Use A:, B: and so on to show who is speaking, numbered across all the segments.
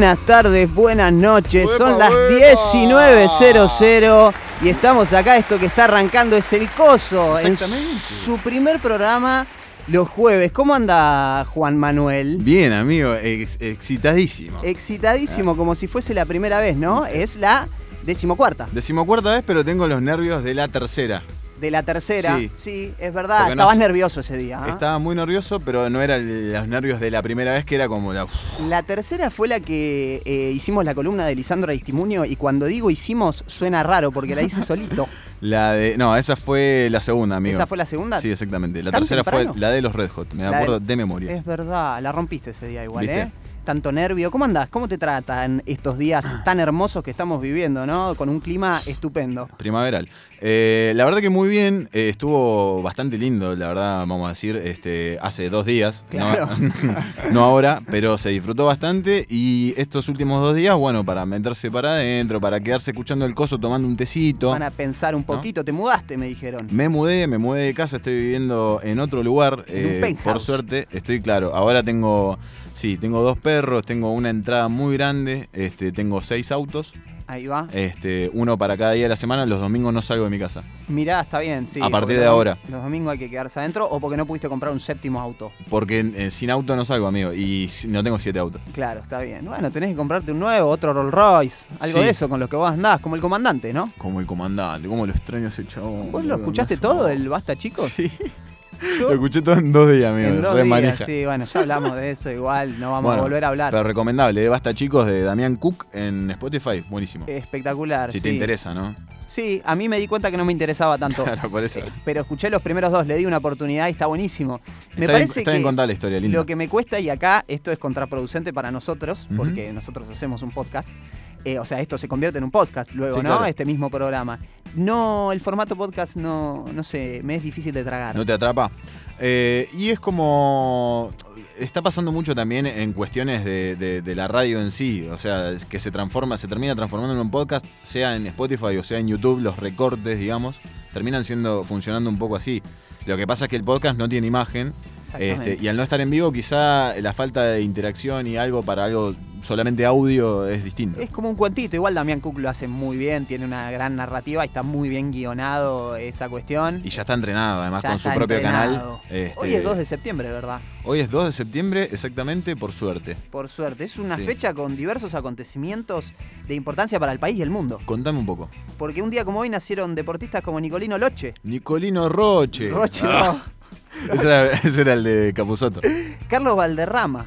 A: Buenas tardes, buenas noches.
B: ¡Uepa,
A: Son las
B: uepa!
A: 19.00 y estamos acá. Esto que está arrancando es el Coso en
B: Exactamente.
A: su primer programa los jueves. ¿Cómo anda Juan Manuel?
B: Bien, amigo, ex- excitadísimo.
A: Excitadísimo, como si fuese la primera vez, ¿no? Es la decimocuarta.
B: Decimocuarta vez, pero tengo los nervios de la tercera.
A: De la tercera.
B: Sí.
A: Sí, es verdad.
B: Porque
A: Estabas nervioso ese día. ¿ah?
B: Estaba muy nervioso, pero no eran los nervios de la primera vez, que era como la...
A: La tercera fue la que eh, hicimos la columna de Lisandro Aristimuño y cuando digo hicimos suena raro porque la hice solito.
B: La de... No, esa fue la segunda, amigo.
A: ¿Esa fue la segunda?
B: Sí, exactamente. La
A: ¿Tan
B: tercera
A: temprano?
B: fue la de los Red Hot, me
A: La
B: acuerdo
A: de-
B: de memoria.
A: Es verdad, la rompiste ese día igual,
B: ¿Viste?
A: ¿eh? Tanto nervio. ¿Cómo andás? ¿Cómo te tratan estos días tan hermosos que estamos viviendo, no? Con un clima estupendo.
B: Primaveral. Eh, la verdad que muy bien, eh, estuvo bastante lindo, la verdad, vamos a decir, este, hace dos días, no-
A: Claro.
B: no, ahora, pero se disfrutó bastante y estos últimos dos días, bueno, para meterse para adentro, para quedarse escuchando el coso, tomando un tecito.
A: Van a pensar un poquito. Te mudaste, me dijeron.
B: Me mudé, me mudé de casa, estoy viviendo en otro lugar.
A: En un
B: eh,
A: penthouse.
B: por suerte, estoy claro. Ahora tengo, sí, tengo dos perros, tengo una entrada muy grande, este, tengo seis autos,
A: Ahí va.
B: este, uno para cada día de la semana. Los domingos no salgo de mi casa.
A: Mirá, está bien, sí.
B: A partir de ahora.
A: Los domingos hay que quedarse adentro o porque no pudiste comprar un séptimo auto.
B: Porque eh, sin auto no salgo, amigo. Y si- no tengo siete autos.
A: Claro, está bien. Bueno, tenés que comprarte un nuevo, otro Rolls Royce. Algo
B: Sí.
A: de eso con lo que vos andás, como el comandante, ¿no?
B: Como el comandante, como lo extraño ese chabón.
A: ¿Vos lo
B: boludo,
A: escuchaste
B: no.
A: todo, el Basta Chicos?
B: Sí.
A: Yo-
B: Lo escuché todo en dos días, amigo.
A: En dos días,
B: manija.
A: sí, bueno, ya hablamos de eso igual, no vamos
B: Bueno,
A: a volver a hablar.
B: Pero recomendable, ¿eh? Basta chicos de Damián Cook en Spotify. Buenísimo.
A: Espectacular,
B: si
A: sí.
B: te interesa, ¿no?
A: Sí, a mí me di cuenta que no me interesaba tanto.
B: Claro, por eso.
A: Eh, pero escuché los primeros dos, le di una oportunidad y está buenísimo. Me
B: está
A: parece
B: bien, está
A: que
B: la historia, linda.
A: lo que me cuesta, y acá esto es contraproducente para nosotros, porque nosotros hacemos un podcast. eh, o sea, esto se convierte en un podcast luego,
B: Sí,
A: ¿no?
B: claro.
A: Este mismo programa. No, el formato podcast no, no sé, me es difícil de tragar.
B: ¿No te atrapa? Eh, y es como. Está pasando mucho también en cuestiones de, de- de la radio en sí. O sea, que se transforma, se termina transformando en un podcast, sea en Spotify o sea en YouTube, los recortes, digamos, terminan siendo, funcionando un poco así. Lo que pasa es que el podcast no tiene imagen. Este, y al no estar en vivo, quizá la falta de interacción y algo para algo solamente audio es distinto.
A: Es como un cuentito, igual Damián Cook lo hace muy bien, tiene una gran narrativa, está muy bien guionado esa cuestión.
B: Y ya está entrenado, además,
A: Ya
B: con su propio
A: entrenado.
B: canal. Este,
A: Hoy es 2 de septiembre, ¿verdad?
B: Hoy es 2 de septiembre, exactamente, por suerte.
A: Por suerte. Es una
B: Sí.
A: fecha con diversos acontecimientos de importancia para el país y el mundo.
B: Contame un poco.
A: Porque un día como hoy nacieron deportistas como Nicolino Loche.
B: Nicolino Roche.
A: Roche,
B: Ah, ese, era, ese era el de Capuzoto.
A: Carlos Valderrama,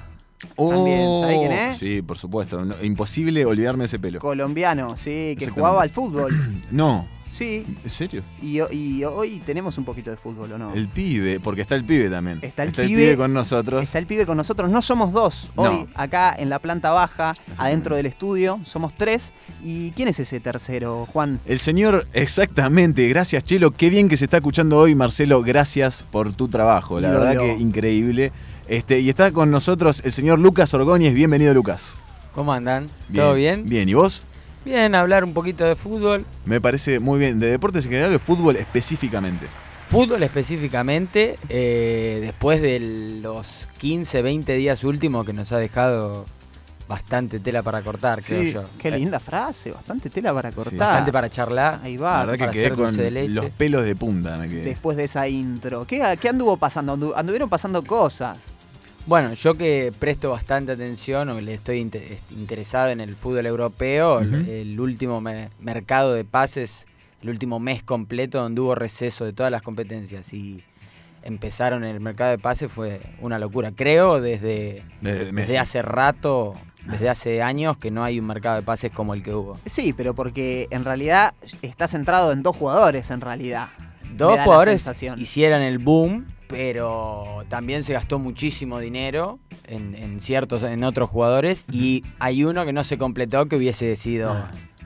A: También, ¿sabés quién es?
B: Oh, Sí, por supuesto. No- imposible olvidarme ese pelo.
A: colombiano, sí, que jugaba al fútbol.
B: No,
A: Sí,
B: ¿en serio?
A: y, ho- y hoy tenemos un poquito de fútbol, ¿o no?
B: El pibe, porque está el pibe también.
A: Está el pibe-
B: con nosotros.
A: Está el pibe con nosotros, no somos dos.
B: No.
A: Hoy, acá en la planta baja, adentro del estudio, somos tres. ¿Y quién es ese tercero, Juan?
B: El señor, exactamente, gracias Chelo, qué bien que se está escuchando hoy, Marcelo, gracias por tu trabajo, la
A: Ídolo.
B: verdad que increíble. Este, y está con nosotros el señor Lucas Orgóñez, bienvenido Lucas.
C: ¿Cómo andan? ¿Todo bien?
B: Bien, ¿y vos?
C: Bien, hablar un poquito de fútbol.
B: Me parece muy bien, de deportes en general, de fútbol específicamente.
C: Fútbol específicamente, eh, después de los 15, 20 días últimos que nos ha dejado bastante tela para cortar, creo
A: Sí,
C: yo.
A: Qué
C: Eh,
A: linda frase, bastante tela para cortar.
C: Bastante para charlar.
A: Ahí
B: La
A: va,
B: verdad que
C: para
B: quedé
C: hacer
B: con
C: dulce de leche.
B: los pelos de punta, me quedé.
A: después de esa intro. ¿Qué, qué anduvo pasando? Andu- anduvieron pasando cosas.
C: Bueno, yo que presto bastante atención o le estoy inte- interesado en el fútbol europeo, el- último me- mercado de pases, el último mes completo donde hubo receso de todas las competencias y empezaron el mercado de pases fue una locura. Creo desde,
B: desde
C: hace rato, desde hace años que no hay un mercado de pases como el que hubo.
A: Sí, pero porque en realidad está centrado en dos jugadores, en realidad.
C: Dos jugadores hicieron el boom, pero también se gastó muchísimo dinero en, en ciertos, en otros jugadores y hay uno que no se completó que hubiese sido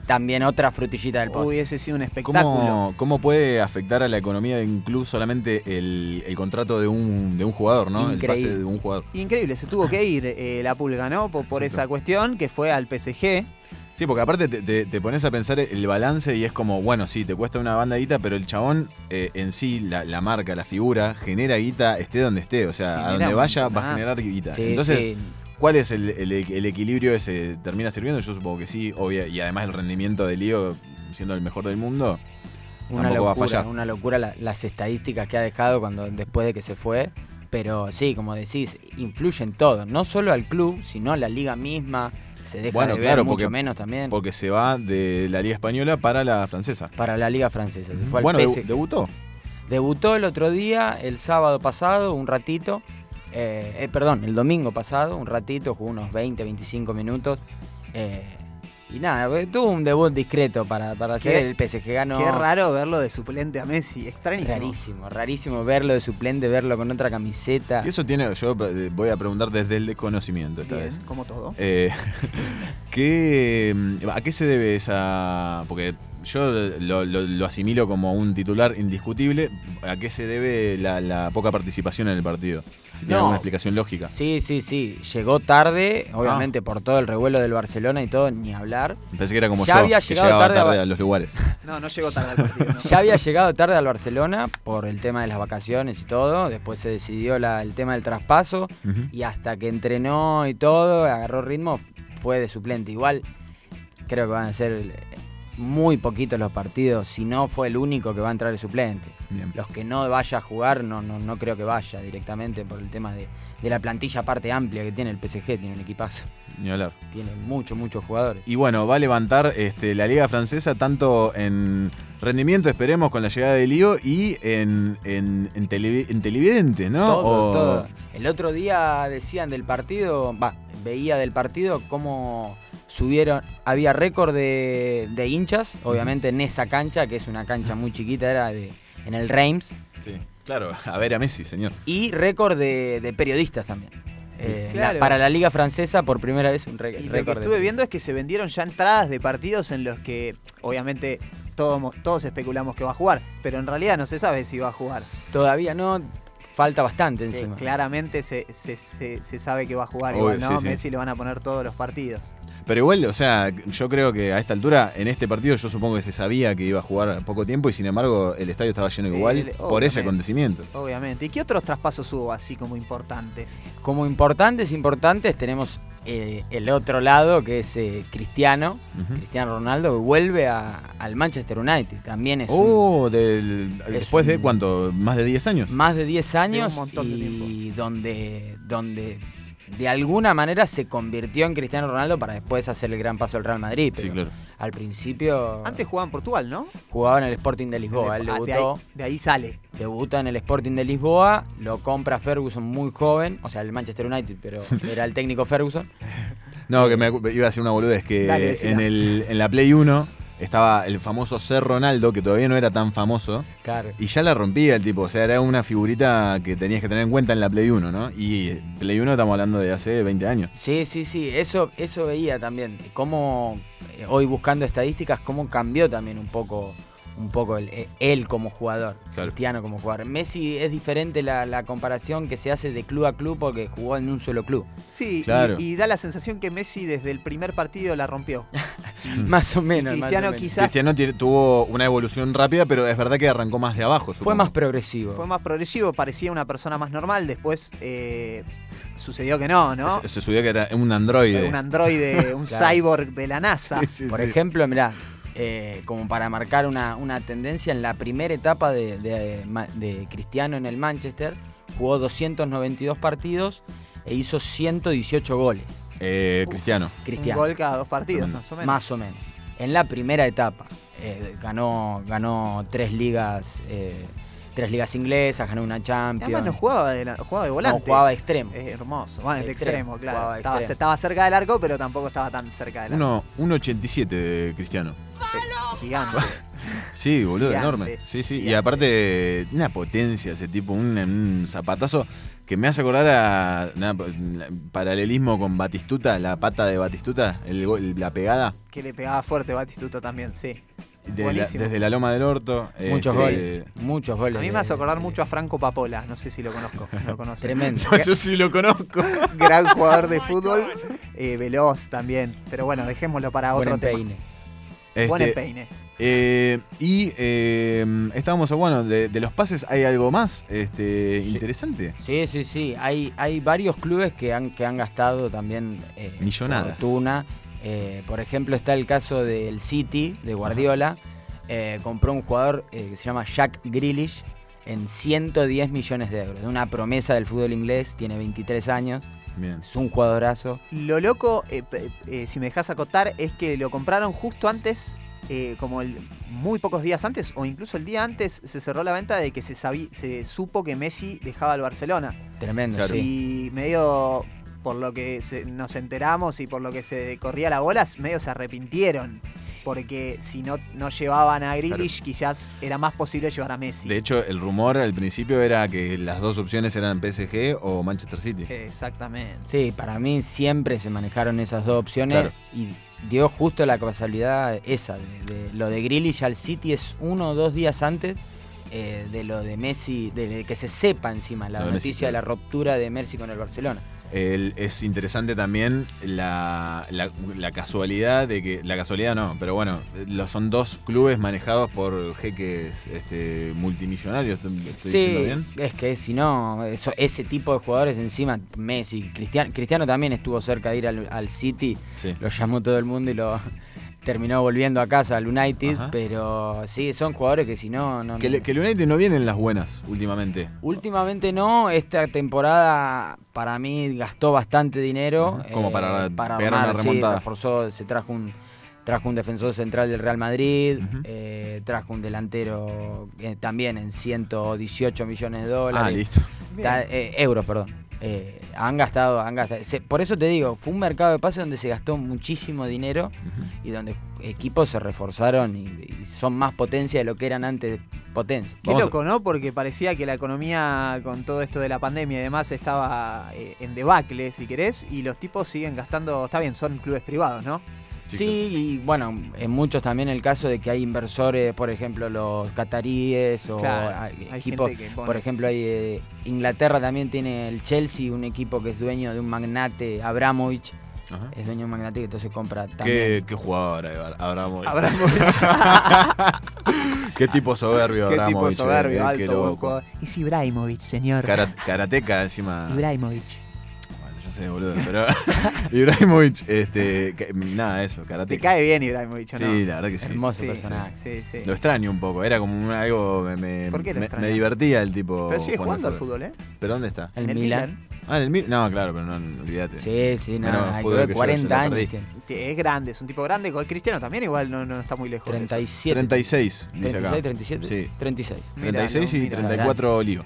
C: también otra frutillita del postre.
A: Hubiese sido un espectáculo.
B: ¿Cómo, ¿Cómo puede afectar a la economía de un club solamente el, el contrato de un, de un jugador, ¿no? El
C: Increíble.
B: pase de un jugador.
A: Increíble, se tuvo que ir eh, la pulga, ¿no? Por, esa cuestión que fue al PSG.
B: Sí, porque aparte te, te- te pones a pensar el balance y es como, bueno, sí, te cuesta una banda guita, pero el chabón eh, en sí, la, la marca, la figura, genera guita esté donde esté. O sea, a donde vaya va a generar guita.
C: Sí,
B: Entonces,
C: sí.
B: ¿Cuál es el, el- el equilibrio ese? ¿Termina sirviendo? Yo supongo que sí, obvia, y además el rendimiento de Lío, siendo el mejor del mundo,
C: Una
B: tampoco va a
C: locura,
B: fallar.
C: una locura la- las estadísticas que ha dejado cuando después de que se fue. Pero sí, como decís, influye en todo. No solo al club, sino a la liga misma. Se deja
B: Bueno,
C: de ver
B: claro,
C: mucho
B: porque-
C: menos también.
B: porque se va de la Liga Española para la francesa.
C: Para la liga francesa. Se fue al
B: bueno, debu-
C: PSG.
B: debutó.
C: Debutó el otro día, el sábado pasado, un ratito. Eh, eh, perdón, el domingo pasado, un ratito, jugó unos 20, 25 minutos. eh, y nada, eh, tuvo un debut discreto para, para hacer. El PSG ganó.
A: Qué raro verlo de suplente a Messi, extrañísimo.
C: Rarísimo, rarísimo verlo de suplente, verlo con otra camiseta.
B: Y eso tiene, yo voy a preguntar desde el desconocimiento esta
A: Bien,
B: vez.
A: como todo.
B: Eh, ¿qué, mm, ¿A qué se debe esa...? Porque yo lo, lo- lo asimilo como un titular indiscutible. ¿A qué se debe la, la poca participación en el partido? Si tiene
C: No.
B: alguna explicación lógica.
C: Sí, sí, sí. Llegó tarde,
B: Ah.
C: obviamente por todo el revuelo del Barcelona y todo, ni hablar.
B: Pensé que era como
C: Ya
B: yo,
C: había llegado tarde a-
B: tarde a los lugares.
A: No, no llegó tarde al partido. ¿no?
C: Ya había llegado tarde al Barcelona por el tema de las vacaciones y todo. Después se decidió la- el tema del traspaso. Y hasta que entrenó y todo, agarró ritmo, fue de suplente. Igual creo que van a ser muy poquitos los partidos, si no fue el único que va a entrar de suplente.
B: Bien.
C: Los que no vaya a jugar, no, no, no creo que vaya directamente por el tema de, de la plantilla parte amplia que tiene el PSG, tiene un equipazo,
B: Ni hablar.
C: tiene muchos, muchos jugadores.
B: Y bueno, va a levantar este, la Liga Francesa tanto en rendimiento, esperemos, con la llegada de Lío y en, en, en, televidentes, ¿no?
C: Todo,
B: O-
C: todo. El otro día decían del partido, va, veía del partido cómo subieron, había récord de, de hinchas, obviamente en esa cancha, que es una cancha muy chiquita, era de, en el Reims,
B: Sí, claro, a ver a Messi, señor.
C: y récord de, de periodistas también. Eh,
A: Claro.
C: la- para la liga francesa, por primera vez, un ré-
A: Y lo que
C: récord. de-
A: estuve viendo es que se vendieron ya entradas de partidos en los que, obviamente, todos, todos especulamos que va a jugar, pero en realidad no se sabe si va a jugar.
C: Todavía no, falta bastante encima.
A: claramente se, se- se- se sabe que va a jugar
B: Obvio,
A: igual, ¿no?
B: sí, sí.
A: Messi le van a poner todos los partidos.
B: Pero igual, o sea, yo creo que a esta altura, en este partido, yo supongo que se sabía que iba a jugar poco tiempo y sin embargo el estadio estaba lleno igual
A: El-
B: por ese acontecimiento.
A: Obviamente. ¿Y qué otros traspasos hubo así como importantes?
C: Como importantes, importantes, tenemos eh, el otro lado, que es eh, Cristiano. Cristiano Ronaldo, que vuelve a- al Manchester United. También es un-
B: Oh, del,
C: es
B: después de
C: un-
B: cuánto, más de 10 años.
C: más de 10 años
A: montón de
C: y donde, donde de alguna manera se convirtió en Cristiano Ronaldo para después hacer el gran paso al Real Madrid.
B: Sí, claro.
C: al principio
A: Antes jugaba en Portugal, ¿no?
C: jugaba en el Sporting de Lisboa. Él
A: de,
C: debutó,
A: ahí, de ahí sale.
C: debuta en el Sporting de Lisboa, lo compra Ferguson muy joven, o sea, el Manchester United, pero era el técnico Ferguson.
B: No, que me iba a decir una boludez, que
A: Dale,
B: en, el, en la Play 1 estaba el famoso Ser Ronaldo, que todavía no era tan famoso,
C: Claro.
B: y ya la rompía el tipo, o sea, era una figurita que tenías que tener en cuenta en la Play 1, ¿no? Y Play 1 estamos hablando de hace 20 años.
C: Sí, sí, sí, eso, eso veía también. Cómo, eh, hoy buscando estadísticas, cómo cambió también un poco, un poco el- eh, él como jugador,
B: Claro.
C: Cristiano como jugador. Messi es diferente la, la comparación que se hace de club a club porque jugó en un solo club.
A: Sí, y-
B: Claro.
A: y, da la sensación que Messi desde el primer partido la rompió.
C: más o menos. más o
A: Cristiano
C: menos.
A: quizás
B: Cristiano tiene- tuvo una evolución rápida, pero es verdad que arrancó más de abajo.
C: Fue más progresivo.
A: fue más progresivo, parecía una persona más normal. Después eh, sucedió que no, ¿no?
B: Se, se subió que era un androide.
A: Un androide, un
C: Claro.
A: cyborg de la NASA.
B: Sí, sí,
C: Por
B: sí.
C: ejemplo, mirá, eh, como para marcar una, una tendencia, en la primera etapa de, de- ma- de Cristiano en el Manchester, jugó 292 partidos e hizo 118 goles.
B: Eh, Cristiano.
C: Cristiano.
A: Un gol cada dos partidos,
B: Mm.
A: más o menos.
C: Más o menos. En la primera etapa. eh, ganó, ganó tres ligas. Tres ligas inglesas, ganó una Champions.
A: Además no jugaba de, la- jugaba de
C: No,
A: volante.
C: jugaba de extremo.
A: Es hermoso. Bueno,
C: De
A: de
C: extremo,
A: extremo, claro. Estaba,
C: extremo.
A: estaba cerca del arco, pero tampoco estaba tan cerca del arco.
B: Uno- 1.87 de Cristiano.
A: Gigante.
B: Sí, boludo,
A: Gigante.
B: enorme. Sí, sí. Y aparte, una potencia ese tipo, un, un zapatazo que me hace acordar a paralelismo con Batistuta, la pata de Batistuta, el, la pegada.
A: que le pegaba fuerte Batistuta también, sí.
B: De la-
A: Buenísimo.
B: desde la loma del orto.
C: Muchos
B: este,
C: goles. Muchos goles.
A: A mí me hace acordar
C: de-
A: mucho a Franco Papola. No sé si lo conozco. ¿Lo conoce?
C: Tremendo.
B: Yo sí lo conozco.
A: Gran jugador de fútbol. eh, veloz también. Pero bueno, dejémoslo para
C: Buen
A: otro tema.
C: empeine.
A: Buen
B: Este,
A: empeine.
B: Eh, y eh, estábamos, bueno, de, de los pases, ¿hay algo más este,
C: Sí.
B: interesante?
C: Sí, sí, sí. Hay, hay varios clubes que han, que han gastado también eh,
B: Millonadas.
C: fortuna. Eh, por ejemplo, está el caso del City, de Guardiola. Eh, compró un jugador eh, que se llama Jack Grealish en 110 millones de euros. Una promesa del fútbol inglés, tiene 23 años.
B: Bien.
C: Es un jugadorazo.
A: Lo loco, eh, eh, si me dejas acotar, es que lo compraron justo antes, eh, como el, muy pocos días antes, o incluso el día antes, se cerró la venta de que se, sabí- se supo que Messi dejaba el Barcelona.
C: Tremendo,
B: Claro.
C: sí.
A: Y medio, por lo que se- nos enteramos y por lo que se corría la bola, medio se arrepintieron. Porque si no, no llevaban a Grealish, quizás era más posible llevar a Messi.
B: De hecho, el rumor al principio era que las dos opciones eran PSG o Manchester City.
A: Exactamente.
C: Sí, para mí siempre se manejaron esas dos opciones
B: Claro.
C: y dio justo la casualidad esa. De, de- lo de Grealish al City es uno o dos días antes eh, de lo de Messi, de, de que se sepa encima la
B: Lo de Messi,
C: noticia de la
B: claro.
C: ruptura de Messi con el Barcelona.
B: El- es interesante también la, la- la casualidad de que. La casualidad no, pero bueno, los, son dos clubes manejados por jeques este, multimillonarios. ¿Estoy estoy diciendo
C: Sí,
B: bien?
C: es que si no, eso- ese tipo de jugadores encima, Messi, Cristiano, Cristiano también estuvo cerca de ir al, al City,
B: Sí.
C: lo llamó todo el mundo y lo terminó volviendo a casa al United,
B: Ajá.
C: pero sí, son jugadores que si no... no
B: Que, le- que el United no vienen las buenas últimamente.
C: Últimamente no, esta temporada para mí gastó bastante dinero.
B: Ajá, como para pegar una
C: armar, sí,
B: remontada.
C: reforzó, se trajo un, trajo un defensor central del Real Madrid, eh, trajo un delantero eh, también en 118 millones de
B: Ah,
C: dólares.
B: listo.
C: Ta- eh, euros, perdón. Eh, han gastado, han gastado. se- por eso te digo, fue un mercado de pases donde se gastó muchísimo dinero y donde equipos se reforzaron y, y son más potencia de lo que eran antes potencia.
A: Qué
B: Vamos a-
A: loco, ¿no? Porque parecía que la economía con todo esto de la pandemia y demás estaba eh, en debacle, si querés, y los tipos siguen gastando, está bien, son clubes privados, ¿no?
C: Sí, y bueno, en muchos también el caso de que hay inversores, por ejemplo, los cataríes o
A: Claro,
C: equipos, por ejemplo, hay, eh, Inglaterra también tiene el Chelsea, un equipo que es dueño de un magnate, Abramovich,
B: Ajá.
C: es dueño de un magnate que entonces compra
B: ¿Qué,
C: también.
B: qué jugador Abra- Abramovich.
A: Abramovich.
B: Qué tipo soberbio
A: Qué tipo
B: Abramovich.
A: soberbio,
B: eh,
A: alto,
B: qué
A: buen
B: loco.
A: jugador. Es Ibrahimovic, señor.
B: Kara- Karateca encima.
A: Ibrahimovic.
B: Sé, boludo. Pero Ibrahimovic, este, que- nada, eso,
A: ¿Te
B: Karateca.
A: cae bien Ibrahimovic o no?
B: Sí, la verdad que sí.
C: Hermoso
A: Sí,
C: personaje.
A: Sí, sí.
B: Lo extraño un poco, era como un- algo. Me, me,
A: ¿Por qué lo
B: me-
A: extrañas?
B: me divertía el tipo.
A: Pero sigue jugando al fútbol, ¿eh?
B: ¿Pero dónde está?
C: El
A: En
C: Milan.
B: Ah, en el Milan. No, claro, pero no, no, olvídate.
C: Sí, sí,
B: Pero
C: nada, hay que
B: fútbol
C: ver,
B: que yo- yo
C: 40
B: lo
C: años.
A: Es grande, es un tipo grande. Con Cristiano también igual no, no está muy lejos. de eso.
C: 37.
B: 36, dice acá.
C: 36, 37.
B: Sí.
C: 36.
B: 36 y
A: Míralo,
B: 34 lío.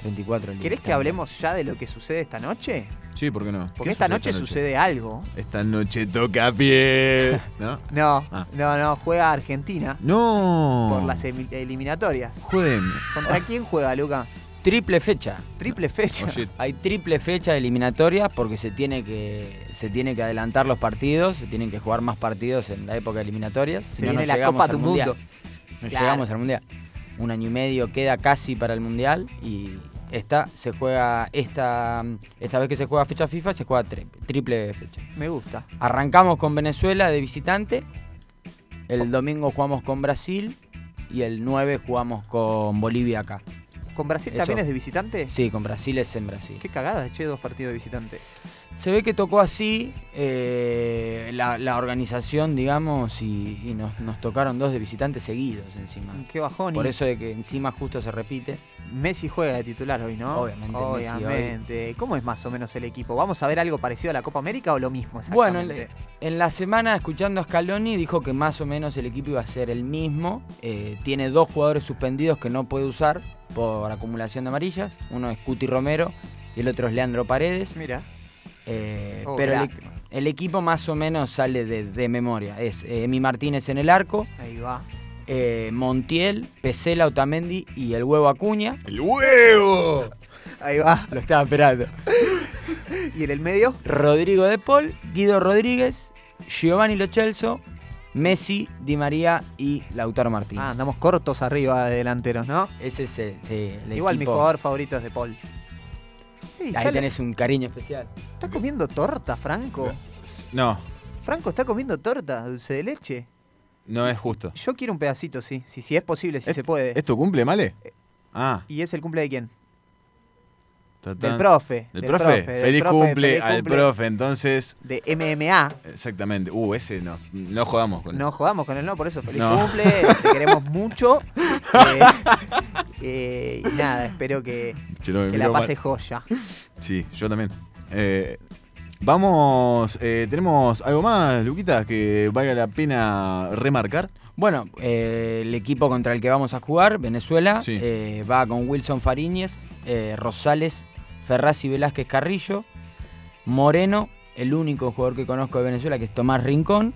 C: 34. el
A: ¿Querés que hablemos ya de lo que sucede esta noche?
B: Sí, ¿por qué no?
A: Porque
B: ¿Qué
A: esta
B: sucede
A: noche sucede algo.
B: Esta noche toca pie. ¿No?
A: No,
B: Ah.
A: no, no, juega Argentina
B: No.
A: por las eliminatorias.
B: Jueguen.
A: ¿Contra quién juega, Luca?
C: Triple fecha.
A: Triple fecha.
C: Hay triple fecha de eliminatorias porque se tiene que se tiene que adelantar los partidos, se tienen que jugar más partidos en la época de eliminatorias.
A: Se
C: si no,
A: viene
C: no
A: la
C: llegamos
A: Copa
C: al
A: tu
C: mundial.
A: Mundo.
C: No
A: Claro.
C: llegamos al mundial. Un año y medio queda casi para el mundial y esta se juega esta esta vez que se juega fecha FIFA se juega tri- triple fecha.
A: Me gusta.
C: Arrancamos con Venezuela de visitante. El domingo jugamos con Brasil y el 9 jugamos con Bolivia acá.
A: ¿Con Brasil
C: Eso.
A: también es de visitante?
C: Sí, con Brasil es en Brasil.
A: Qué cagada, che, dos partidos de visitante.
C: Se ve que tocó así eh, la, la organización, digamos, y, y nos, nos tocaron dos de visitantes seguidos encima.
A: Qué bajón.
C: Por eso de que encima justo se repite.
A: Messi juega de titular hoy, ¿no?
C: Obviamente, Messi hoy.
A: Obviamente. ¿Cómo es más o menos el equipo? ¿Vamos a ver algo parecido a la Copa América o lo mismo
C: Bueno, en la semana escuchando a Scaloni dijo que más o menos el equipo iba a ser el mismo. Eh, tiene dos jugadores suspendidos que no puede usar por acumulación de amarillas. Uno es Cuti Romero y el otro es Leandro Paredes.
A: Mira.
C: Eh,
A: Oh,
C: pero el, equipo más o menos sale de, de memoria. Es eh, Emi Martínez en el arco,
A: Ahí va.
C: eh, Montiel, Pesela, Otamendi y el huevo Acuña.
B: ¡El huevo!
A: Ahí va.
C: Lo estaba esperando.
A: ¿Y en el medio?
C: Rodrigo de Paul, Guido Rodríguez, Giovanni Lo Celso, Messi, Di María y Lautaro Martínez.
A: Ah, andamos cortos arriba de delanteros, ¿no?
C: Ese es el, sí, el
A: Igual mi jugador favorito es de Paul.
C: Ahí tenés un cariño especial.
A: está comiendo torta, Franco.
B: No.
A: Franco está comiendo torta, dulce de leche.
B: No es justo.
A: Yo quiero un pedacito, sí. Si, si es posible, si se puede.
B: ¿Es tu cumple, Male? Ah.
A: ¿Y es el cumple de quién?
B: Tatán.
A: Del profe.
B: ¿Del
A: del
B: profe? Feliz
A: profe,
B: cumple
A: feliz
B: al
A: cumple
B: profe, entonces.
A: De MMA.
B: Exactamente. Uh, ese no. No jugamos con él.
A: No jodamos con él, no, por eso feliz
B: No.
A: cumple, te queremos mucho. Eh, eh, y nada, espero que,
B: Che, no, me
A: que la
B: mal.
A: pase joya.
B: Sí, yo también. Eh, vamos, eh, tenemos algo más, Luquitas, que valga la pena remarcar.
C: Bueno, eh, el equipo contra el que vamos a jugar, Venezuela,
B: Sí.
C: eh, va con Wilson Fariñez, eh, Rosales, Ferraz y Velázquez Carrillo, Moreno, el único jugador que conozco de Venezuela que es Tomás Rincón,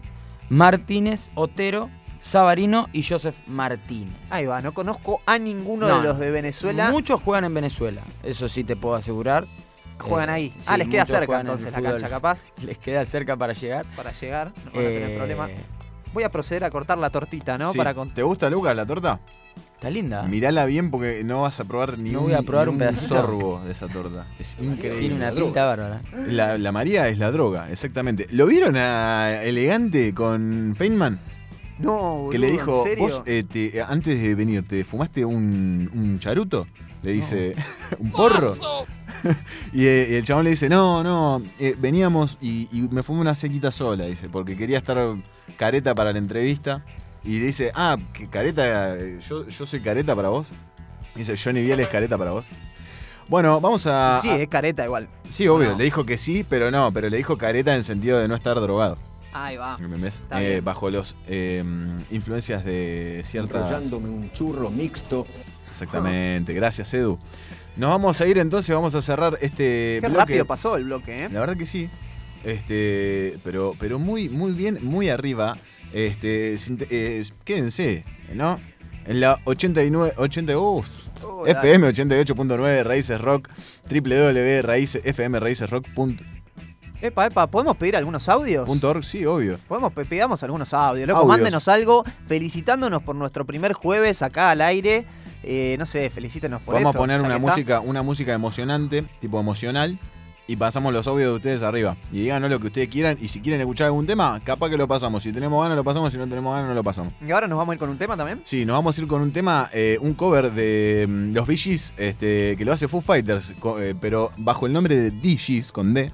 C: Martínez, Otero, Sabarino y Joseph Martínez.
A: Ahí va, no conozco a ninguno
C: No,
A: de los de Venezuela.
C: Muchos juegan en Venezuela, eso sí te puedo asegurar.
A: juegan
C: Eh,
A: ahí.
C: sí,
A: ah, les queda cerca
C: en
A: entonces la
C: fútbol.
A: cancha, capaz,
C: Les queda cerca para llegar.
A: para llegar. No van a tener
C: Eh,
A: problema. Voy a proceder a cortar la tortita, ¿no?
B: Sí.
A: Para con-
B: ¿Te gusta, Lucas, la torta?
C: Está linda.
B: Mirala bien porque no vas a probar ni
C: No
B: un,
C: voy a probar un pedacito.
B: sorbo de esa torta. Es increíble.
C: Tiene una
B: La
C: pinta bárbara.
B: droga. La, la María es la droga, exactamente. ¿Lo vieron a Elegante con Feynman?
A: No,
B: que le
A: boludo,
B: dijo,
A: ¿en serio?
B: vos eh, te- antes de venir, ¿te fumaste un, un charuto? Le dice, ¿un porro? y, eh, y el chabón le dice, no, no, eh, veníamos y, y me fumé una sequita sola, dice, porque quería estar careta para la entrevista. Y le dice, ah, que careta, eh, yo, yo soy careta para vos. Dice, Johnny Biel es careta para vos. Bueno, vamos a...
A: Sí,
B: a-
A: es careta igual.
B: sí, obvio,
C: No.
B: le dijo que sí, pero no, pero le dijo careta en sentido de no estar drogado.
A: Ahí va.
B: Eh, bajo los eh, influencias de ciertas...
D: enrollándome un churro mixto.
B: Exactamente, gracias Edu. Nos vamos a ir entonces, vamos a cerrar este
A: Qué
B: bloque.
A: rápido pasó el bloque, ¿eh?
B: La verdad que sí. Este, pero, pero muy, muy bien, muy arriba. Este, eh, quédense, ¿no? En la 89, 80, uh,
A: Oh,
B: FM 88.9 Raíces Rock, www.fmraicesrock.org,
A: Epa, epa, ¿podemos pedir algunos audios?
B: sí, obvio.
A: Podemos, pe- pidamos algunos audios. Loco,
B: Audios.
A: mándenos algo felicitándonos por nuestro primer jueves acá al aire. Eh, no sé, felicítenos por
B: Vamos
A: eso.
B: a poner
A: ya
B: una
A: que está.
B: música, una música emocionante, tipo emocional, y pasamos los audios de ustedes arriba. Y díganos lo que ustedes quieran, y si quieren escuchar algún tema, capaz que lo pasamos. Si tenemos ganas lo pasamos, si no tenemos ganas no lo pasamos.
A: Y ahora nos vamos a ir con un tema también.
B: Sí, nos vamos a ir con un tema, eh, un cover de mm, los Gees, este, que lo hace Foo Fighters, co- eh, pero bajo el nombre de DJs, con D.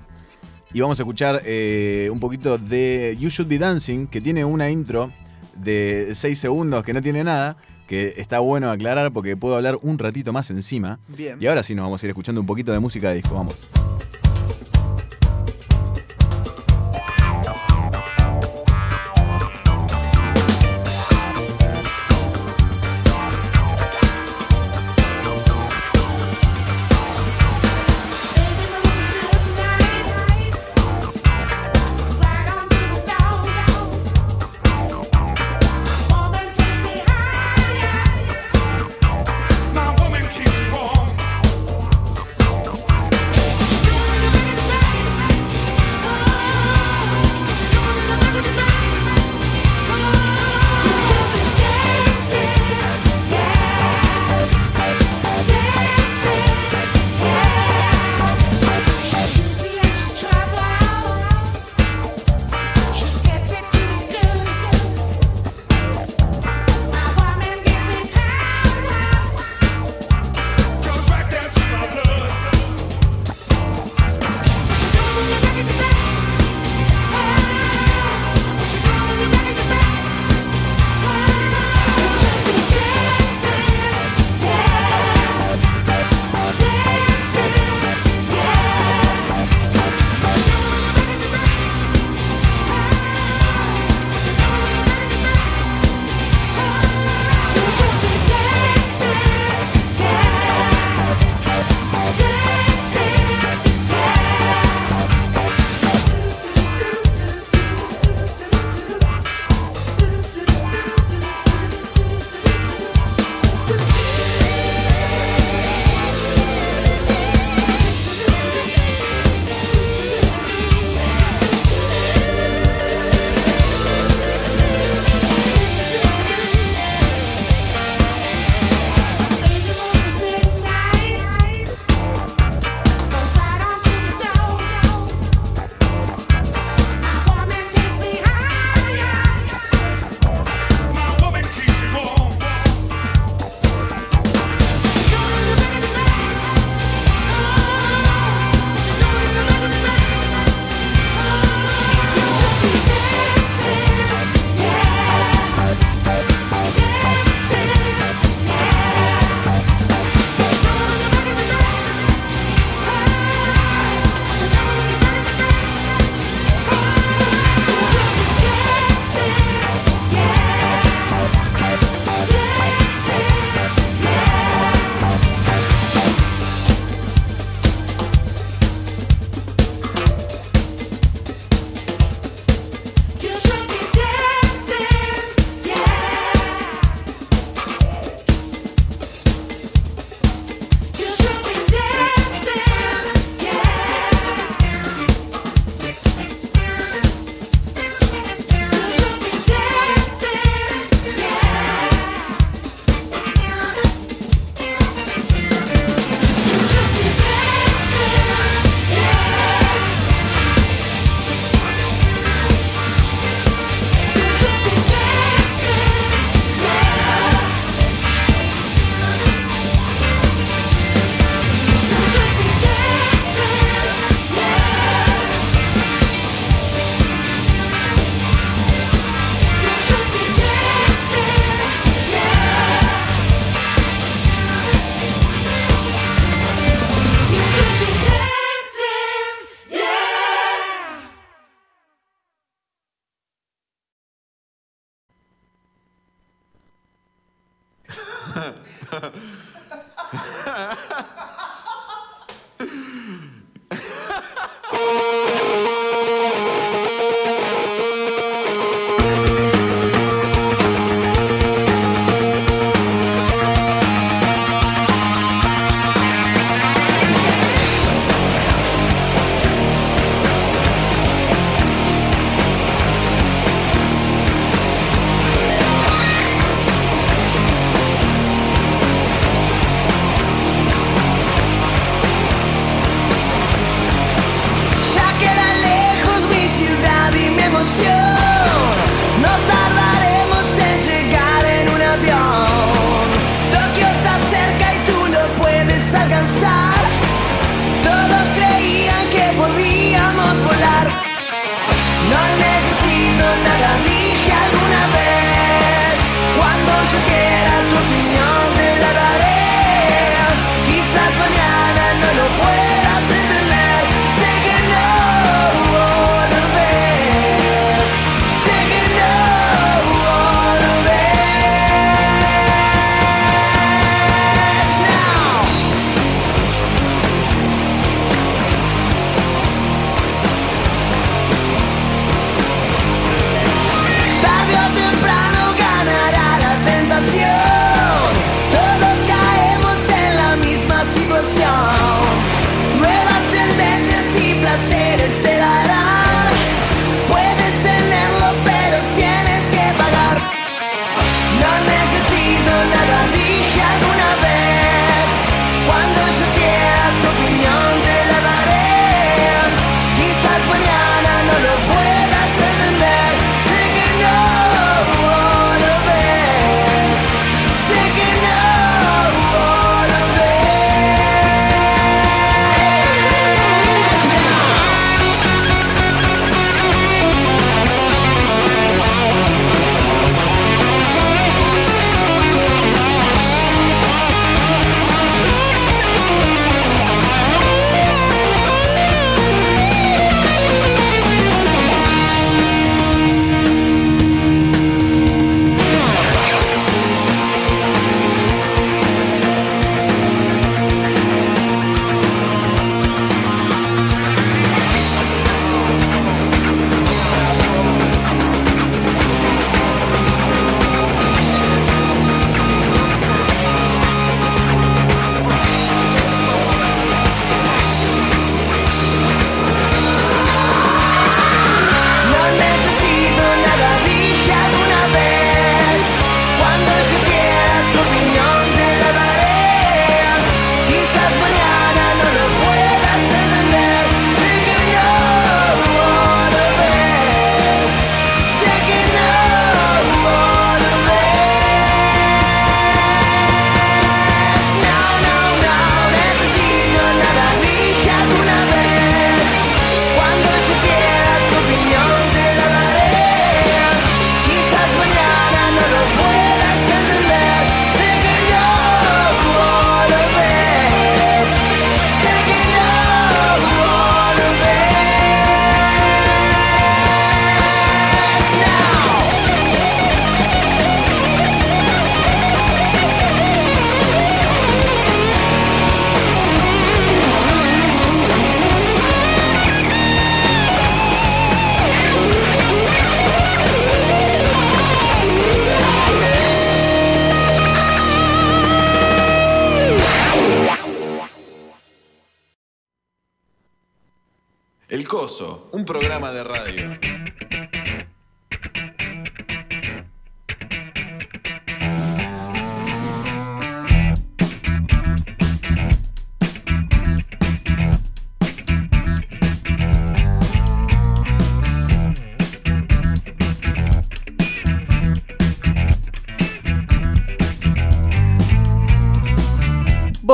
B: Y vamos a escuchar eh, un poquito de You Should Be Dancing, que tiene una intro de 6 segundos que no tiene nada, que está bueno aclarar porque puedo hablar un ratito más encima.
A: Bien.
B: Y ahora sí nos vamos a ir escuchando un poquito de música de disco, vamos.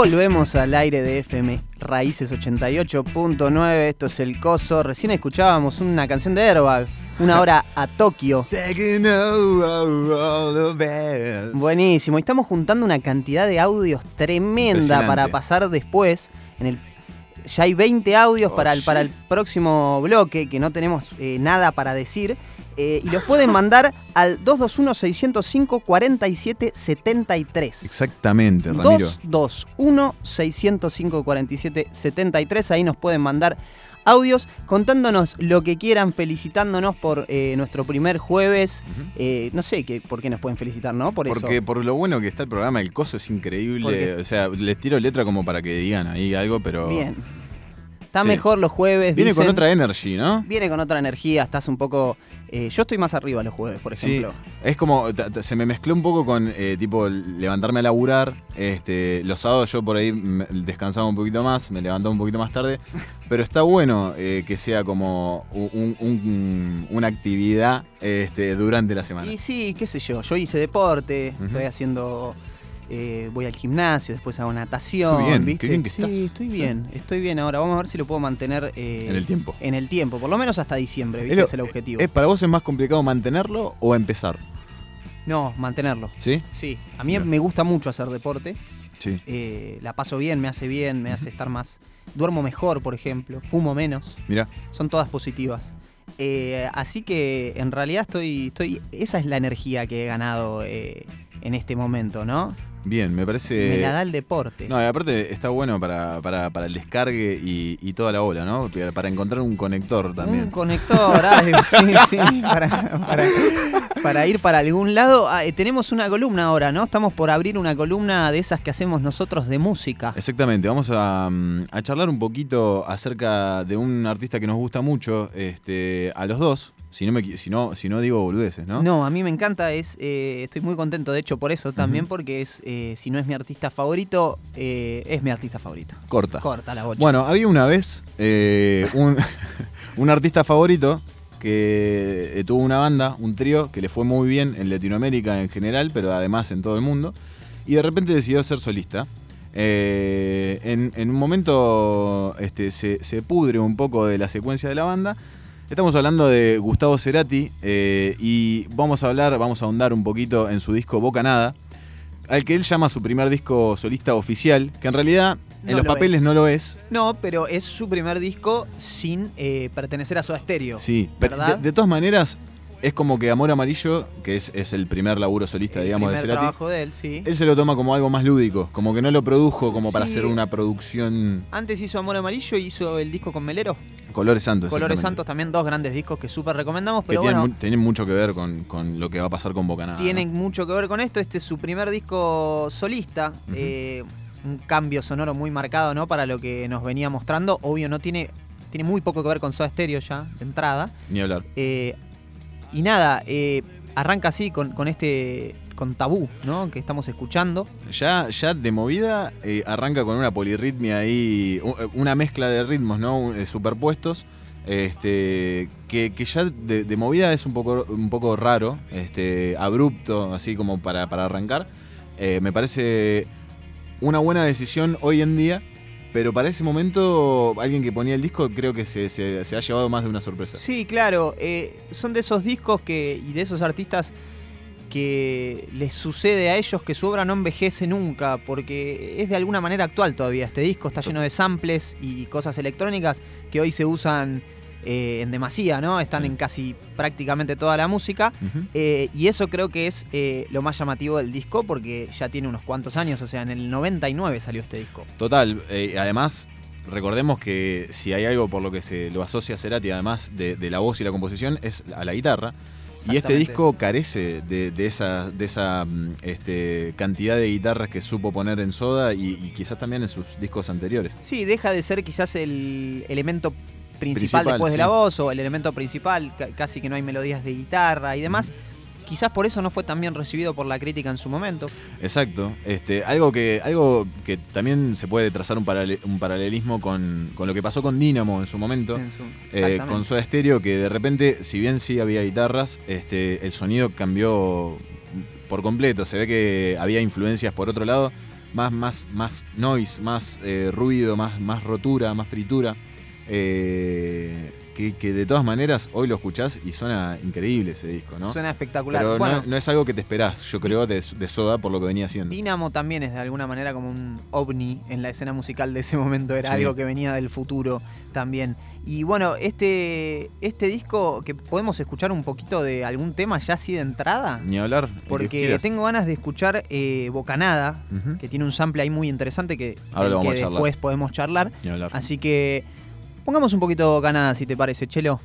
A: Volvemos al aire de FM Raíces 88.9. Esto es El Coso. Recién escuchábamos una canción de Airbag. Una hora a Tokio. Buenísimo. Estamos juntando una cantidad de audios tremenda para pasar después en el ya hay 20 audios
B: Oh,
A: para, el, para el próximo bloque, que no tenemos eh, nada para decir. eh, y los pueden mandar al 221-605-4773.
B: Exactamente, Ramiro.
A: 221-605-4773. Ahí nos pueden mandar audios contándonos lo que quieran, felicitándonos por eh, nuestro primer jueves. Eh, no sé que, por qué nos pueden felicitar, ¿no? Por eso.
B: Porque por lo bueno que está el programa, el coso es increíble. O sea, les tiro letra como para que digan ahí algo, pero.
A: Bien. Está
B: Sí.
A: mejor los jueves.
B: Viene con otra energy, ¿no?
A: Viene con otra energía, estás un poco. eh, yo estoy más arriba los jueves, por
B: Sí,
A: ejemplo.
B: es como, se me mezcló un poco con, eh, tipo, levantarme a laburar. Este, los sábados yo por ahí descansaba un poquito más, me levantaba un poquito más tarde. Pero está bueno eh, que sea como un- un- una actividad este, durante la semana.
A: Y sí, qué sé yo, yo hice deporte, estoy haciendo. Eh, voy al gimnasio, después hago natación.
B: Bien,
A: ¿viste?
B: qué bien que
A: sí,
B: estás.
A: estoy bien, estoy bien ahora. Vamos a ver si lo puedo mantener eh,
B: En el tiempo.
A: En el tiempo, por lo menos hasta diciembre, ¿viste?
B: Es
A: el objetivo.
B: ¿es ¿Para vos es más complicado mantenerlo o empezar?
A: No, mantenerlo.
B: ¿Sí?
A: Sí, a mí me gusta mucho hacer deporte.
B: Sí.
A: eh, la paso bien, me hace bien, me hace estar más. Duermo mejor, por ejemplo, fumo menos.
B: Mira,
A: son todas positivas. Eh, así que en realidad estoy, estoy. Esa es la energía que he ganado eh, en este momento, ¿no?
B: Bien, me parece.
A: Me la da el deporte.
B: No, y aparte está bueno para, para, para el descargue y, y toda la ola, ¿no? Para encontrar un conector también.
A: Un conector, algo, sí, sí, para, para- para ir para algún lado. Ah, eh, tenemos una columna ahora, ¿no? Estamos por abrir una columna de esas que hacemos nosotros de música.
B: Exactamente, vamos a, mm, a charlar un poquito acerca de un artista que nos gusta mucho, este, a los dos, si no, me, si no, si no digo boludeces, ¿no?
A: ¿no? a mí me encanta, es, eh, estoy muy contento de hecho por eso también, porque es, eh, si no es mi artista favorito, eh, es mi artista favorito.
B: Corta.
A: Corta la bocha.
B: Bueno, había una vez eh, un, un artista favorito que eh, tuvo una banda, un trío, que le fue muy bien en Latinoamérica en general, pero además en todo el mundo, y de repente decidió ser solista. Eh, en, en un momento este, se, se pudre un poco de la secuencia de la banda. Estamos hablando de Gustavo Cerati eh, y vamos a hablar, vamos a ahondar un poquito en su disco Boca Nada, al que él llama su primer disco solista oficial, que en realidad en
A: No
B: los
A: lo
B: papeles
A: es.
B: no lo es,
A: No, pero es su primer disco sin eh, pertenecer a Soda Stereo.
B: Sí,
A: ¿verdad?
B: de, de todas maneras, es como que Amor Amarillo, que es, es el primer laburo solista,
A: El
B: digamos, de Cerati,
A: trabajo de él, sí.
B: él se lo toma como algo más lúdico, como que no lo produjo como para hacer una producción
A: Antes hizo Amor Amarillo, hizo el disco con Melero.
B: Colores Santos.
A: Colores. Santos también, dos grandes discos que súper recomendamos,
B: Que
A: pero
B: tienen,
A: bueno,
B: mu- tienen mucho que ver con, con lo que va a pasar con Bocanada.
A: tienen mucho que ver con esto. Este es su primer disco solista. Eh, un cambio sonoro muy marcado, ¿no? Para lo que nos venía mostrando. Obvio, no tiene. Tiene muy poco que ver con Soda Stereo ya, de entrada.
B: Ni hablar.
A: Eh, y nada, eh, arranca así con, con este. con tabú, ¿no? Que estamos escuchando.
B: Ya, ya de movida eh, arranca con una polirritmia ahí, eh, una mezcla de ritmos, ¿no? Superpuestos. Este, que, ya de, movida es un poco, un poco raro, este, abrupto, así como para, para arrancar. Me parece una buena decisión hoy en día, pero para ese momento alguien que ponía el disco creo que se, se- se ha llevado más de una sorpresa.
A: Sí, claro. eh, son de esos discos que y de esos artistas que les sucede a ellos que su obra no envejece nunca, porque es de alguna manera actual todavía. Este disco está lleno de samples y cosas electrónicas que hoy se usan eh, en demasía, ¿no? Están
B: Sí.
A: en casi prácticamente toda la música. Eh, y eso creo que es eh, lo más llamativo del disco, porque ya tiene unos cuantos años, o sea, en el 99 salió este disco.
B: Total, además, recordemos que si hay algo por lo que se lo asocia a Cerati, además de, de la voz y la composición, es a la guitarra. Y este disco carece de, de esa, de esa mm, este, cantidad de guitarras que supo poner en Soda y, y quizás también en sus discos anteriores.
A: Sí, deja de ser quizás el elemento principal,
B: Principal,
A: después de la voz o el elemento principal, ca- casi que no hay melodías de guitarra y demás. Quizás por eso no fue tan bien recibido por la crítica en su momento.
B: Exacto. Este, algo, que, algo que también se puede trazar un, parale- un paralelismo con, con lo que pasó con Dynamo en su momento.
A: En su-
B: Eh,
A: exactamente.
B: con Soda Stereo, que de repente, si bien sí había guitarras, este, el sonido cambió por completo. Se ve que había influencias por otro lado, más, más, más noise, más eh, ruido, más, más rotura, más fritura. Eh, que, que de todas maneras hoy lo escuchás y suena increíble ese disco, ¿no?
A: Suena espectacular.
B: Pero
A: bueno,
B: no, no es algo que te esperás, yo creo, de, de Soda por lo que venía haciendo.
A: Dynamo también es de alguna manera como un ovni en la escena musical de ese momento, era
B: Sí.
A: algo que venía del futuro también. Y bueno, este, este disco que podemos escuchar un poquito de algún tema ya así de entrada,
B: Ni hablar.
A: porque tengo ganas de escuchar eh, Bocanada, que tiene un sample ahí muy interesante que,
B: Ahora
A: del
B: lo vamos
A: que
B: a charlar.
A: después podemos charlar.
B: Ni hablar.
A: Así que pongamos un poquito de Bocanada si te parece, Chelo.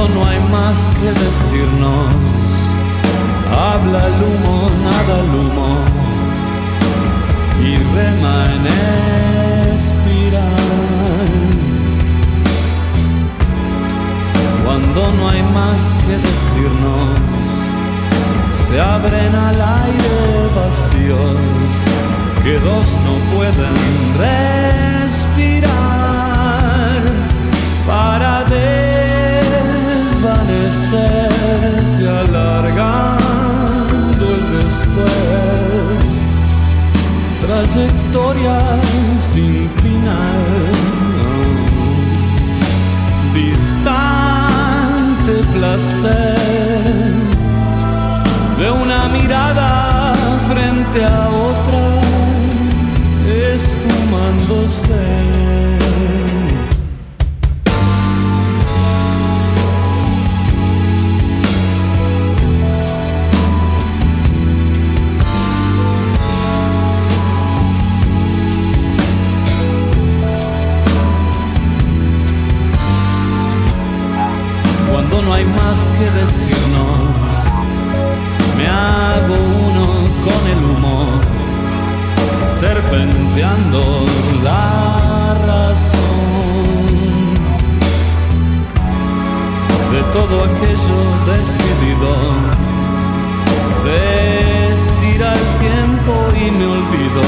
E: Cuando no hay más que decirnos, habla el humo, nada el humo, y rema en espiral. Cuando no hay más que decirnos, se abren al aire vacíos que dos no pueden respirar. Para desvanecerse alargando el después trayectoria sin final distante placer de una mirada frente a otra esfumándose. Que decirnos, me hago uno con el humo, serpenteando la razón de todo aquello decidido. Se estira el tiempo y me olvido,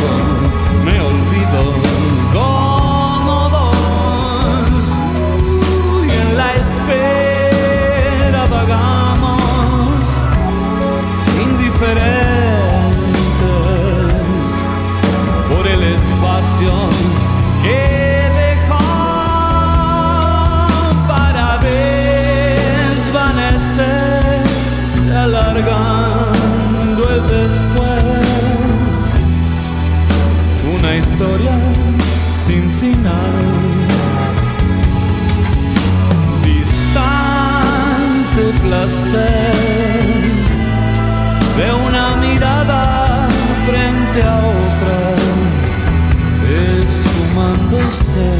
E: placer de una mirada frente a otra esfumándose.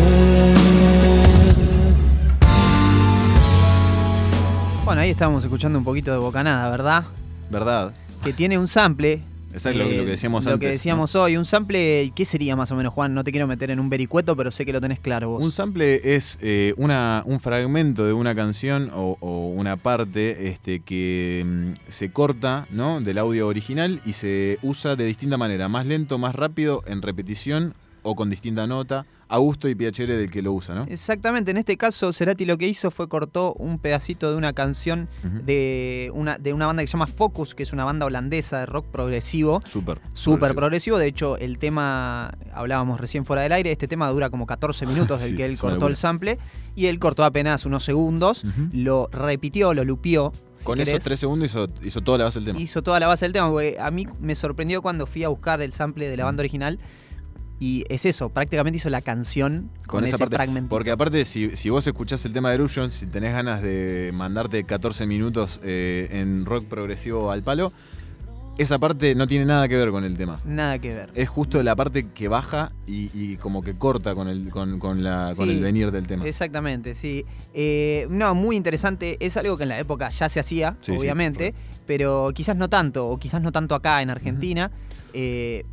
A: Bueno, ahí estábamos escuchando un poquito de Bocanada, ¿verdad?
B: ¿Verdad?
A: Que tiene un sample. Eh,
B: Exacto, lo que- lo que decíamos
A: Lo
B: antes,
A: que decíamos hoy, un sample, ¿qué sería más o menos, Juan? No te quiero meter en un vericueto, pero sé que lo tenés claro vos.
B: Un sample es eh, una, un fragmento de una canción o, o una parte este, que mm, se corta ¿no? del audio original y se usa de distinta manera, más lento, más rápido, en repetición o con distinta nota, a gusto y piacere del que lo usa, ¿no?
A: Exactamente, en este caso Cerati lo que hizo fue cortó un pedacito de una canción de, una, de una banda que se llama Focus, que es una banda holandesa de rock progresivo.
B: Súper.
A: Súper progresivo, de hecho el tema, hablábamos recién fuera del aire, este tema dura como 14 minutos del
B: Sí,
A: que él cortó el sample y él cortó apenas unos segundos, lo repitió, lo lupió. si
B: Con
A: querés.
B: esos tres segundos hizo, hizo toda la base del tema.
A: hizo toda la base del tema, porque a mí me sorprendió cuando fui a buscar el sample de la banda original y es eso, prácticamente hizo la canción con,
B: con esa
A: ese fragmento.
B: Porque aparte, si, si vos escuchás el tema de Eruption, si tenés ganas de mandarte 14 minutos eh, en rock progresivo al palo, esa parte no tiene nada que ver con el tema.
A: Nada que ver.
B: Es justo la parte que baja y, y como que corta con el, con, con la, con el venir del tema.
A: Exactamente, sí. Eh, no, muy interesante. Es algo que en la época ya se hacía,
B: Sí, sí,
A: obviamente, pero quizás no tanto, o quizás no tanto acá en Argentina. eh,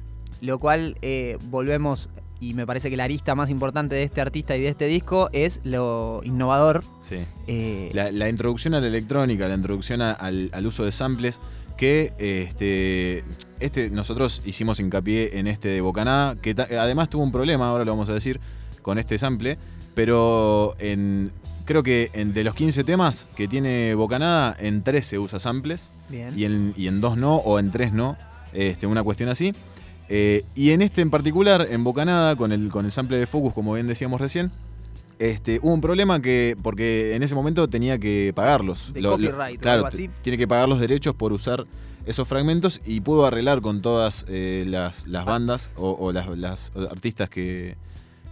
A: lo cual eh, volvemos y me parece que la arista más importante de este artista y de este disco es lo innovador.
B: Sí.
A: Eh,
B: La, la introducción a la electrónica, la introducción a- al, al uso de samples, que este, este nosotros hicimos hincapié en este de Bocaná, que ta- además tuvo un problema, ahora lo vamos a decir, con este sample, pero en, creo que en, de los 15 temas que tiene Bocanada, en 13 usa samples
A: bien.
B: y en, y en dos no, o en tres no, este, una cuestión así. Eh, y en este en particular, en Bocanada, con el, con el sample de Focus, como bien decíamos recién, este, hubo un problema que, porque en ese momento tenía que pagarlos.
A: De copyright o
B: claro,
A: algo así.
B: Tiene que pagar los derechos por usar esos fragmentos y pudo arreglar con todas eh, las, las bandas o, o las, las artistas que,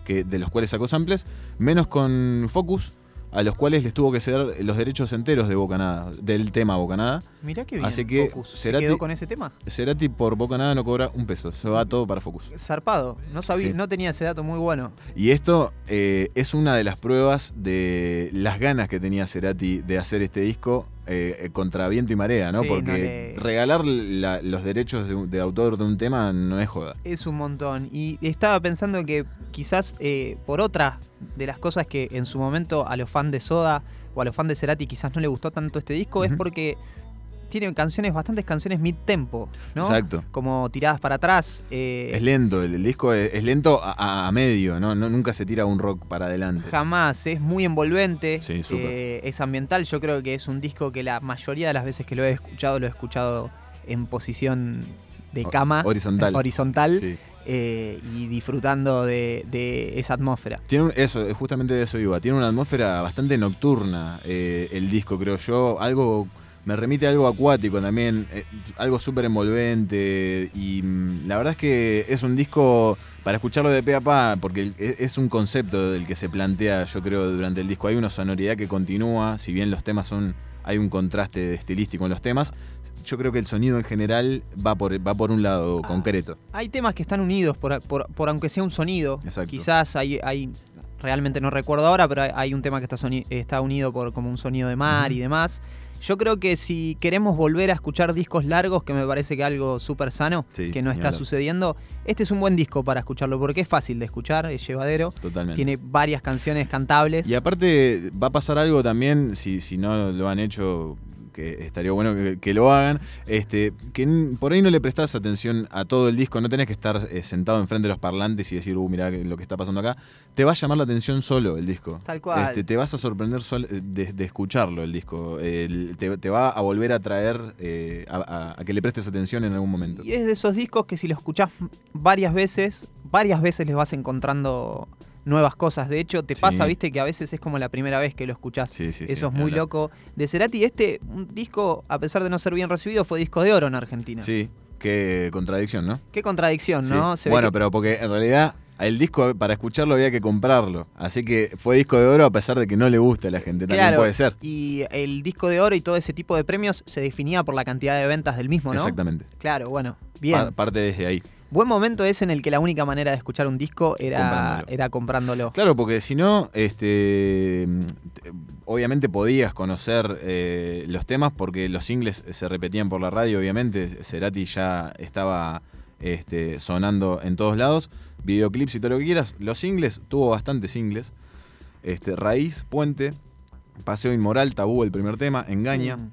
B: que- de los cuales sacó samples, menos con Focus, a los cuales les tuvo que ceder los derechos enteros de Bocanada, del tema Bocanada.
A: Mirá qué bien.
B: Así que
A: Focus. ¿Se quedó con ese tema?
B: Cerati por Bocanada no cobra un peso, se va todo para Focus.
A: Zarpado. No sabía,
B: Sí.
A: no tenía ese dato muy bueno.
B: Y esto eh, es una de las pruebas de las ganas que tenía Cerati de hacer este disco eh, eh, contra viento y marea, ¿no?
A: Sí,
B: Porque
A: no le-
B: regalar la- los derechos de, de autor de un tema no es joda.
A: Es un montón. Y estaba pensando que quizás eh, por otra de las cosas que en su momento a los fans de Soda o a los fans de Cerati quizás no le gustó tanto este disco es porque tiene canciones, bastantes canciones mid-tempo, ¿no?
B: Exacto.
A: Como tiradas para atrás. eh,
B: Es lento, el, el disco es, es lento a, medio, ¿no? No- Nunca se tira un rock para adelante.
A: Jamás, es muy envolvente,
B: Sí,
A: eh, es ambiental, yo creo que es un disco que la mayoría de las veces que lo he escuchado, lo he escuchado en posición de cama,
B: horizontal.
A: horizontal
B: Sí.
A: eh, y disfrutando de, de esa atmósfera.
B: Tiene un- eso, justamente de eso iba. Tiene una atmósfera bastante nocturna eh, el disco, creo yo. Algo. Me remite a algo acuático también, eh, algo súper envolvente. Y mm, la verdad es que es un disco para escucharlo de pe a pa, porque el- es, un concepto del que se plantea, yo creo, durante el disco. Hay una sonoridad que continúa, si bien los temas son. Hay un contraste estilístico en los temas. Yo creo que el sonido en general va por, va por un lado
A: Ah.
B: concreto.
A: Hay temas que están unidos por, por- por aunque sea un sonido.
B: Exacto.
A: Quizás hay, hay, realmente no recuerdo ahora, pero hay, un tema que está, está unido por como un sonido de mar y demás. Yo creo que si queremos volver a escuchar discos largos, que me parece que algo súper sano,
B: Sí,
A: que no está sucediendo, este es un buen disco para escucharlo, porque es fácil de escuchar, es llevadero,
B: Totalmente.
A: tiene varias canciones cantables.
B: Y aparte va a pasar algo también, si, si no lo han hecho, que estaría bueno que, que lo hagan, este, que por ahí no le prestás atención a todo el disco, no tenés que estar eh, sentado enfrente de los parlantes y decir, uh, mirá lo que está pasando acá. Te va a llamar la atención solo el disco.
A: Tal cual.
B: Este, te vas a sorprender sol- de, de escucharlo el disco. El- te, te va a volver a traer eh, a, a- a que le prestes atención en algún momento.
A: Y es de esos discos que si lo escuchás varias veces, varias veces les vas encontrando nuevas cosas. De hecho, te
B: Sí.
A: pasa, viste, que a veces es como la primera vez que lo escuchás.
B: Sí, sí,
A: Eso es muy loco. De Cerati, este un disco, a pesar de no ser bien recibido, fue disco de oro en Argentina.
B: Sí, qué contradicción, ¿no?
A: Qué contradicción. ¿no? Se
B: bueno,
A: que-
B: pero porque en realidad el disco para escucharlo había que comprarlo. Así que fue disco de oro a pesar de que no le gusta a la gente. También
A: Claro,
B: puede ser.
A: Y el disco de oro y todo ese tipo de premios se definía por la cantidad de ventas del mismo, ¿no?
B: Exactamente.
A: Claro, bueno, bien.
B: Pa- parte desde ahí.
A: Buen momento es en el que la única manera de escuchar un disco era
B: Comprándolo.
A: era comprándolo.
B: Claro, porque si no, este, obviamente podías conocer eh, los temas porque los singles se repetían por la radio, obviamente. Cerati ya estaba este, sonando en todos lados, videoclips y todo lo que quieras. Los singles, tuvo bastantes singles. Este, Raíz, Puente, Paseo Inmoral, Tabú, el primer tema, Engaña,
A: Mm.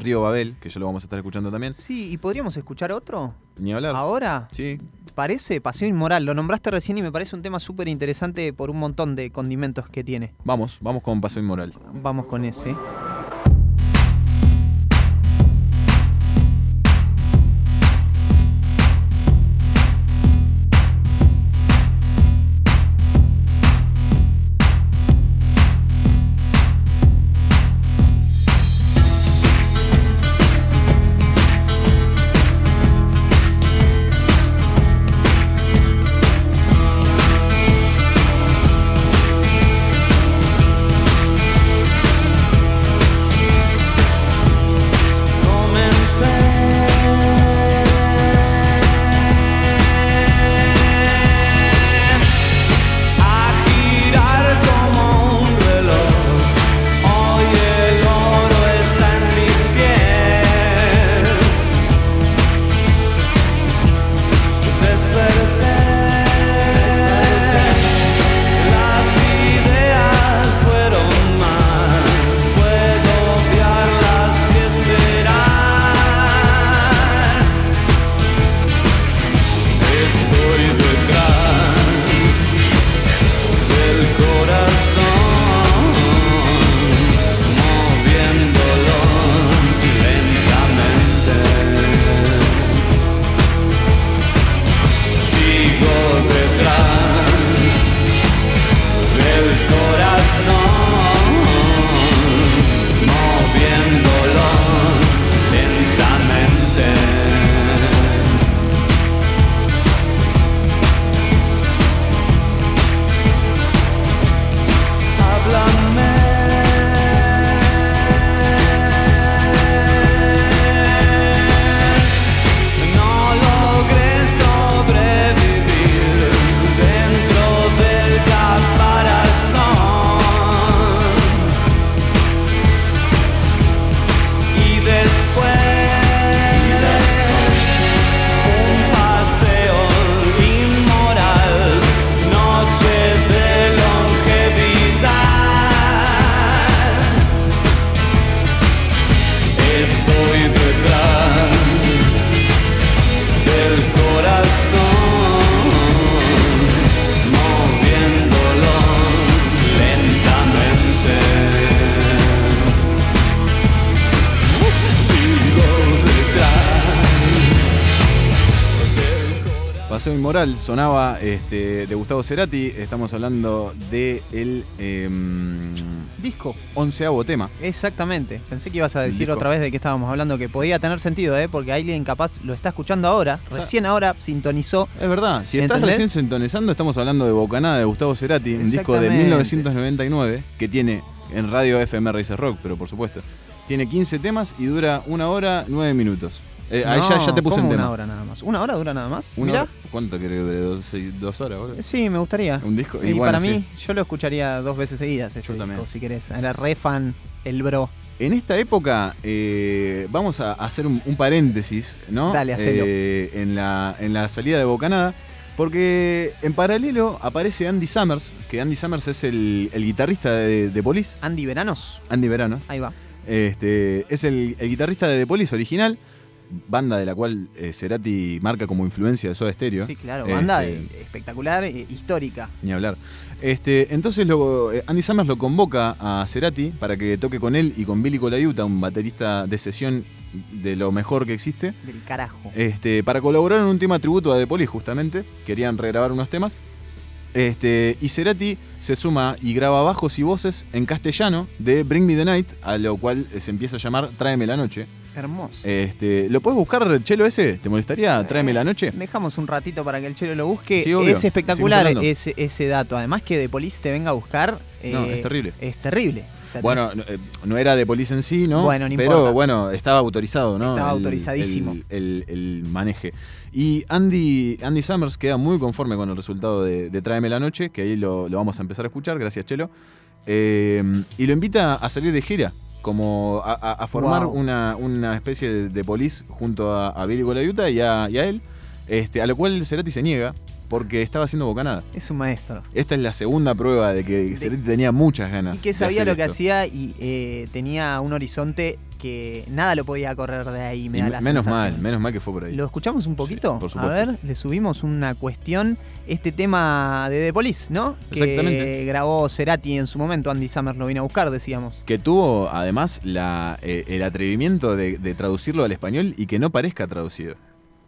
B: Río Babel, que ya lo vamos a estar escuchando también.
A: Sí, ¿y podríamos escuchar otro?
B: Ni hablar.
A: ¿Ahora?
B: Sí,
A: Parece Paseo Inmoral. Lo nombraste recién y me parece un tema súper interesante por un montón de condimentos que tiene.
B: vamos, vamos con Paseo Inmoral.
A: Vamos con ese.
B: Sonaba este, de Gustavo Cerati. Estamos hablando de el em,
A: Disco.
B: onceavo tema.
A: Exactamente. Pensé que ibas a decir
B: Disco.
A: otra vez de qué estábamos hablando, que podía tener sentido, ¿eh? Porque alguien capaz lo está escuchando ahora, recién ahora sintonizó.
B: Es verdad, si estás
A: ¿Entendés?
B: recién sintonizando, estamos hablando de Bocanada de Gustavo Cerati, un disco de
A: Exactamente.
B: 1999 que tiene en radio FM Raíces Rock, pero por supuesto. Tiene 15 temas y dura una hora, nueve minutos. Eh, ahí ya,
A: No,
B: ya te puse
A: ¿cómo
B: el tema.
A: una hora nada más. ¿Una hora dura nada más?
B: Hora- ¿Cuánto querés que dure? ¿Dos, horas?
A: Sí, me gustaría.
B: Un disco.
A: Y,
B: bueno,
A: para
B: sí.
A: mí, yo lo escucharía dos veces seguidas este
B: Yo
A: disco,
B: también.
A: si querés. Era re fan, el bro.
B: En esta época eh, vamos a hacer un, un paréntesis, ¿no?
A: Dale, hacelo.
B: Eh, en, la, en la salida de Bocanada. Porque en paralelo aparece Andy Summers, que Andy Summers es el, el guitarrista de, de Police,
A: Andy Veranos.
B: Andy Veranos.
A: Ahí va.
B: Este, es el, el guitarrista de The Police original, banda de la cual eh, Cerati marca como influencia de Soda Stereo.
A: Sí, claro. Banda
B: Este,
A: eh, espectacular, eh, histórica.
B: Ni hablar. Este, entonces lo- eh, Andy Summers lo convoca a Cerati para que toque con él y con Billy Colaiuta, un baterista de sesión de lo mejor que existe,
A: Del carajo.
B: este, para colaborar en un tema tributo a The Police justamente. Querían regrabar unos temas. Este, y Cerati se suma y graba bajos y voces en castellano de Bring Me the Night, a lo cual eh, se empieza a llamar Tráeme la Noche.
A: Hermoso.
B: Este, ¿Lo puedes buscar, Chelo, ese? ¿Te molestaría? Tráeme la Noche.
A: Dejamos un ratito para que el chelo lo busque.
B: Sí, obvio.
A: es espectacular ese, ese dato. Además que de Police te venga a buscar.
B: No,
A: eh,
B: es terrible.
A: Es terrible. O sea,
B: Bueno, no, eh, no era de Police en sí, ¿no?
A: Bueno, no
B: Pero
A: importa.
B: bueno, estaba autorizado, ¿no?
A: Estaba
B: El-
A: autorizadísimo.
B: El, el- el maneje. Y Andy, Andy Summers queda muy conforme con el resultado de, de Tráeme la Noche, que ahí lo, lo vamos a empezar a escuchar, gracias Chelo. Eh, y lo invita a salir de gira, como a, a- a formar
A: Wow.
B: una, una especie de, de police junto a, a Billy Colaiuta y a, y a él, este, a lo cual Cerati se niega, porque estaba haciendo bocanada.
A: Es un maestro.
B: Esta es la segunda prueba de que Cerati tenía muchas ganas.
A: Y que sabía lo que
B: esto.
A: hacía y eh, tenía un horizonte que nada lo podía correr de ahí, me
B: Y
A: da la
B: menos
A: sensación.
B: mal, menos mal que fue por ahí.
A: ¿Lo escuchamos un poquito?
B: por
A: a
B: supuesto.
A: ver, le subimos una cuestión. Este tema de The Police, ¿no? Que
B: Exactamente.
A: grabó Cerati en su momento. Andy Summers lo vino a buscar, decíamos.
B: Que tuvo además la, eh, el atrevimiento de, de traducirlo al español y que no parezca traducido.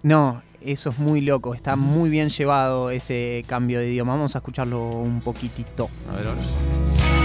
A: No, eso es muy loco. Está muy bien llevado ese cambio de idioma. Vamos a escucharlo un poquitito.
B: A ver ahora.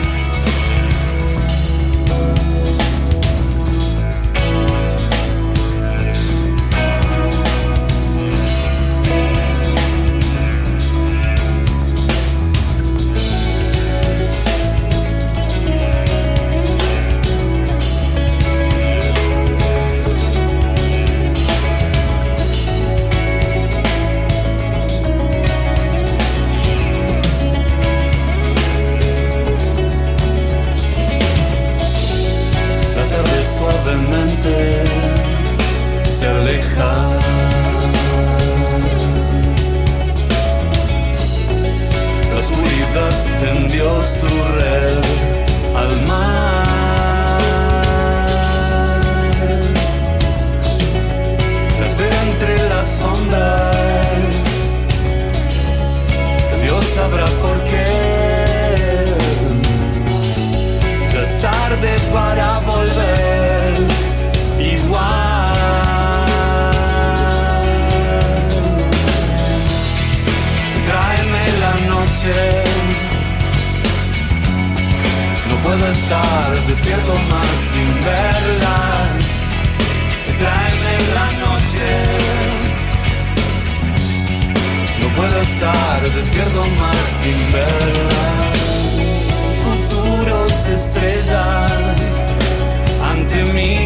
E: Su red al mar. La espera entre las sombras. Dios sabrá por qué. Ya es tarde estar despierto más sin verla. Tráeme la noche. No puedo estar despierto más sin verla futuros estrellan ante mí.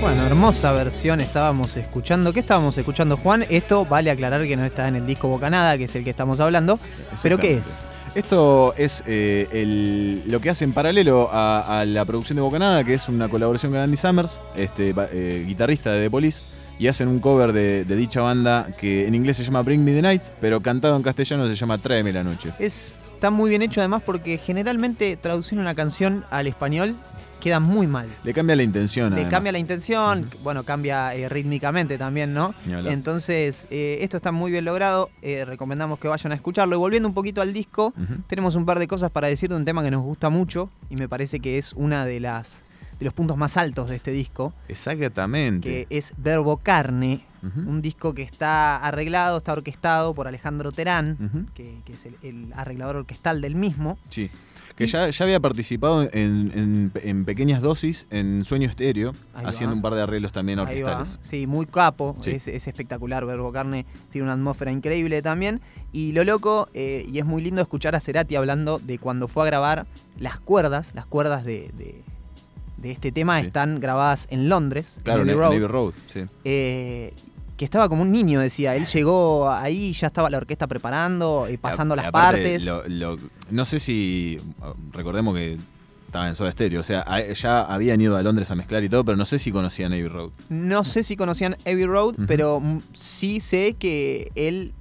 A: Bueno, hermosa versión estábamos escuchando. ¿Qué estábamos escuchando, Juan? Esto vale aclarar que no está en el disco Bocanada, que es el que estamos hablando. ¿Pero qué es?
B: Esto es eh, lo que hace en paralelo a, la producción de Bocanada, que es una colaboración con Andy Summers, este, eh, guitarrista de The Police, y hacen un cover de, de dicha banda que en inglés se llama Bring Me the Night, pero cantado en castellano se llama Tráeme la Noche.
A: Es, está muy bien hecho además porque generalmente traducir una canción al español queda muy mal.
B: Le cambia la intención.
A: Le
B: además.
A: cambia la intención, bueno, cambia eh, rítmicamente también, ¿no? Entonces, eh, esto está muy bien logrado, eh, recomendamos que vayan a escucharlo. Y volviendo un poquito al disco, tenemos un par de cosas para decir de un tema que nos gusta mucho y me parece que es una de las de los puntos más altos de este disco,
B: Exactamente.
A: que es Verbo Carne. Un disco que está arreglado, está orquestado por Alejandro Terán, que es el, el arreglador orquestal del mismo.
B: Sí. Que
A: Y-
B: ya, ya había participado en, en- en pequeñas dosis en Sueño Estéreo,
A: Ahí
B: haciendo
A: va.
B: un par de arreglos también orquestales.
A: Sí, muy capo.
B: Sí.
A: Es, es espectacular. Verbo Carne tiene una atmósfera increíble también. Y lo loco, eh, y es muy lindo escuchar a Cerati hablando de cuando fue a grabar las cuerdas, las cuerdas de, de- de este tema
B: Sí.
A: están grabadas en Londres,
B: Claro,
A: en Road.
B: Navy Road, sí.
A: eh, que estaba como un niño, decía. Él llegó ahí, ya estaba la orquesta preparando, y pasando las
B: aparte,
A: partes.
B: lo- lo- no sé si. Recordemos que estaba en Soda Stereo. O sea, a- ya habían ido a Londres a mezclar y todo, pero no sé si conocían Navy Road.
A: No sé si conocían Abbey Road, pero sí sé que él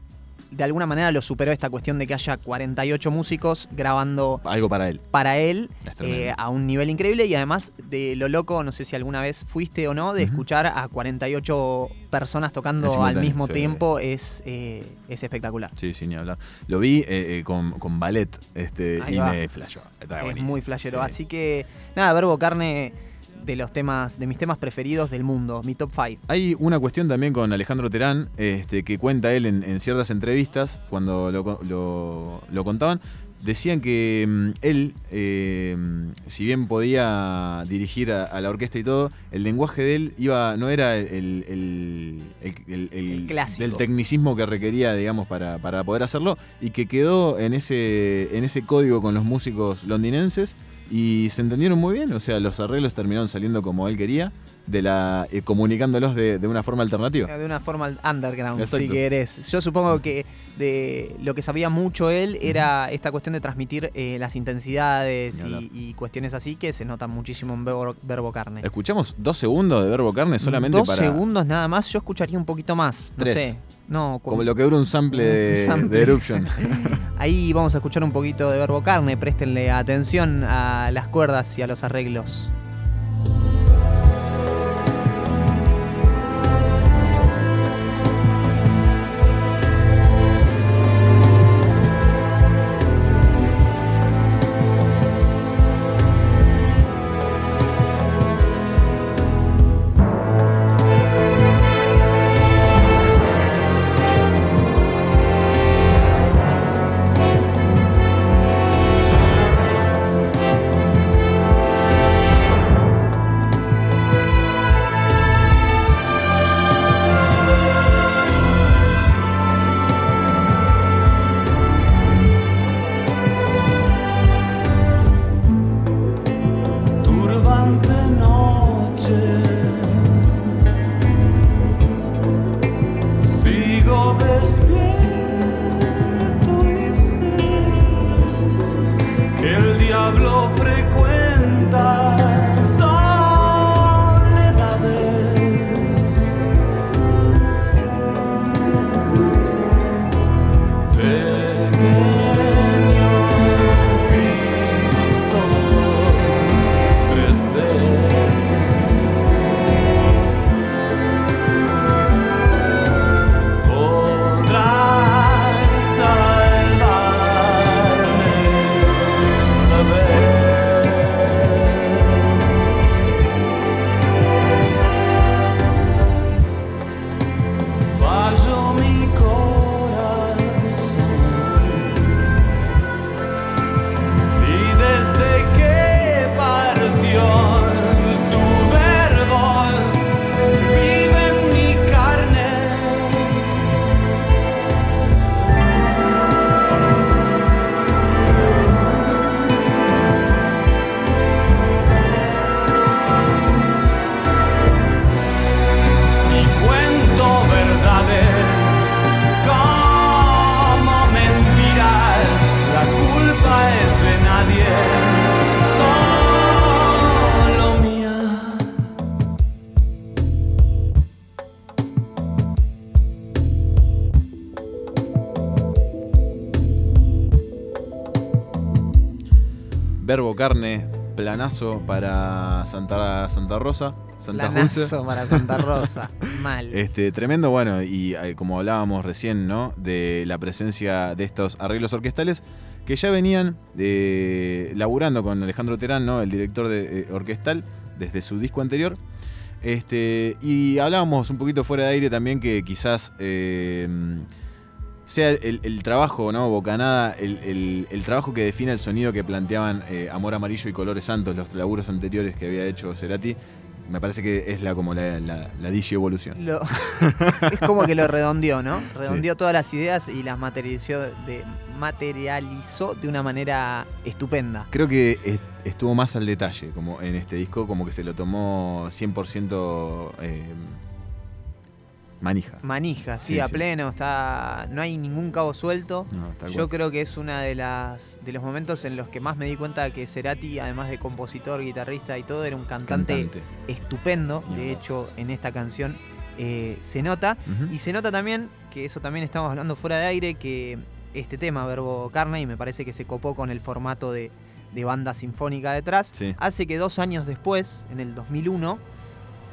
A: de alguna manera lo superó esta cuestión de que haya 48 músicos grabando
B: Algo para él.
A: para él eh, a un nivel increíble y además de lo loco, no sé si alguna vez fuiste o no, de escuchar a 48 personas tocando al mismo
B: sí.
A: tiempo es, eh, es espectacular.
B: Sí, sin ni hablar. Lo vi eh, eh, con, con ballet este,
A: Ahí
B: y
A: va.
B: me flashó.
A: Es muy flashero.
B: Sí.
A: Así que nada, Verbo Carne de los temas, de mis temas preferidos del mundo, mi top 5.
B: Hay una cuestión también con Alejandro Terán, este, que cuenta él en, en ciertas entrevistas, cuando lo, lo- lo contaban, decían que mm, él, eh, si bien podía dirigir a, a la orquesta y todo, el lenguaje de él iba no era el, el- el- el- el-
A: El clásico.
B: del tecnicismo que requería, digamos, para, para poder hacerlo, y que quedó en ese, en ese código con los músicos londinenses. Y se entendieron muy bien, o sea, los arreglos terminaron saliendo como él quería, de la eh, comunicándolos de, de una forma alternativa.
A: De una forma underground,
B: Exacto.
A: si querés. Yo supongo que de lo que sabía mucho él era esta cuestión de transmitir eh, las intensidades y, y cuestiones así que se notan muchísimo en Verbo, Verbo Carne.
B: Escuchamos dos segundos de Verbo Carne solamente
A: Dos
B: para.
A: segundos nada más, yo escucharía un poquito más. No
B: Tres.
A: sé. No, como-
B: Como lo que dura un sample,
A: Un
B: de-
A: sample.
B: de Eruption.
A: Ahí vamos a escuchar un poquito de Verbo Carne. Préstenle atención a las cuerdas y a los arreglos.
E: Carne,
B: planazo para Santa, Santa Rosa. Santa
A: Planazo para Santa Rosa. Mal.
B: Este, tremendo, bueno, y eh, como hablábamos recién, ¿no? De la presencia de estos arreglos orquestales que ya venían eh, laburando con Alejandro Terán, ¿no? El director de, eh, orquestal, desde su disco anterior. Este, y hablábamos un poquito fuera de aire también que quizás eh, sea el, el trabajo, ¿no? Bocanada, el, el- el trabajo que define el sonido que planteaban eh, Amor Amarillo y Colores Santos, los laburos anteriores que había hecho Cerati. Me parece que es la como la, la, la digievolución.
A: Lo- es como que lo redondeó, ¿no? Redondeó todas las ideas y las materializó de, materializó de una manera estupenda.
B: Creo que est- estuvo más al detalle como en este disco, como que se lo tomó 100% eh, manija.
A: Manija, sí,
B: Sí,
A: a
B: sí.
A: pleno, está. No hay ningún cabo suelto.
B: No,
A: Yo creo que es una de las de los momentos en los que más me di cuenta que Cerati, además de compositor, guitarrista y todo, era un cantante,
B: Cantante.
A: estupendo. De hecho, en esta canción eh, se nota. Y se nota también, que eso también estamos hablando fuera de aire, que este tema, Verbo Carne, y me parece que se copó con el formato de, de banda sinfónica detrás,
B: Sí.
A: hace que dos años después, en el 2001,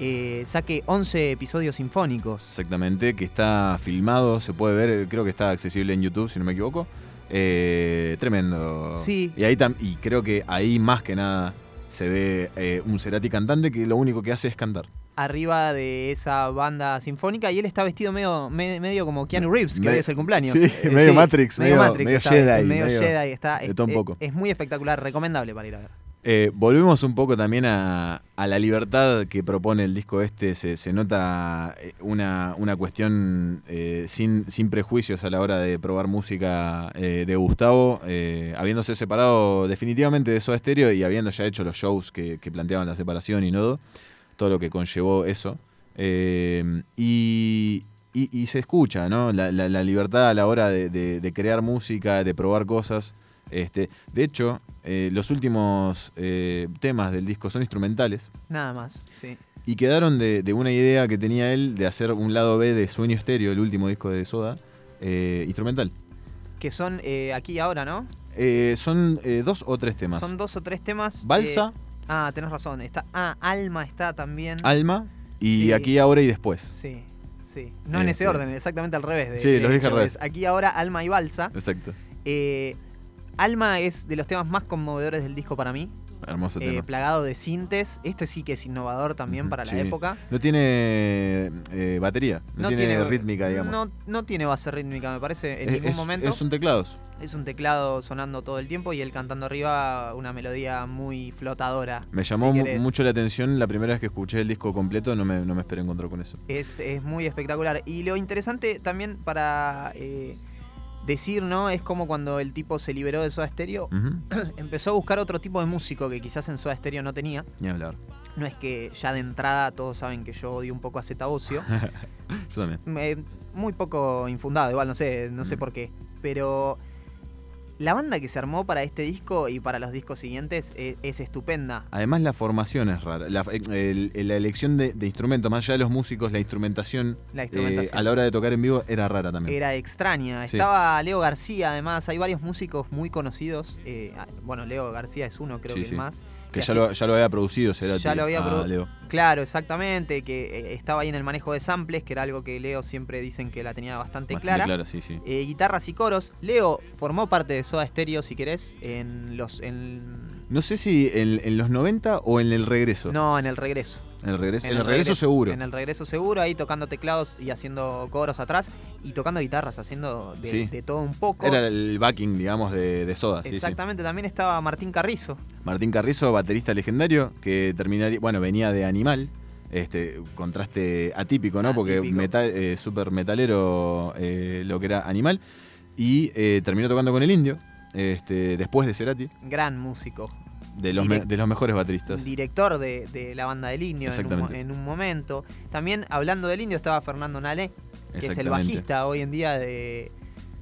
A: eh, saque 11 episodios sinfónicos.
B: Exactamente, que está filmado, se puede ver, creo que está accesible en YouTube, si no me equivoco. Eh, tremendo.
A: Sí.
B: Y, ahí y creo que ahí más que nada se ve eh, un Cerati cantante que lo único que hace es cantar.
A: Arriba de esa banda sinfónica y él está vestido medio, me- medio como Keanu Reeves, que
B: Me-
A: hoy es el cumpleaños.
B: sí,
A: Eh,
B: medio Matrix, medio- medio
A: está,
B: Jedi,
A: medio,
B: medio
A: Jedi, está, es, es-
B: poco.
A: es muy espectacular, recomendable para ir a ver.
B: Eh, volvemos un poco también a, la libertad que propone el disco este. Se, nota eh, una, una cuestión eh, sin, sin prejuicios a la hora de probar música eh, de Gustavo, eh, habiéndose separado definitivamente de Soda Stereo y habiendo ya hecho los shows que, planteaban la separación y todo, todo lo que conllevó eso. Y, se escucha, ¿no? La, libertad a la hora de crear música, de probar cosas. Este, de hecho, eh, los últimos eh, temas del disco son instrumentales
A: Nada más, sí.
B: y quedaron de, de una idea que tenía él de hacer un lado B de Sueño Estéreo, el último disco de Soda, eh, instrumental.
A: Que son aquí y ahora, ¿no?
B: Son dos o tres temas.
A: Son dos o tres temas.
B: Balsa,
A: ah, tenés razón. Está, ah, Alma está también.
B: Alma y
A: Sí.
B: aquí, ahora y después.
A: Sí, sí. No en ese
B: Este.
A: orden, exactamente al revés. De,
B: Sí,
A: de
B: los dije al revés.
A: Aquí ahora, Alma y Balsa.
B: Exacto.
A: Eh, Alma es de los temas más conmovedores del disco para mí.
B: Hermoso
A: eh,
B: tema.
A: plagado de sintes. Este sí que es innovador también para la época.
B: No tiene eh, batería, no, tiene, rítmica, digamos.
A: No, no tiene base rítmica, me parece, en
B: Es-
A: ningún
B: es-
A: momento.
B: Es un teclados.
A: Es un teclado sonando todo el tiempo y él cantando arriba una melodía muy flotadora.
B: Me llamó mucho la atención la primera vez que escuché el disco completo, no me, no me esperé encontrar con eso.
A: Es, es muy espectacular. Y lo interesante también para eh, decir, ¿no? Es como cuando el tipo se liberó de Soda Stereo, empezó a buscar otro tipo de músico que quizás en Soda Stereo no tenía.
B: Ni hablar.
A: No es que ya de entrada todos saben que yo odio un poco a Zeta Ocio.
B: Yo también.
A: Me- muy poco infundado, igual no sé, no sé
B: Mm.
A: por qué. Pero la banda que se armó para este disco y para los discos siguientes es, es estupenda.
B: Además la formación es rara. La, el- el- la elección de, de instrumentos, más allá de los músicos, la instrumentación,
A: La
B: eh,
A: instrumentación.
B: a la hora de tocar en vivo era rara también.
A: Era extraña.
B: Sí.
A: Estaba Leo García, además. Hay varios músicos muy conocidos. eh, bueno, Leo García es uno, creo
B: Sí,
A: que
B: sí.
A: el más.
B: Que ya lo, ya lo había producido Cerati
A: Ya lo había
B: a
A: produ-
B: Leo.
A: Claro, exactamente. Que eh, estaba ahí en el manejo de samples, que era algo que Leo siempre dicen que la tenía bastante,
B: Bastante
A: clara.
B: sí, sí.
A: Eh, guitarras y coros. Leo formó parte de Soda Stereo, si querés, en los. En,
B: No sé si en, en los 90 o en el regreso.
A: no, en el regreso.
B: En el regreso,
A: En
B: el regreso seguro.
A: En el regreso seguro, ahí tocando teclados y haciendo coros atrás. Y tocando guitarras, haciendo de,
B: Sí.
A: de todo un poco.
B: Era el backing, digamos, de, de Soda. sí, sí.
A: Exactamente, también estaba Martín Carrizo.
B: Martín Carrizo, baterista legendario, que terminaría, bueno, venía de Animal, este contraste atípico, ¿no? Porque metal, eh, super metalero eh, lo que era Animal, y eh, terminó tocando con el Indio, este, después de Cerati,
A: Gran músico.
B: De los, de los mejores bateristas.
A: Director de, de la banda del Indio en un, en momento. También hablando del Indio estaba Fernando Nalé, que es el bajista hoy en día de,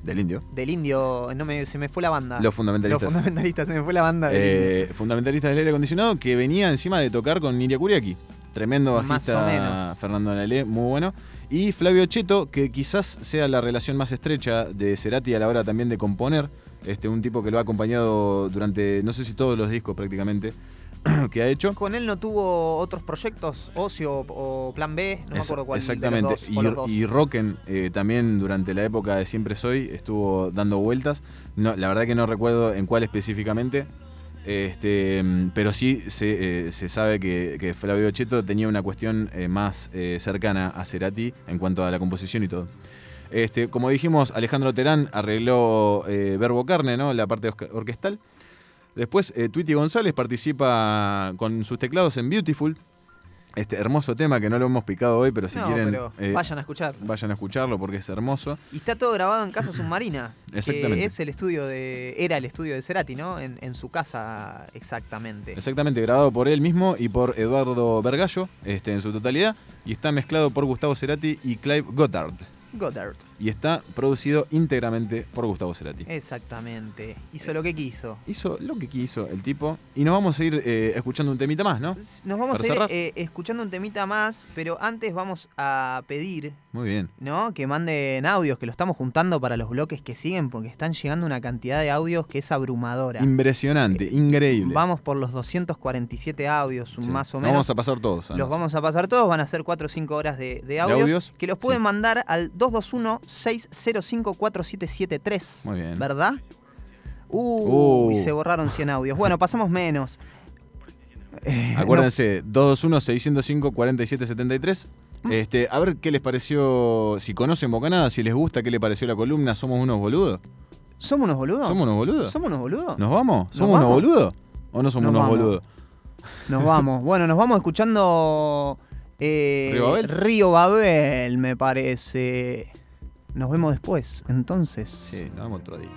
B: Del Indio.
A: del Indio. No me, se me fue la banda.
B: Los fundamentalistas.
A: Los fundamentalistas, se me fue la banda del Indio.
B: Eh, fundamentalistas del aire acondicionado, que venía encima de tocar con Niria Kuriaki. Tremendo
A: Más
B: bajista
A: o menos.
B: Fernando Nalé, muy bueno. Y Flavio Cheto, que quizás sea la relación más estrecha de Cerati a la hora también de componer. Este, un tipo que lo ha acompañado durante, no sé si todos los discos prácticamente, que ha hecho.
A: Con él no tuvo otros proyectos, Ocio o Plan B, no me acuerdo cuál
B: Exactamente.
A: de los dos, o
B: y, y Rocken eh, también durante la época de Siempre Soy estuvo dando vueltas. No, la verdad que no recuerdo en cuál específicamente. Este, pero sí se, eh, se sabe que, que Flavio Cheto tenía una cuestión eh, más cercana a Cerati en cuanto a la composición y todo. Este, como dijimos, Alejandro Terán arregló eh, Verbo Carne, ¿no? la parte orque- orquestal. Después, eh, Tweety González participa con sus teclados en Beautiful. Este hermoso tema que no lo hemos picado hoy, pero si
A: no,
B: quieren
A: pero
B: eh,
A: vayan a escuchar.
B: vayan a escucharlo porque es hermoso.
A: Y está todo grabado en Casa Submarina.
B: Exactamente.
A: Que es el estudio de. Era el estudio de Cerati, ¿no? En, en su casa, exactamente.
B: Exactamente, grabado por él mismo y por Eduardo Vergallo este, en su totalidad. Y está mezclado por Gustavo Cerati y Clive Goddard.
A: Goddard.
B: Y está producido íntegramente por Gustavo Cerati.
A: Exactamente. Hizo lo que quiso.
B: Hizo lo que quiso el tipo. Y nos vamos a ir eh, escuchando un temita más, ¿no?
A: Nos vamos
B: Para
A: a ir eh, escuchando un temita más, pero antes vamos a pedir,
B: Muy bien.
A: ¿no? Que manden audios, que lo estamos juntando para los bloques que siguen, porque están llegando una cantidad de audios que es abrumadora.
B: Impresionante, increíble.
A: Vamos por los 247 audios,
B: Sí.
A: más o
B: Nos
A: menos.
B: Vamos a pasar todos.
A: Los vamos a pasar todos, van a ser 4 o 5 horas de, de audios,
B: audios?
A: que los pueden
B: Sí.
A: mandar al 221-605-4773.
B: Muy bien.
A: ¿Verdad? Uh,
B: Uh.
A: y se borraron 100 audios. Bueno, pasamos menos. Eh,
B: Acuérdense, 221-605-4773.
A: Mm.
B: Este, a ver qué les pareció, si conocen Bocanada, si les gusta, qué les pareció la columna. ¿Somos unos boludos?
A: no, ¿Somos unos boludos?
B: ¿Somos unos boludos?
A: ¿Somos unos boludos?
B: ¿Nos vamos?
A: ¿Nos
B: ¿Somos unos
A: vamos?
B: boludos? ¿O no somos
A: Nos
B: unos
A: vamos.
B: boludos?
A: Nos vamos. Bueno, nos vamos escuchando eh,
B: ¿Río Babel?
A: Río Babel, me parece. Nos vemos después, entonces.
B: Sí, nos vemos otro día.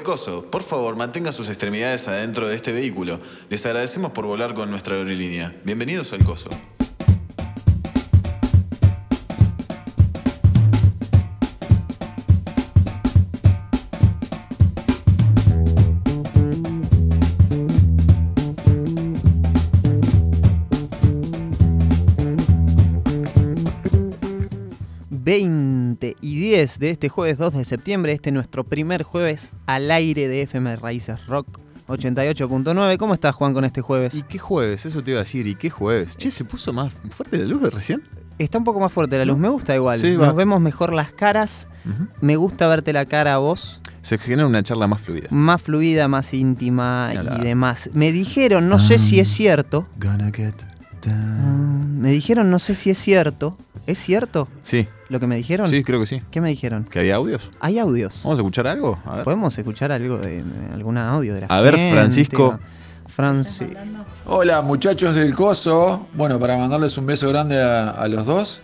B: Del Coso. Por favor, mantenga sus extremidades adentro de este vehículo. Les agradecemos por volar con nuestra aerolínea. Bienvenidos al Coso.
A: 10 de este jueves 2 de septiembre... ...este es nuestro primer jueves al aire de FM Raíces Rock 88.9... ¿Cómo estás, Juan, con este jueves?
B: ¿Y qué jueves? Eso te iba a decir. ¿Y qué jueves? Che, ¿se puso más fuerte la luz de recién?
A: Está un poco más fuerte la luz, me gusta igual.
B: Sí,
A: Nos vemos mejor las caras. Me gusta verte la cara a vos.
B: Se genera una charla más fluida.
A: Más fluida, más íntima y demás. Me dijeron, no sé si es cierto.
B: Gonna get
A: ah, Me dijeron, no sé si es cierto. ¿Es cierto
B: Sí,
A: lo que me dijeron?
B: sí, creo que sí.
A: ¿Qué me dijeron?
B: ¿Que había audios?
A: Hay audios.
B: ¿Vamos a escuchar algo? A ver.
A: ¿Podemos escuchar algo de, de algún audio de la
B: A ver? Francisco.
A: Franci.
F: Hola muchachos del Coso. Bueno, para mandarles un beso grande a, a los dos.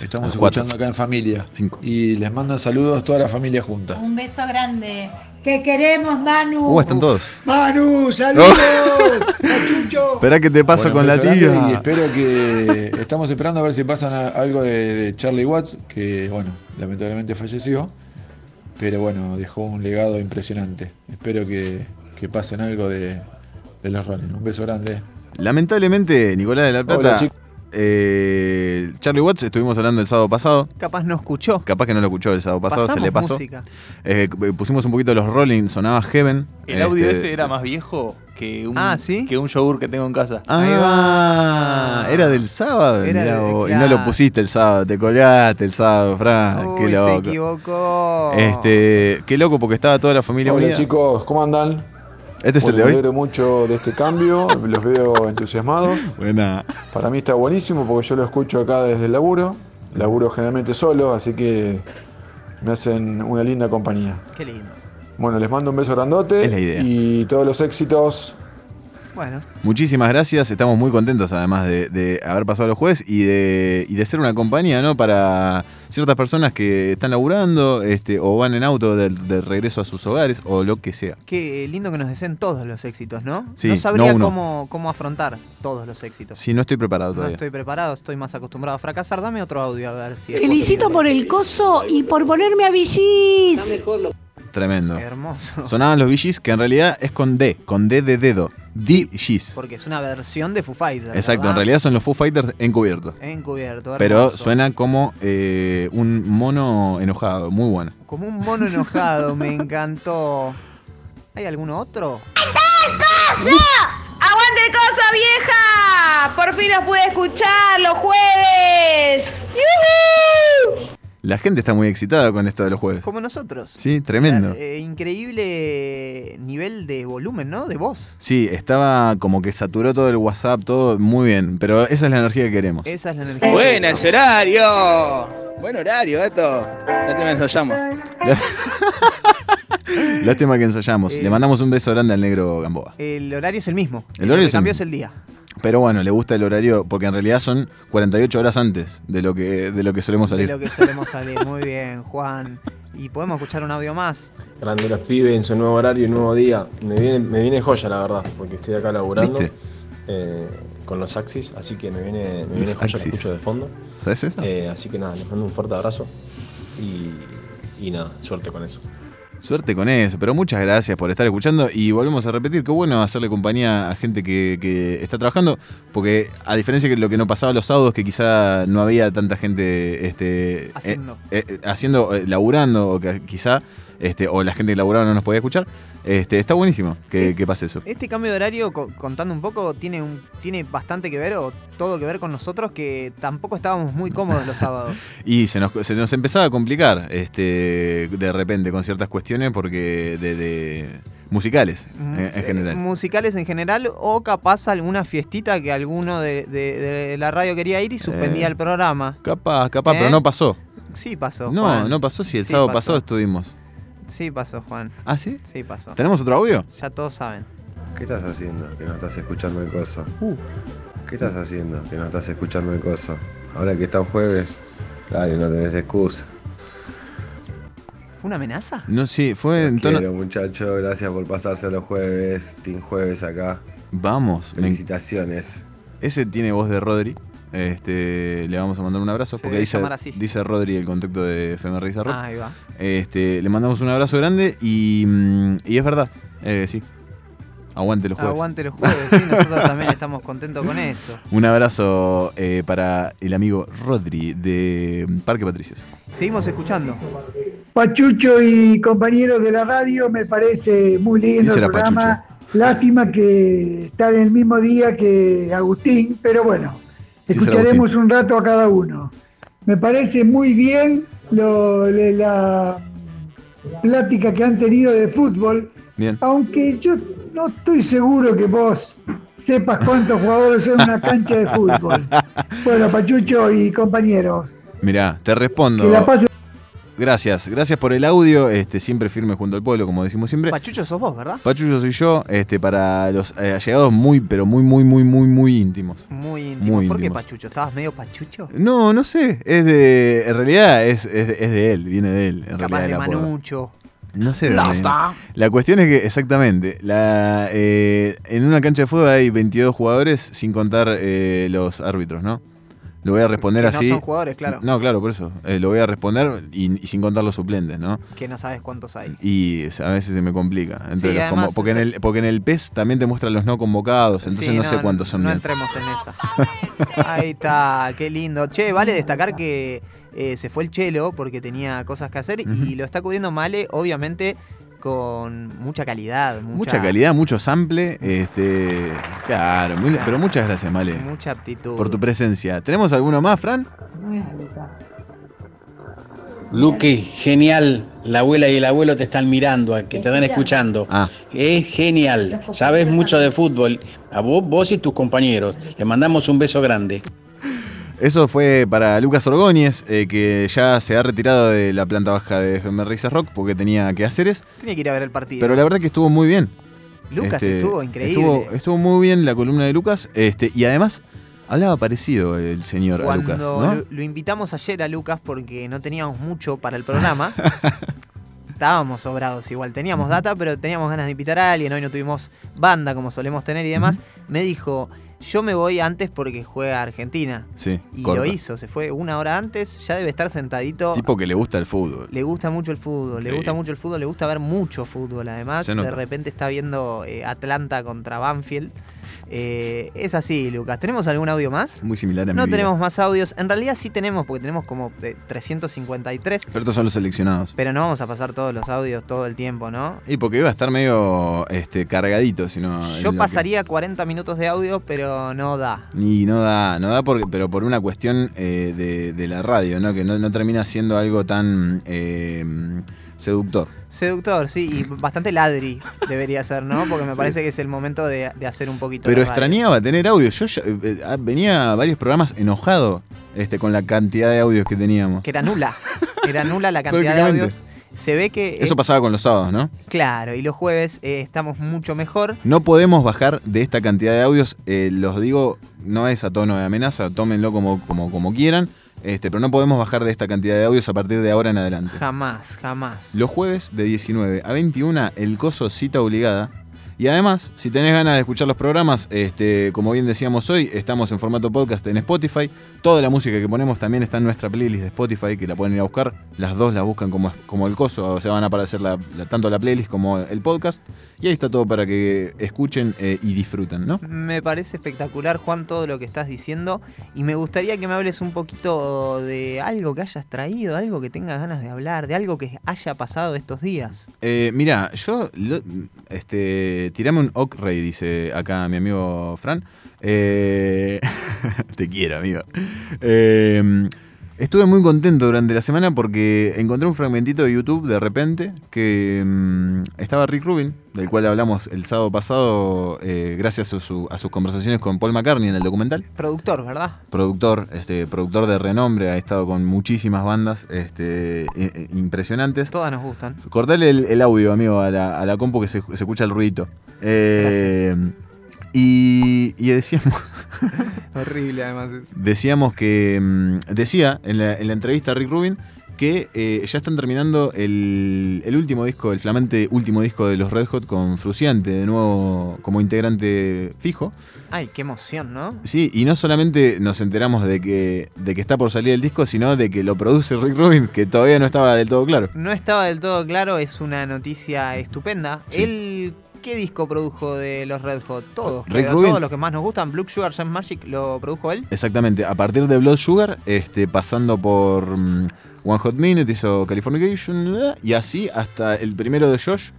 F: Estamos escuchando acá en familia.
B: Cinco.
F: Y les mandan saludos toda la familia junta.
G: Un beso grande. Te queremos, Manu.
B: Uh, están todos.
F: Manu, saludos. Chucho.
B: Esperá que te paso
F: Bueno,
B: con la
F: grande Y
B: tía.
F: espero que estamos esperando a ver si pasan a- algo de, de Charlie Watts, que bueno, lamentablemente falleció. Pero bueno, dejó un legado impresionante. Espero que, que pasen algo de, de los Rolling. Un beso grande.
B: Lamentablemente, Nicolás de la Plata.
F: Hola.
B: Eh, Charlie Watts, estuvimos hablando el sábado pasado.
A: Capaz no escuchó.
B: Capaz que no lo escuchó el sábado pasado, se le pasó.
A: música.
B: Eh, pusimos un poquito los Rolling, sonaba Heaven.
H: El audio
B: Este,
H: ese era más viejo que un,
A: Ah, ¿sí?
H: que un yogur que tengo en casa.
B: Ah,
A: Ahí va.
B: era del sábado.
A: Era
B: mirá
A: de-
B: vos, Y no
A: claro.
B: lo pusiste el sábado, te colgaste el sábado, Fran.
A: Uy,
B: qué
A: se
B: loco.
A: equivocó.
B: Este, qué loco porque estaba toda la familia
F: Hola
B: unida.
F: chicos, ¿cómo andan?
B: Este es el de
F: me
B: hoy.
F: alegro mucho de este cambio, los veo entusiasmados.
B: Buena.
F: Para mí está buenísimo porque yo lo escucho acá desde el laburo. Laburo generalmente solo, así que me hacen una linda compañía.
A: Qué lindo.
F: Bueno, les mando un beso grandote
B: Es la idea.
F: y todos los éxitos.
A: Bueno,
B: Muchísimas gracias, estamos muy contentos además de, de haber pasado los jueves y de, y de ser una compañía ¿no? para ciertas personas que están laburando este, o van en auto de, de regreso a sus hogares o lo que sea.
A: qué lindo que nos deseen todos los éxitos, ¿no?
B: Sí,
A: no sabría
B: no
A: cómo, cómo afrontar todos los éxitos.
B: Si no estoy preparado
A: no
B: todavía.
A: estoy preparado, estoy más acostumbrado a fracasar. Dame otro audio a ver si es
G: Felicito por el coso y por ponerme a Villis.
B: Tremendo.
A: Qué hermoso.
B: Sonaban los VGs que en realidad es con D, con D de dedo. DGs.
A: Porque es una versión de Foo Fighters.
B: Exacto, en realidad son los Foo Fighters encubiertos.
A: Encubierto.
B: Pero
A: hermoso.
B: suena como eh, un mono enojado, muy bueno.
A: Como un mono enojado, me encantó. ¿Hay alguno otro?
I: ¡Aguante el coso, vieja! Por fin los pude escuchar los jueves. ¡Yujú!
B: La gente está muy excitada con esto de los jueves.
A: Como nosotros.
B: Sí, tremendo.
A: Eh, increíble nivel de volumen, ¿no? De voz.
B: Sí, estaba como que saturó todo el WhatsApp, todo muy bien, pero esa es la energía que queremos.
A: Esa es la energía.
J: Buenas, horario. Buen horario, esto. Ya te me ensayamos.
B: Lástima que ensayamos.
A: Eh.
B: Le mandamos un beso grande al negro Gamboa.
A: El horario es el mismo.
B: El horario
A: que
B: es el
A: cambió
B: mismo.
A: es el día.
B: Pero bueno, le gusta el horario porque en realidad son 48 horas antes de lo que, de lo que solemos
A: De
B: salir.
A: lo que solemos salir. Muy bien, Juan. Y podemos escuchar un audio más.
K: Grande los pibes en su nuevo horario y nuevo día. Me viene, me viene joya, la verdad, porque estoy acá laburando eh, con los Axis, así que me viene, me viene joya, lo escucho de fondo.
B: ¿Sabes eso?
K: Eh, así que nada, les mando un fuerte abrazo y, y nada, suerte con eso.
B: Suerte con eso, pero muchas gracias por estar escuchando y volvemos a repetir, qué bueno hacerle compañía a gente que, que está trabajando, porque a diferencia de lo que no pasaba los sábados, que quizá no había tanta gente este,
A: Haciendo.
B: eh, eh, haciendo, eh, laburando, o que quizá, este, o la gente que laburaba no nos podía escuchar, este, está buenísimo que, que pase eso.
A: Este cambio de horario, co- contando un poco, tiene, un, tiene bastante que ver o todo que ver con nosotros que tampoco estábamos muy cómodos los sábados.
B: Y se nos, se nos empezaba a complicar este, de repente con ciertas cuestiones porque de, de musicales en, en
A: Eh,
B: general.
A: Musicales en general o capaz alguna fiestita que alguno de, de- de la radio quería ir y suspendía
B: Eh,
A: el programa.
B: Capaz, capaz,
A: ¿Eh?
B: pero no pasó.
A: Sí pasó,
B: No,
A: Juan.
B: no pasó si el
A: Sí
B: sábado
A: pasó.
B: pasado estuvimos.
A: Sí pasó, Juan.
B: ¿Ah, sí?
A: Sí pasó.
B: ¿Tenemos otro audio?
A: Ya todos saben.
L: ¿Qué estás haciendo que no estás escuchando el coso?
B: Uh.
L: ¿Qué estás haciendo que no estás escuchando el coso? Ahora que está un jueves, claro, no tenés excusa.
A: ¿Fue una amenaza?
B: No, sí, fue en tono.
L: quiero, muchachos. Gracias por pasarse los jueves. Team Jueves acá.
B: Vamos. me-
L: Felicitaciones.
B: Ese tiene voz de Rodri. Este, le vamos a mandar un abrazo
A: Se
B: porque dice, dice Rodri el contacto de FM Risa Rock.
A: Ah, ahí va.
B: Este, le mandamos un abrazo grande y, mm, y es verdad, eh, sí. Aguante los jueves.
A: Aguante los jueves, sí, nosotros también estamos contentos con eso.
B: Un abrazo eh, para el amigo Rodri de Parque Patricios.
A: Seguimos escuchando.
M: Pachucho y compañeros de la radio, me parece muy lindo el programa. Lástima que está en el mismo día que Agustín, pero bueno, escucharemos un rato a cada uno. Me parece muy bien lo, la plática que han tenido de fútbol,
B: Bien.
M: aunque yo no estoy seguro que vos sepas cuántos jugadores son en una cancha de fútbol. Bueno, Pachucho y compañeros,
B: Mirá, te respondo.
M: que la pasen
B: Gracias, gracias por el audio, este, siempre firme junto al pueblo, como decimos siempre.
A: Pachucho sos vos, ¿verdad?
B: Pachucho soy yo, este, para los eh, allegados muy, pero muy, muy, muy, muy, muy íntimos.
A: Muy íntimo.
B: Muy
A: ¿Por qué
B: íntimos.
A: Pachucho? ¿Estabas medio Pachucho?
B: No, no sé, es de, en realidad es, es, es de él, viene de él. En
A: Capaz
B: realidad
A: de. Manucho.
B: No sé viene. La cuestión es que, exactamente, la, eh, en una cancha de fútbol hay 22 jugadores sin contar eh, los árbitros, ¿no? Lo voy a responder
A: Que no
B: así.
A: son jugadores, claro.
B: No, claro, por eso. Eh, lo voy a responder y, y sin contar los suplentes, ¿no?
A: Que no sabes cuántos hay.
B: Y a veces se me complica.
A: Sí, además,
B: convo- porque, en el, porque en el PES también te muestran los no convocados, entonces
A: Sí,
B: no, sé cuántos son
A: No
B: bien.
A: entremos en esa. Ahí está, qué lindo. Che, vale destacar que eh, se fue el Chelo porque tenía cosas que hacer y lo está cubriendo Male, obviamente, con mucha calidad. Mucha,
B: Mucha calidad, mucho sample. Este, claro, muy- pero muchas gracias, Male,
A: Mucha aptitud.
B: por tu presencia. ¿Tenemos alguno más, Fran?
N: Luque, genial. La abuela y el abuelo te están mirando, que te están escuchando.
B: Ah.
N: Es genial. Sabes mucho de fútbol. A vos, vos y tus compañeros. Le mandamos un beso grande.
B: Eso fue para Lucas Orgóñez, eh, que ya se ha retirado de la planta baja de FM Risas Rock porque tenía que hacer es.
A: Tiene que ir a ver el partido.
B: Pero la verdad que estuvo muy bien.
A: Lucas
B: Este,
A: estuvo increíble.
B: Estuvo, estuvo muy bien la columna de Lucas. Este, y además, hablaba parecido el señor a Lucas, ¿no?
A: lo, lo invitamos ayer a Lucas porque no teníamos mucho para el programa. Estábamos sobrados igual, teníamos data, pero teníamos ganas de invitar a alguien, hoy no tuvimos banda como solemos tener y demás. Me dijo, yo me voy antes porque juega Argentina.
B: Sí,
A: Y
B: corta.
A: lo hizo, se fue una hora antes, ya debe estar sentadito.
B: Tipo que le gusta el fútbol.
A: Le gusta mucho el fútbol, le gusta mucho el fútbol, le gusta ver mucho fútbol. Además, de repente está viendo eh, Atlanta contra Banfield. Eh, es así, Lucas. ¿Tenemos algún audio más?
B: Muy similar a mi
A: No
B: vida.
A: tenemos más audios. En realidad sí tenemos, porque tenemos como eh, 353.
B: Pero estos son los seleccionados.
A: Pero no vamos a pasar todos los audios todo el tiempo, ¿no?
B: Y porque iba a estar medio este, cargadito, si no. en
A: Yo
B: lo que-
A: pasaría 40 minutos de audio, pero no da.
B: Y no da, no da porque, pero por una cuestión eh, de, de la radio, ¿no? Que no, no termina siendo algo tan eh, seductor.
A: Seductor, sí, y bastante ladri debería ser, ¿no? Porque me parece que es el momento de, de hacer un poquito
B: Pero
A: radio.
B: extrañaba tener audio. Yo ya, eh, eh, ah, venía a varios programas enojado este, con la cantidad de audios que teníamos.
A: Que era nula. Era nula la cantidad de audios. Se ve que.
B: Eso
A: eh,
B: pasaba con los sábados, ¿no?
A: Claro, y los jueves eh, estamos mucho mejor.
B: No podemos bajar de esta cantidad de audios. los digo, no es a tono de amenaza, tómenlo como, como, como quieran. Este, pero no podemos bajar de esta cantidad de audios a partir de ahora en adelante.
A: Jamás, jamás.
B: Los jueves de 19 a 21, el coso cita obligada. Y además, si tenés ganas de escuchar los programas, este, como bien decíamos hoy, estamos en formato podcast en Spotify. Toda la música que ponemos también está en nuestra playlist de Spotify, que la pueden ir a buscar. Las dos la buscan como, como el coso, o sea, van a aparecer la- la- tanto la playlist como el podcast. Y ahí está todo para que escuchen eh, y disfruten, ¿no?
A: Me parece espectacular, Juan, todo lo que estás diciendo. Y me gustaría que me hables un poquito de algo que hayas traído, algo que tengas ganas de hablar, de algo que haya pasado estos días.
B: Eh, mira, yo. lo- este, tirame un ok rey, dice acá mi amigo Fran. Eh, te quiero, amigo. Eh, estuve muy contento durante la semana porque encontré un fragmentito de YouTube de repente que mm, estaba Rick Rubin, del cual hablamos el sábado pasado, eh, gracias a, su- a sus conversaciones con Paul McCartney en el documental
A: Productor, ¿verdad?
B: productor, este, productor de renombre, ha estado con muchísimas bandas este, i- i- impresionantes.
A: Todas nos gustan.
B: Cortale el, el audio, amigo, a la, a la compu que se, se escucha el ruidito. Eh, y, y decíamos,
A: Horrible, además. es.
B: decíamos que. mm, Decía en la, en la entrevista a Rick Rubin que eh, ya están terminando el, el último disco, el flamante último disco de los Red Hot con Fruciante, de nuevo como integrante fijo.
A: Ay, qué emoción, ¿no?
B: Sí, y no solamente nos enteramos de que, de que está por salir el disco, sino de que lo produce Rick Rubin, que todavía no estaba del todo claro.
A: No estaba del todo claro, es una noticia estupenda. Él, ¿qué disco produjo de los Red Hot? Todos,
B: Rick
A: creo,
B: Rubin.
A: todos los que más nos gustan. Blue Sugar Sex Magic lo produjo él.
B: Exactamente, a partir de Blood Sugar, este, pasando por mm, One Hot Minute, hizo Californication, eh, y así hasta el primero de Josh,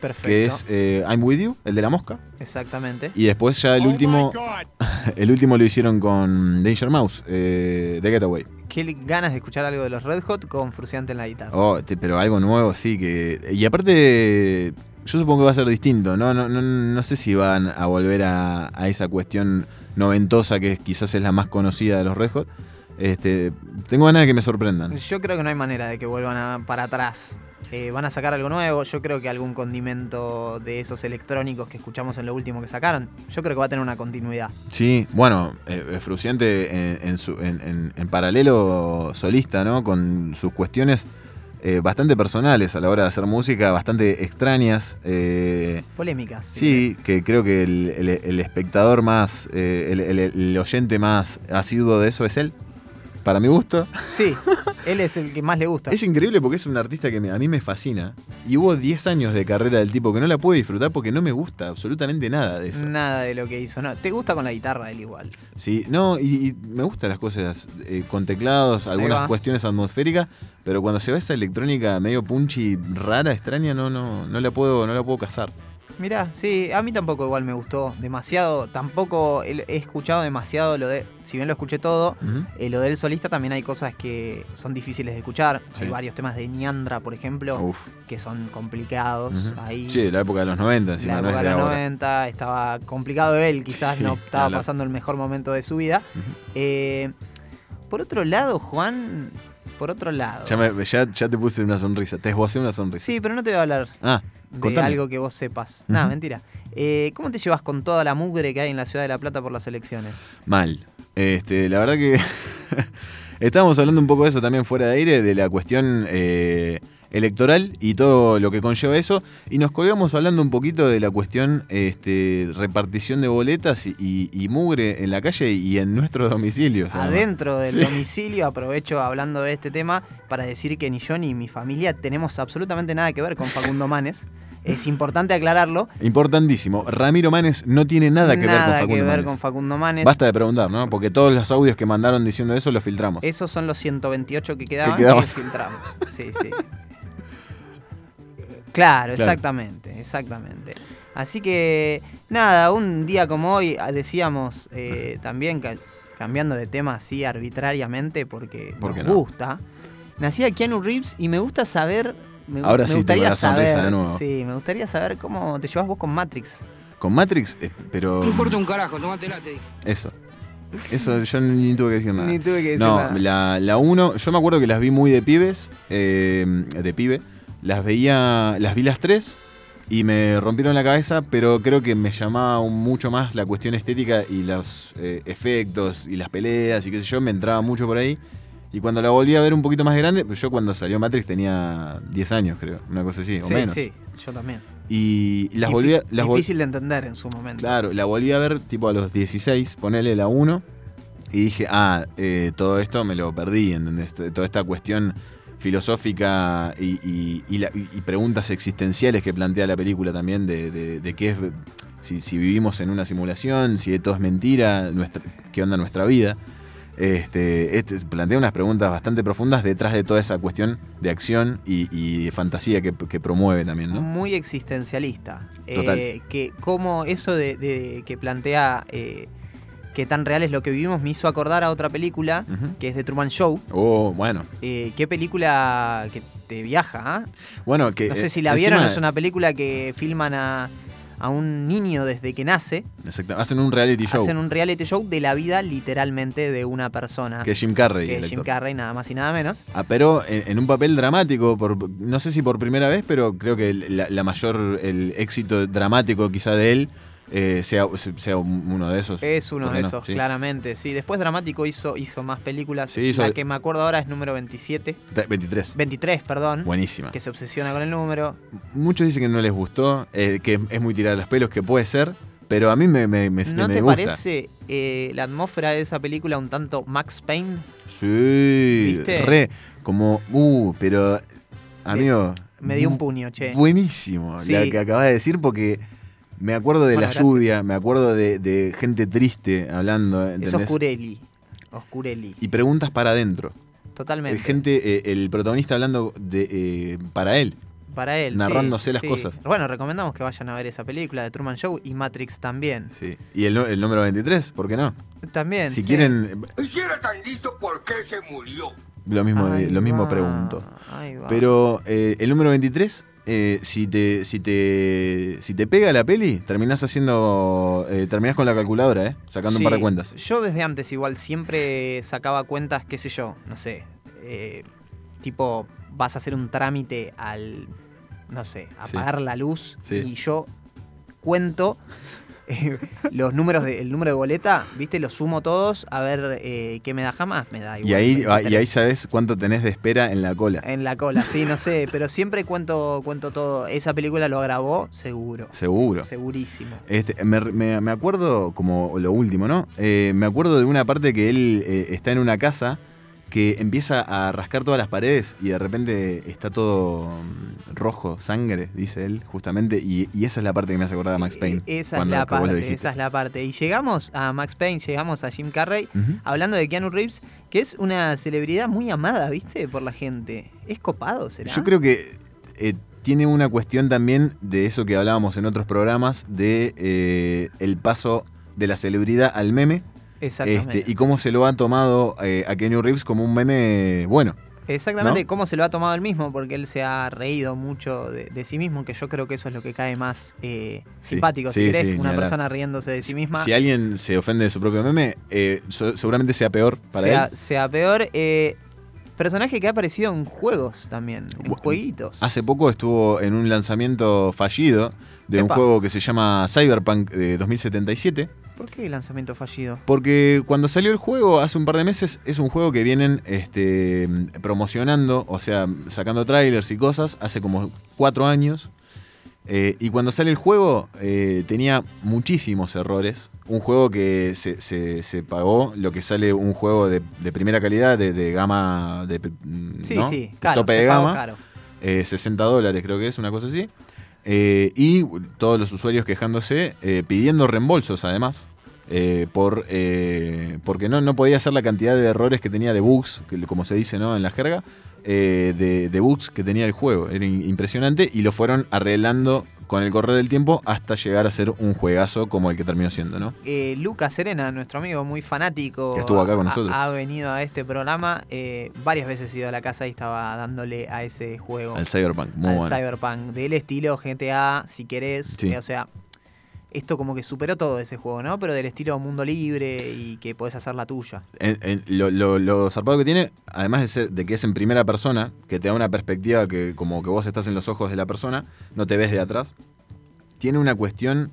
A: Perfecto.
B: que es eh, I'm With You, el de la mosca.
A: Exactamente.
B: Y después ya el último el último lo hicieron con Danger Mouse, eh, The Getaway.
A: Qué ganas de escuchar algo de los Red Hot con Fruciante en la guitarra.
B: Oh, te- pero algo nuevo, sí, que... Y aparte, yo supongo que va a ser distinto, ¿no? No, no, no sé si van a volver a, a esa cuestión noventosa que quizás es la más conocida de los Red Hot. Este, tengo ganas de que me sorprendan.
A: Yo creo que no hay manera de que vuelvan a- para atrás. Eh, van a sacar algo nuevo. Yo creo que algún condimento de esos electrónicos que escuchamos en lo último que sacaron, yo creo que va a tener una continuidad.
B: Sí, bueno, eh, Fruciante en, en su- en- en- en paralelo solista, ¿no? Con sus cuestiones eh, bastante personales a la hora de hacer música, bastante extrañas. eh,
A: Polémicas.
B: Sí, que creo que el, el- el espectador más, eh, el oyente más asiduo de eso es él, para mi gusto.
A: Sí, él es el que más le gusta.
B: Es increíble porque es un artista que me- a mí me fascina. Y hubo 10 años de carrera del tipo que no la pude disfrutar porque no me gusta absolutamente nada de eso.
A: Nada de lo que hizo. No, te gusta con la guitarra él igual.
B: Sí, no, y, y me gustan las cosas eh, con teclados, algunas cuestiones atmosféricas, pero cuando se ve esa electrónica medio punchy, rara, extraña, no, no, no la puedo, no la puedo cazar.
A: Mirá, sí, a mí tampoco igual me gustó demasiado. Tampoco he escuchado demasiado lo de. Si bien lo escuché todo, eh, lo del solista también hay cosas que son difíciles de escuchar.
B: Sí.
A: Hay varios temas de Niandra, por ejemplo,
B: Uf.
A: que son complicados. Ahí.
B: Sí, de la época de los 90, encima
A: la
B: no es
A: época
B: de
A: los
B: ahora.
A: 90 estaba complicado él, quizás
B: Sí,
A: no estaba pasando el mejor momento de su vida. Eh, por otro lado, Juan, por otro lado.
B: Ya, me- ya, ya te puse una sonrisa, te esbocé una sonrisa.
A: Sí, pero no te voy a hablar
B: Ah,
A: de
B: contame.
A: algo que vos sepas.
B: Ujú.
A: Nada, mentira. Eh, ¿Cómo te llevas con toda la mugre que hay en la ciudad de La Plata por las elecciones?
B: Mal. Este, la verdad que estábamos hablando un poco de eso también fuera de aire, de la cuestión eh, electoral y todo lo que conlleva eso. Y nos colgamos hablando un poquito de la cuestión este, repartición de boletas y, y- y mugre en la calle y en nuestros domicilios.
A: Adentro del
B: Sí.
A: domicilio, aprovecho hablando de este tema para decir que ni yo ni mi familia tenemos absolutamente nada que ver con Facundo Manes. Es importante aclararlo.
B: Importantísimo. Ramiro Manes no tiene nada que ver con Facundo
A: que ver
B: Manes.
A: con Facundo Manes.
B: Basta de preguntar, ¿no? Porque todos los audios que mandaron diciendo eso los filtramos.
A: Esos son los 128 que quedaban que,
B: quedaban.
A: filtramos. Sí, sí. Claro,
B: Claro.
A: exactamente, exactamente. Así que, nada, un día como hoy ah, decíamos eh, también, ca- cambiando de tema así arbitrariamente porque
B: ¿Por
A: nos
B: no?
A: gusta, nacía Keanu Reeves y me gusta saber... Me,
B: Ahora
A: me
B: sí
A: gustaría
B: la sonrisa
A: saber,
B: de nuevo.
A: Sí, me gustaría saber cómo te llevas vos con Matrix.
B: Con Matrix, eh, pero.
O: No importa un carajo, tomátela, te dije.
B: Eso. Eso yo ni tuve que decir nada.
A: Ni tuve que decir
B: no,
A: nada.
B: la, la uno, yo me acuerdo que las vi muy de pibes, eh, de pibe. Las veía, las vi las tres y me rompieron la cabeza, pero creo que me llamaba mucho más la cuestión estética y los eh, efectos y las peleas y qué sé yo, me entraba mucho por ahí. Y cuando la volví a ver un poquito más grande, pues yo cuando salió Matrix tenía 10 años, creo, una cosa así, o
A: sí,
B: menos.
A: sí, yo también.
B: Y las volví a, las vol-
A: difícil de entender en su momento.
B: Claro, la volví a ver tipo a los 16, ponele la 1, y dije, ah, eh, todo esto me lo perdí, ¿entendés? Toda esta cuestión filosófica y, y- y la- y- y preguntas existenciales que plantea la película también de, de- de qué es, si, si vivimos en una simulación, si todo es mentira, nuestra, qué onda nuestra vida. Este, este plantea unas preguntas bastante profundas detrás de toda esa cuestión de acción y, y de fantasía que, que promueve también, ¿no?
A: muy existencialista.
B: Total.
A: Eh, que como eso de, de- que plantea eh, que tan real es lo que vivimos me hizo acordar a otra película que es de Truman Show.
B: Oh, bueno.
A: Eh, ¿Qué película que te viaja? ah?
B: Bueno, que.
A: No sé
B: eh,
A: si la vieron, es una película que filman a, a un niño desde que nace.
B: Exacto, hacen un reality show.
A: Hacen un reality show de la vida literalmente de una persona.
B: Que es Jim Carrey,
A: Que es Jim. Carrey, nada más y nada menos.
B: Ah, pero en, en un papel dramático, por, no sé si por primera vez, pero creo que la, la mayor, el éxito dramático quizá de él eh, sea, sea un- uno de esos.
A: Es uno
B: ¿por
A: de
B: no?
A: esos,
B: Sí.
A: claramente. Sí, después Dramático hizo, hizo más películas.
B: Sí, hizo-
A: La que me acuerdo ahora es número 27.
B: Ve- 23.
A: 23, perdón.
B: Buenísima.
A: Que se obsesiona con el número.
B: Muchos dicen que no les gustó, eh, que es muy tirar los pelos, que puede ser, pero a mí me, me, me,
A: ¿No
B: me
A: te
B: gusta.
A: parece eh, la atmósfera de esa película un tanto Max Payne?
B: Sí,
A: ¿Viste?
B: re, como, uh, pero, amigo.
A: Me dio un puño, che.
B: Buenísimo,
A: Sí.
B: la que acabas de decir, porque me acuerdo de
A: Bueno,
B: la
A: gracias.
B: lluvia, me acuerdo de, de gente triste hablando,
A: Es
B: ¿entendés?
A: Oscurelli. Oscurelli.
B: Y preguntas para adentro.
A: Totalmente.
B: Eh, Gente, eh, el protagonista hablando de, eh, para él.
A: Para él. sí,
B: narrándose las
A: sí.
B: cosas.
A: Bueno, recomendamos que vayan a ver esa película de Truman Show y Matrix también.
B: Sí. Y el, número 23, ¿por qué no?
A: También.
B: Si
A: sí.
B: quieren,
O: Y si era tan listo, ¿por qué se murió?
B: Lo mismo,
A: Ahí
B: lo mismo
A: va,
B: pregunto. Pero eh, el número 23, eh, si, te, si, te, si te pega la peli, terminás haciendo. Eh, terminás con la calculadora, ¿eh? Sacando un par de
A: Sí,
B: cuentas.
A: Yo desde antes igual siempre sacaba cuentas, qué sé yo, no sé. eh, tipo, vas a hacer un trámite al, no sé,
B: Sí.
A: apagar la luz
B: Sí.
A: y yo cuento eh, los números, de, el número de boleta, ¿viste? Los sumo todos a ver eh, qué me da jamás, me da igual.
B: Y ahí, ah,
A: 23.
B: y ahí sabes cuánto tenés de espera en la cola.
A: En la cola, sí, no sé, pero siempre cuento, cuento todo. Esa película lo grabó, seguro.
B: Seguro.
A: Segurísimo.
B: Este, me, me- me acuerdo, como lo último, ¿no? Eh, me acuerdo de una parte que él eh, está en una casa que empieza a rascar todas las paredes y de repente está todo mm, rojo, sangre, dice él, justamente. Y, y esa es la parte que me hace acordar a Max Payne.
A: Esa es la parte, esa es la parte. Y llegamos a Max Payne, llegamos a Jim Carrey, hablando de Keanu Reeves, que es una celebridad muy amada, ¿viste? Por la gente. ¿Es copado, será?
B: Yo creo que eh, tiene una cuestión también de eso que hablábamos en otros programas, de eh, el paso de la celebridad al meme.
A: Exactamente.
B: Este, y cómo se lo ha tomado eh, a Kenny Reeves como un meme bueno.
A: Exactamente,
B: ¿no?
A: cómo se lo ha tomado él mismo, porque él se ha reído mucho de, de sí mismo, que yo creo que eso es lo que cae más eh,
B: Sí,
A: simpático,
B: sí,
A: si querés,
B: sí,
A: una persona riéndose de sí misma.
B: Si alguien se ofende de su propio meme, eh, so- seguramente sea peor para
A: sea,
B: él.
A: sea peor. eh, personaje que ha aparecido en juegos también, en jueguitos.
B: Hace poco estuvo en un lanzamiento fallido de un juego que se llama Cyberpunk eh, 2077.
A: ¿Por qué lanzamiento fallido?
B: Porque cuando salió el juego hace un par de meses, es un juego que vienen este, promocionando, o sea, sacando trailers y cosas, hace como cuatro años. Eh, y cuando sale el juego eh, tenía muchísimos errores. Un juego que se, se- se pagó lo que sale un juego de, de primera calidad, de, de gama, de,
A: Sí,
B: ¿no?
A: sí, caro,
B: tope de gama.
A: caro.
B: Eh, 60 dólares creo que es, una cosa así. Eh, y todos los usuarios quejándose, eh, pidiendo reembolsos además, eh, por, eh, porque no, no podía hacer la cantidad de errores que tenía de bugs, que, como se dice ¿no? en la jerga, eh, de, de bugs que tenía el juego. Era impresionante y lo fueron arreglando con el correr del tiempo hasta llegar a ser un juegazo como el que terminó siendo, ¿no?
A: Eh, Lucas Serena, nuestro amigo muy fanático,
B: Que estuvo acá con
A: ha-
B: nosotros.
A: Ha, venido a este programa. eh, varias veces he ido a la casa y estaba dándole a ese juego.
B: Al Cyberpunk, muy
A: al
B: bueno.
A: Cyberpunk. Del estilo GTA, si querés.
B: Sí.
A: eh, o sea, esto como que superó todo ese juego, ¿no? Pero del estilo mundo libre y que podés hacer la tuya.
B: En- en- lo, lo- lo zarpado que tiene, además de, ser, de que es en primera persona, que te da una perspectiva que como que vos estás en los ojos de la persona, no te ves de atrás, tiene una cuestión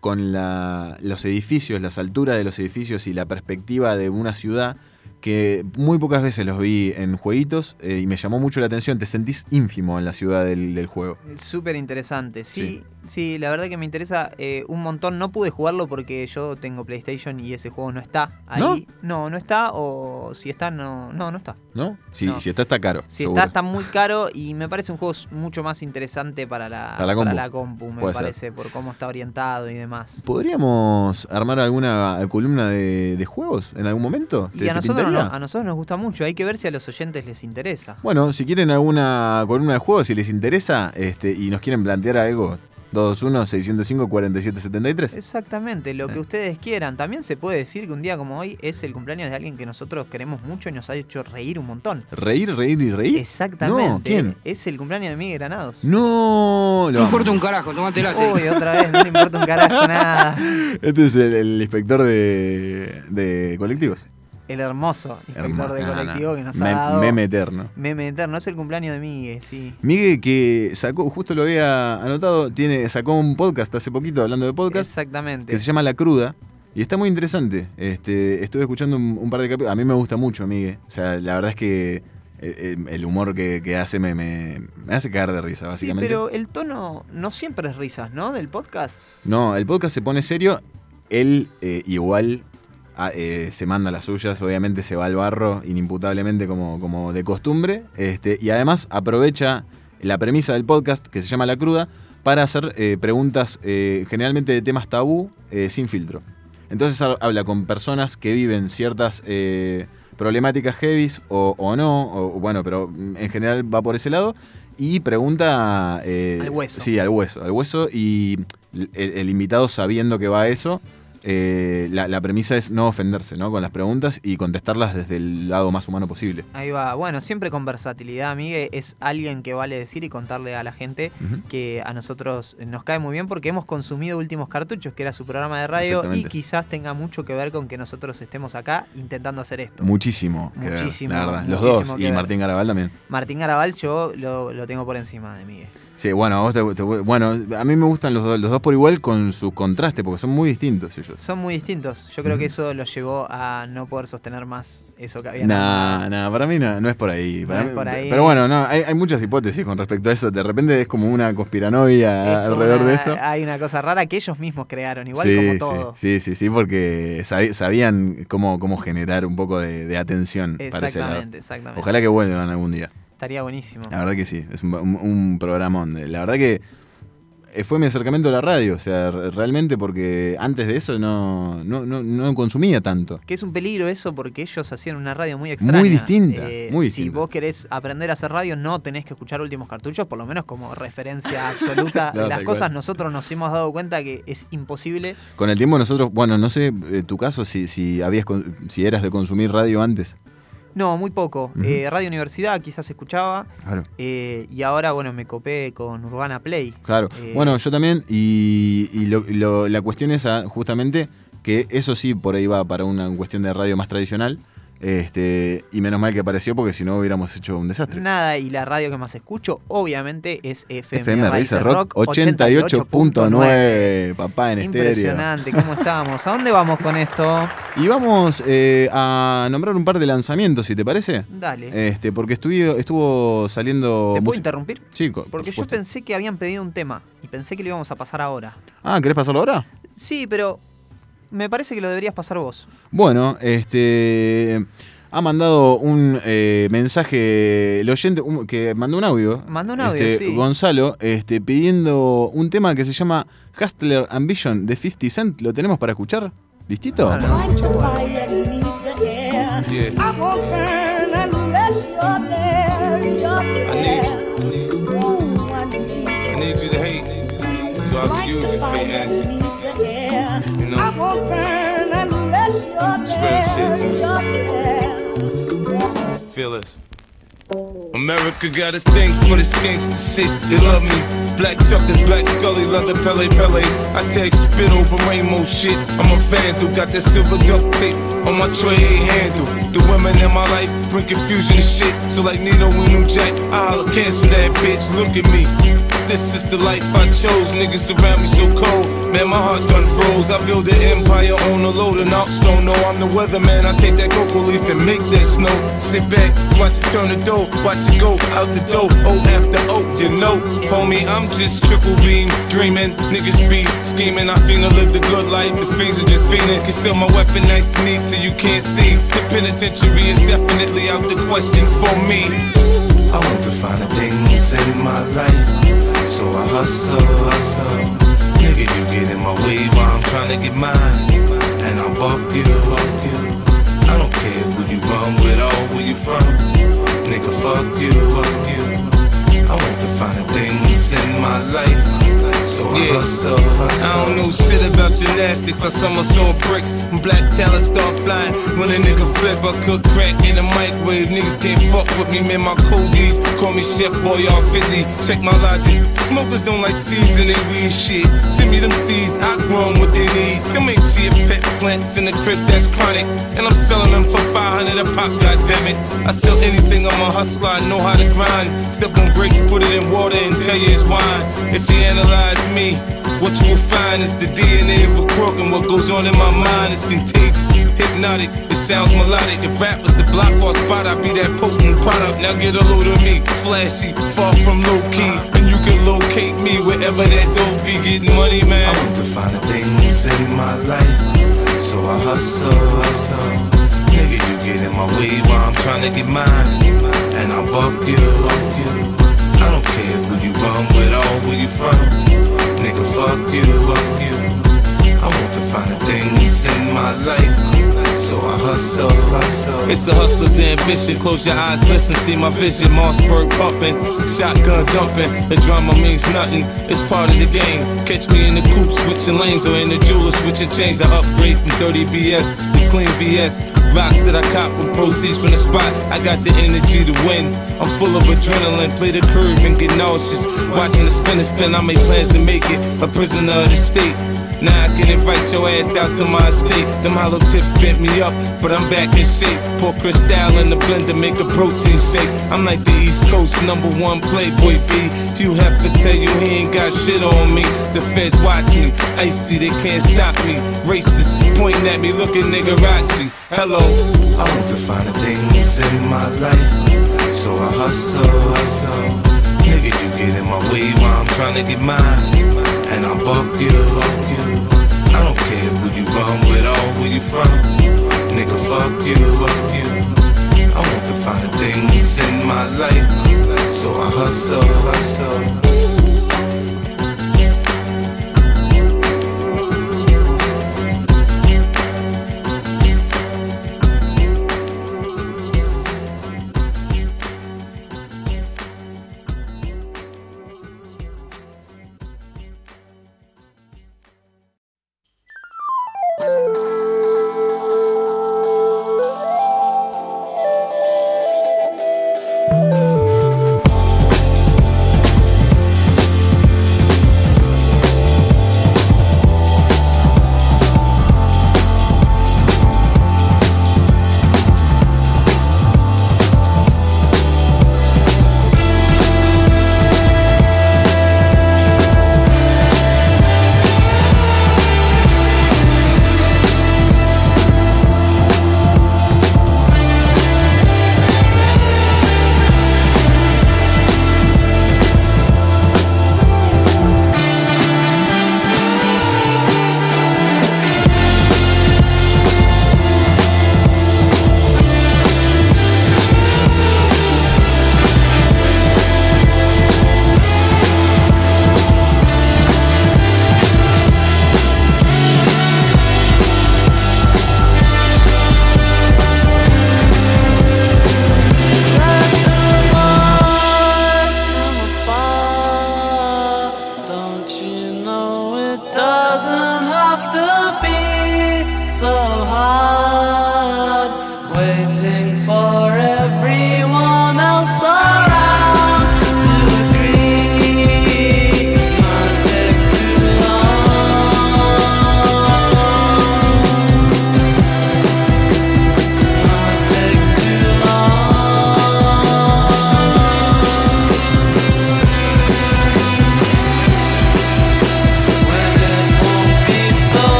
B: con la- los edificios, las alturas de los edificios y la perspectiva de una ciudad que muy pocas veces los vi en jueguitos eh, y me llamó mucho la atención. Te sentís ínfimo en la ciudad del, del juego.
A: Súper interesante. Sí, sí, la verdad que me interesa eh, un montón. No pude jugarlo porque yo tengo PlayStation y ese juego no está ahí. No, no, está. O si está, no, no, no está.
B: ¿No? Si,
A: No.
B: si está, está caro.
A: Si
B: seguro.
A: está, está muy caro y me parece un juego mucho más interesante para la,
B: Para la compu.
A: compu, me
B: Puede ser.
A: parece, por cómo está orientado y demás.
B: ¿Podríamos armar alguna columna de, de juegos en algún momento?
A: Y
B: ¿Te-
A: a nosotros, no- a nosotros nos gusta mucho, hay que ver si a los oyentes les interesa.
B: Bueno, si quieren alguna columna de juegos, si les interesa este, y nos quieren plantear algo, 221-605-4773.
A: Exactamente, lo que ustedes quieran. También se puede decir que un día como hoy es el cumpleaños de alguien que nosotros queremos mucho y nos ha hecho reír un montón.
B: ¿Reír, reír y reír?
A: Exactamente.
B: No, ¿quién?
A: Es el cumpleaños de Miguel Granados.
B: No,
O: No importa un carajo, tomate late.
A: Uy, otra vez, no le importa un carajo nada.
B: Este es el, el inspector de, de colectivos.
A: El hermoso inspector de
B: Hermo-
A: colectivo
B: no.
A: que nos ha dado.
B: Meme eterno.
A: Meme eterno. Es el cumpleaños de Migue, sí.
B: Miguel que sacó, justo lo había anotado, tiene, sacó un podcast hace poquito hablando de podcast.
A: Exactamente.
B: Que se llama La Cruda. Y está muy interesante. Este, estuve escuchando un, un par de capítulos. A mí me gusta mucho, Miguel. O sea, la verdad es que eh, eh, el humor que, que hace me, me, me hace cagar de risa,
A: Sí,
B: básicamente.
A: pero el tono no siempre es risas, ¿no? Del podcast.
B: No, el podcast se pone serio. Él eh, igual eh, se manda las suyas, obviamente se va al barro inimputablemente como, como de costumbre. Este, y además aprovecha la premisa del podcast, que se llama La Cruda, para hacer eh, preguntas eh, generalmente de temas tabú sin filtro. Entonces ha- habla con personas que viven ciertas problemáticas heavies o, o no, o bueno, pero en general va por ese lado. Y pregunta...
A: Al hueso.
B: Sí, al hueso. Al hueso y el, el invitado sabiendo que va a eso, eh, la, la premisa es no ofenderse ¿no? con las preguntas y contestarlas desde el lado más humano posible.
A: Ahí va. Bueno, siempre con versatilidad, Migue. Es alguien que vale decir y contarle a la gente que a nosotros nos cae muy bien porque hemos consumido Últimos Cartuchos, que era su programa de radio, y quizás tenga mucho que ver con que nosotros estemos acá intentando hacer esto.
B: Muchísimo. ver,
A: Muchísimo,
B: la verdad. Los
A: muchísimo
B: dos.
A: que
B: Y
A: ver.
B: Martín Garabal también.
A: Martín Garabal yo lo, lo tengo por encima de Miguel.
B: Sí, bueno, a vos te- te- bueno, a mí me gustan los dos, los dos por igual con su contraste, porque son muy distintos ellos.
A: Son muy distintos. Yo creo que eso los llevó a no poder sostener más eso que habían
B: Nah, nah, para mí no, no es por ahí.
A: No es por ahí.
B: Pero bueno, no, hay, hay muchas hipótesis con respecto a eso. De repente es como una conspiranoia
A: Es
B: alrededor
A: una-
B: de eso.
A: Hay una cosa rara que ellos mismos crearon, igual
B: sí,
A: como
B: sí,
A: todo.
B: Sí, sí, sí, porque sabi- sabían cómo, cómo generar un poco de, de atención para ese lado.
A: Exactamente, exactamente.
B: Ojalá que vuelvan algún día.
A: Estaría buenísimo.
B: La verdad que sí, es un, un, programón. La verdad que eh, fue mi acercamiento a la radio, o sea, re- realmente porque antes de eso no, no, no, no consumía tanto.
A: Que es un peligro eso porque ellos hacían una radio muy extraña.
B: Muy distinta, muy
A: Si vos querés aprender a hacer radio, no tenés que escuchar últimos cartuchos, por lo menos como referencia absoluta de las cosas.
B: cual.
A: Nosotros nos hemos dado cuenta que es imposible.
B: Con el tiempo nosotros, bueno, no sé eh, tu caso, si, si habías si eras de consumir radio antes.
A: No, muy poco. Eh, radio Universidad quizás escuchaba.
B: Claro.
A: eh, y ahora, bueno, me copé con Urbana Play.
B: Claro.
A: Eh,
B: Bueno, yo también, y, y lo- lo- la cuestión es ah, justamente que eso sí por ahí va para una cuestión de radio más tradicional. Este, y menos mal que apareció porque si no hubiéramos hecho un desastre.
A: Nada, y la radio que más escucho, obviamente, es FM,
B: FM
A: Raíces
B: Rock 88.9, papá en estéreo.
A: Impresionante, ¿cómo estamos? ¿A dónde vamos con esto?
B: Y vamos eh, a nombrar un par de lanzamientos, si te parece.
A: Dale.
B: Este, porque estuvo, estuvo saliendo.
A: ¿Te puedo interrumpir?
B: Sí, co- por
A: Porque yo pensé que habían pedido un tema y pensé que lo íbamos a pasar ahora.
B: Ah, ¿querés pasarlo ahora?
A: Sí, pero me parece que lo deberías pasar vos.
B: Bueno, este. Ha mandado un eh, mensaje, el oyente un- que mandó un audio.
A: Mandó un audio,
B: este,
A: sí.
B: Gonzalo, este, pidiendo un tema que se llama Hustler Ambition de 50 Cent. ¿Lo tenemos para escuchar? ¿Listito?
P: Yeah. I won't won't.
Q: Feel. America got a thing for this gangster shit. They love me. Black Chuckers, Black Scully, leather Pele Pele. I take spit over rainbow shit. I'm a fan vandal, got that silver duct tape on my tray handle. The women in my life bring confusion and shit. So like Nino and New Jack, I'll cancel that bitch. Look at me. This is the life I chose. Niggas around me so cold. Man, my heart done froze. I build an empire on a load of ox don't know I'm the weatherman. I take that cocoa leaf and make that snow. Sit back, watch it turn the dough, watch it go out the door. Oh after oh, you know, homie, I'm just triple beam dreaming. Niggas be scheming. I finna live the good life. The fiends are just fiending. Conceal my weapon nice and neat so you can't see. The penitentiary is definitely out the question for me. I want to find a thing things in my life. So I hustle, hustle. Nigga, you get in my way while I'm trying to get mine. And I'll you, buck you. I don't care who you run with or where you from. Nigga, fuck you, fuck you. I want to find a thing things in my life. So I hustle, hustle. I don't know shit about out gymnastics. I somersault bricks. Black talent start flying. When a nigga flip, I cook crack in the microwave. Niggas can't fuck with me, man. My codies call me Chef Boy all 50. Check my logic. Smokers don't like seeds in their weed shit. Send me them seeds, I grow 'em what they need. Them ain't chia pet plants in the crib that's chronic. And I'm selling them for 500 a pop, goddammit. I sell anything, I'm a hustler, I know how to grind. Step on grapes, put it in water and tell you it's wine. If you analyze me, what you will find is the DNA of a crook, and what goes on in my mind is contagious, hypnotic. It sounds melodic. If rap was the block or spot, I'd be that potent product. Now get a load of me, flashy, far from low key, and you can locate me wherever that dope be getting money, man. I want to find a thing things save my life, so I hustle, hustle. Nigga, you get in my way while I'm trying to get mine, and I'll buck you, buck you. I don't care with or where you from. Nigga, fuck you, fuck you. I want to find the things in my life. So I hustle, hustle. It's a hustler's ambition. Close your eyes, listen, see my vision. Mossberg pumping, shotgun dumping. The drama means nothing. It's part of the game. Catch me in the coupe switching lanes or in the jeweler switching chains. I upgrade from 30 BS clean VS. Rocks that I cop with proceeds from the spot. I got the energy to win. I'm full of adrenaline. Play the curve and get nauseous. Watching the spin and spin, I make plans to make it. A prisoner of the state. Now I can invite your ass out to my estate. Them hollow tips bent me up, but I'm back in shape. Pour Cristal in the blender, make a protein shake. I'm like the East Coast number one Playboy B. Hugh Hefner tell you he ain't got shit on me. The feds watch me, icy, they can't stop me. Racist, pointing at me, looking niggerazzi. Hello, I want to find the things in my life, so I hustle, hustle. Nigga, you get in my way while I'm trying to get mine, and I buck you, buck you. I don't care who you run with or where you from. Nigga, fuck you, fuck you. I want to find the things in my life, so I hustle, hustle.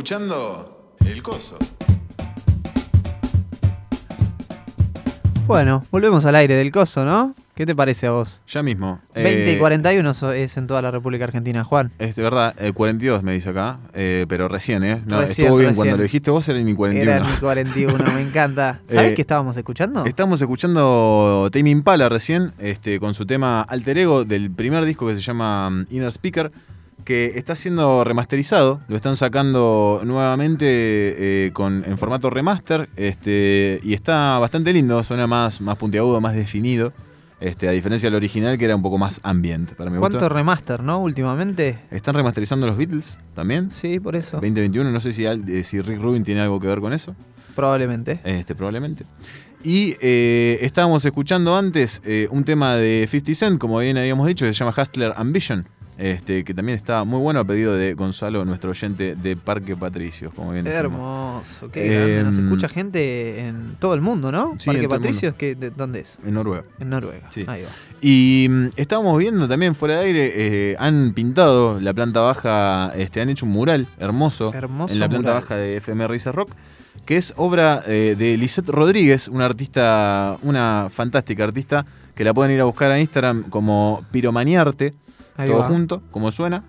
B: Escuchando El Coso.
A: Bueno, volvemos al aire del coso, ¿no? ¿Qué te parece a vos?
B: Ya mismo.
A: 20 y
B: Eh,
A: 41 so- es en toda la República Argentina, Juan.
B: Es de verdad, eh, 42 me dice acá, eh, pero recién, ¿eh? No,
A: Recién,
B: estuvo bien,
A: recién.
B: cuando lo dijiste vos era ni 41.
A: Era mi 41, me encanta. ¿Sabes
B: Eh,
A: qué estábamos escuchando?
B: Estamos escuchando Tame Impala recién, este, con su tema Alter Ego del primer disco que se llama mm, Inner Speaker, que está siendo remasterizado, lo están sacando nuevamente eh, con, en formato remaster, este, y está bastante lindo, suena más, más puntiagudo, más definido, este, a diferencia del original que era un poco más ambient, para mi
A: ¿Cuánto
B: gusto.
A: remaster, no? Últimamente.
B: ¿Están remasterizando los Beatles también?
A: Sí, por eso.
B: 2021, no sé si, eh, si Rick Rubin tiene algo que ver con eso.
A: Probablemente.
B: Este, probablemente. Y eh, estábamos escuchando antes eh, un tema de 50 Cent, como bien habíamos dicho, que se llama Hustler Ambition. Este, que también está muy bueno a pedido de Gonzalo, nuestro oyente de Parque Patricios, como bien.
A: Hermoso, qué grande. Nos
B: Em,
A: escucha gente en todo el mundo, ¿no?
B: Sí,
A: Parque Patricios, que, de- ¿dónde es?
B: En Noruega.
A: En Noruega.
B: Sí.
A: Ahí va.
B: Y mm, estábamos viendo también fuera de aire, eh, han pintado la planta baja, este, han hecho un mural hermoso,
A: Hermoso
B: en la planta
A: mural.
B: baja de FM Risa Rock, que es obra eh, de Lisette Rodríguez, una artista, una fantástica artista, que la pueden ir a buscar a Instagram como Piromaniarte,
A: Ahí
B: todo
A: va.
B: junto, como suena.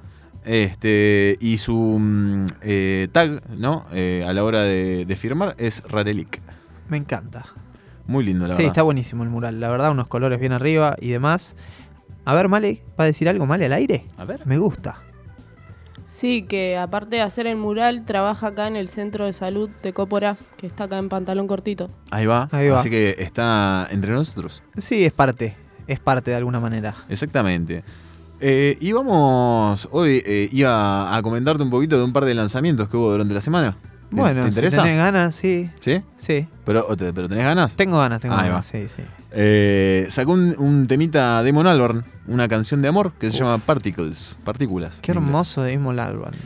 B: Este, y su mm, eh, tag, ¿no? Eh, a la hora de, de firmar es Rarelic.
A: Me encanta.
B: Muy lindo, la
A: sí,
B: verdad.
A: está buenísimo el mural. La verdad, unos colores bien arriba y demás. A ver, Male, ¿va a decir algo Male al aire?
B: A ver.
A: Me gusta.
R: Sí, que aparte de hacer el mural, trabaja acá en el centro de salud de Cópora, que está acá en Pantalón Cortito.
B: Ahí va.
A: Ahí va.
B: Así que está entre nosotros.
A: Sí, es parte. Es parte de alguna manera.
B: Exactamente. Eh, y vamos, hoy eh, iba a comentarte un poquito de un par de lanzamientos que hubo durante la semana. ¿Te-
A: Bueno,
B: ¿te
A: si
B: interesa?
A: tenés ganas, sí.
B: ¿Sí?
A: Sí.
B: ¿Pero, te- ¿Pero tenés ganas?
A: Tengo ganas, tengo
B: Ahí
A: ganas.
B: va.
A: Sí, sí.
B: Eh, sacó un, un temita Damon Albarn, una canción de amor que se llama Particles, partículas.
A: Qué hermoso de Damon Albarn.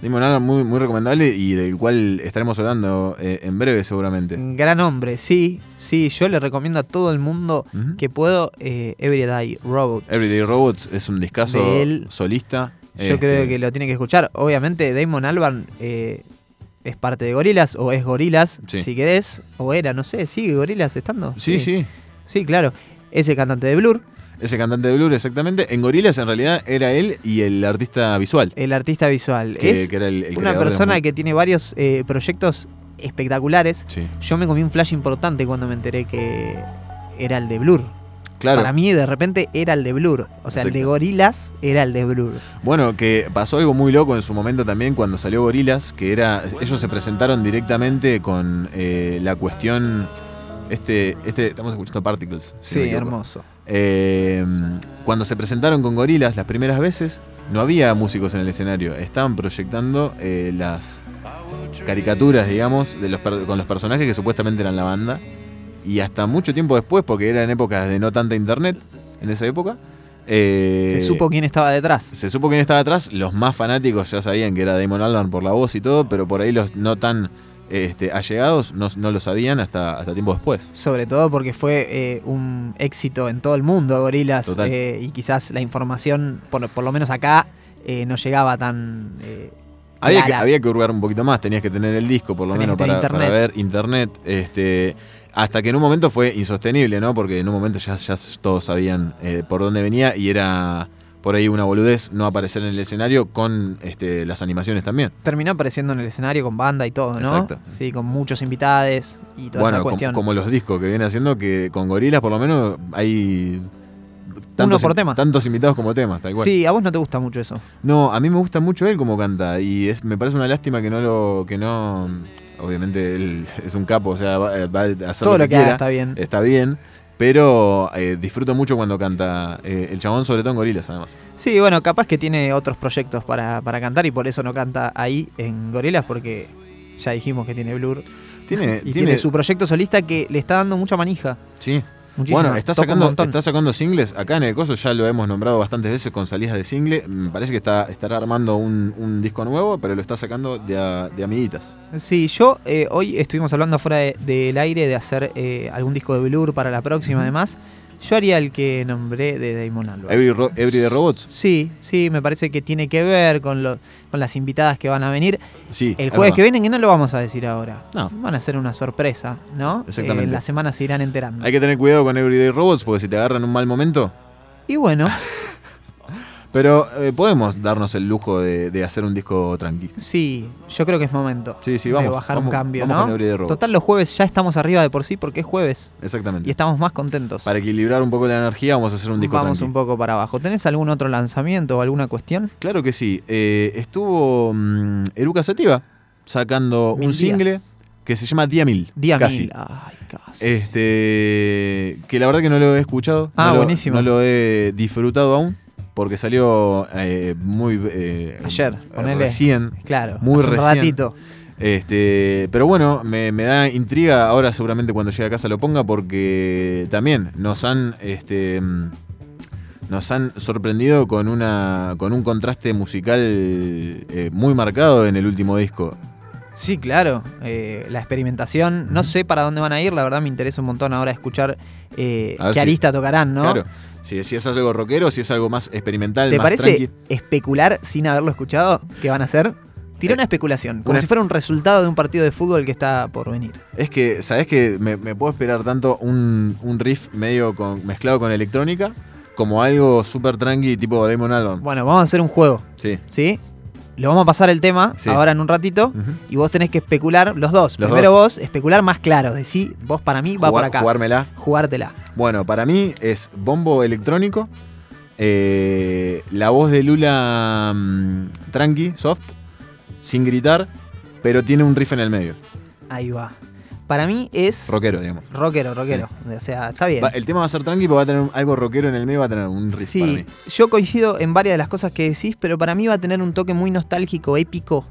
B: Damon Albarn muy, muy recomendable y del cual estaremos hablando eh, en breve seguramente.
A: Gran hombre, sí. Sí, yo le recomiendo a todo el mundo que puedo eh, Everyday Robot.
B: Everyday Robots es un discazo
A: De él.
B: solista.
A: Yo
B: Este,
A: creo que lo tiene que escuchar. Obviamente, Damon Albarn eh, es parte de Gorilas o es Gorilas,
B: Sí.
A: si querés. O era, no sé, sigue Gorilas estando.
B: Sí, sí.
A: Sí, claro. Ese cantante de Blur.
B: Ese cantante de Blur, exactamente. En Gorilas, en realidad, era él y el artista visual.
A: El artista visual.
B: Que-
A: es
B: que era el- el
A: una
B: de
A: persona que tiene varios eh, proyectos espectaculares.
B: Sí.
A: Yo me comí un flash importante cuando me enteré que era el de Blur.
B: Claro.
A: Para mí, de repente, era el de Blur. O sea, el de. Gorilas era el de Blur.
B: Bueno, que pasó algo muy loco en su momento también cuando salió Gorilas, que era. Ellos se presentaron directamente con eh, la cuestión. Este, este, estamos escuchando Particles. si
A: Sí, hermoso.
B: Eh, cuando se presentaron con Gorilas las primeras veces, no había músicos en el escenario. Estaban proyectando eh, las caricaturas, digamos, de los per- con los personajes que supuestamente eran la banda. Y hasta mucho tiempo después, porque eran épocas de no tanta internet en esa época. eh,
A: Se supo quién estaba detrás.
B: se supo quién estaba atrás. Los más fanáticos ya sabían que era Damon Albarn por la voz y todo, pero por ahí los no tan este, allegados no, no lo sabían hasta, hasta tiempo después.
A: Sobre todo porque fue eh, un éxito en todo el mundo, Gorilas. Eh, y quizás la información, por, por lo menos acá, eh, no llegaba tan.
B: Había que, había que hurgar un poquito más, tenías que tener el disco por lo
A: Tenías
B: menos para, ver internet. Este, hasta que en un momento fue insostenible, ¿no? Porque en un momento ya, ya todos sabían por dónde venía y era por ahí una boludez no aparecer en el escenario con este, las animaciones también.
A: Terminó apareciendo en el escenario con banda y todo, ¿no?
B: Exacto.
A: Sí, con muchos invitados y toda
B: bueno,
A: esa cuestión.
B: como los discos que viene haciendo, que con gorilas por lo menos hay tantos,
A: por tema.
B: tantos invitados como temas, tal cual.
A: Sí, a vos no te gusta mucho eso.
B: No, a mí me gusta mucho él como canta y es, me parece una lástima que no lo que no obviamente él es un capo, o sea, va, va a hacer
A: Todo
B: lo que
A: haga
B: quiera,
A: está bien.
B: Está bien, pero eh, disfruto mucho cuando canta eh, el chabón, sobre todo en Gorilas además.
A: Sí, bueno, capaz que tiene otros proyectos para, para cantar y por eso no canta ahí en Gorilas, porque ya dijimos que tiene Blur.
B: Tiene-
A: y
B: tiene-
A: tiene su proyecto solista que le está dando mucha manija.
B: Sí.
A: Muchísimo.
B: Bueno, está sacando, está sacando singles. Acá en el Coso ya lo hemos nombrado bastantes veces con salidas de single. Me parece que está, estará armando un, un disco nuevo, pero lo está sacando de, a- de amiguitas.
A: Sí, yo eh, hoy estuvimos hablando fuera de- del aire de hacer eh, algún disco de Blur para la próxima, además. Yo haría el que nombré de Damon Albarn.
B: Every, Ro- Everyday Robots.
A: Sí, sí, me parece que tiene que ver con, lo, con las invitadas que van a venir.
B: Sí.
A: El
B: es
A: jueves que viene, que no lo vamos a decir ahora.
B: No.
A: Van a ser una sorpresa, ¿no?
B: Exactamente.
A: Eh, en la semana se irán enterando.
B: Hay que tener cuidado con Everyday Robots porque si te agarran un mal momento.
A: Y bueno,
B: Pero eh, podemos darnos el lujo de, de hacer un disco tranqui.
A: sí, yo creo que es momento
B: Sí, sí, vamos.
A: de bajar
B: vamos-
A: un cambio,
B: vamos
A: ¿no? Total, los jueves ya estamos arriba de por sí porque es jueves
B: Exactamente.
A: y estamos más contentos.
B: Para equilibrar un poco la energía, vamos a hacer un disco
A: Vamos
B: tranqui.
A: un poco para abajo. ¿Tenés algún otro lanzamiento o alguna cuestión?
B: Claro que sí. Eh, estuvo mm, Eruca Sativa sacando
A: Mil
B: un
A: días.
B: single que se llama Día Mil.
A: Día
B: casi.
A: mil. Ay, casi.
B: Este, que la verdad que no lo he escuchado.
A: Ah,
B: no lo-
A: buenísimo.
B: No lo he disfrutado aún. Porque salió eh, muy. eh,
A: Ayer, ponele.
B: Recién.
A: Claro,
B: Muy
A: hace un
B: recién.
A: ratito.
B: Este, pero bueno, me, me da intriga. Ahora seguramente cuando llegue a casa lo ponga porque también nos han. Este, nos han sorprendido con una con un contraste musical eh, muy marcado en el último disco.
A: Sí, claro. eh, la experimentación, no sé para dónde van a ir, la verdad me interesa un montón ahora escuchar eh, qué
B: si-
A: arista tocarán, ¿no?
B: Claro. Si, si es algo rockero, si es algo más experimental,
A: ¿Te
B: más
A: parece
B: tranqui.
A: especular sin haberlo escuchado qué van a hacer? Tira una especulación, como
B: una
A: si fuera un resultado de un partido de fútbol que está por venir.
B: Es que, ¿sabes que me, me puedo esperar tanto un, un riff medio con, mezclado con electrónica como algo súper tranqui tipo Damon Albarn?
A: Bueno, vamos a hacer un juego,
B: Sí.
A: ¿sí? Lo vamos a pasar el tema
B: Sí.
A: ahora en un ratito y vos tenés que especular, los dos.
B: Los
A: Primero
B: dos.
A: vos, especular más claro, decir vos para mí va por acá.
B: Jugármela.
A: Jugártela.
B: Bueno, para mí es bombo electrónico, eh, la voz de Lula mm, tranqui, soft, sin gritar, pero tiene un riff en el medio.
A: Ahí va. Para mí es
B: Rockero, digamos.
A: rockero, rockero. O sea, está bien.
B: Va- el tema va a ser tranqui, pero va a tener algo rockero en el medio, va a tener un riff para
A: Sí,
B: mí.
A: yo coincido en varias de las cosas que decís, pero para mí va a tener un toque muy nostálgico, épico.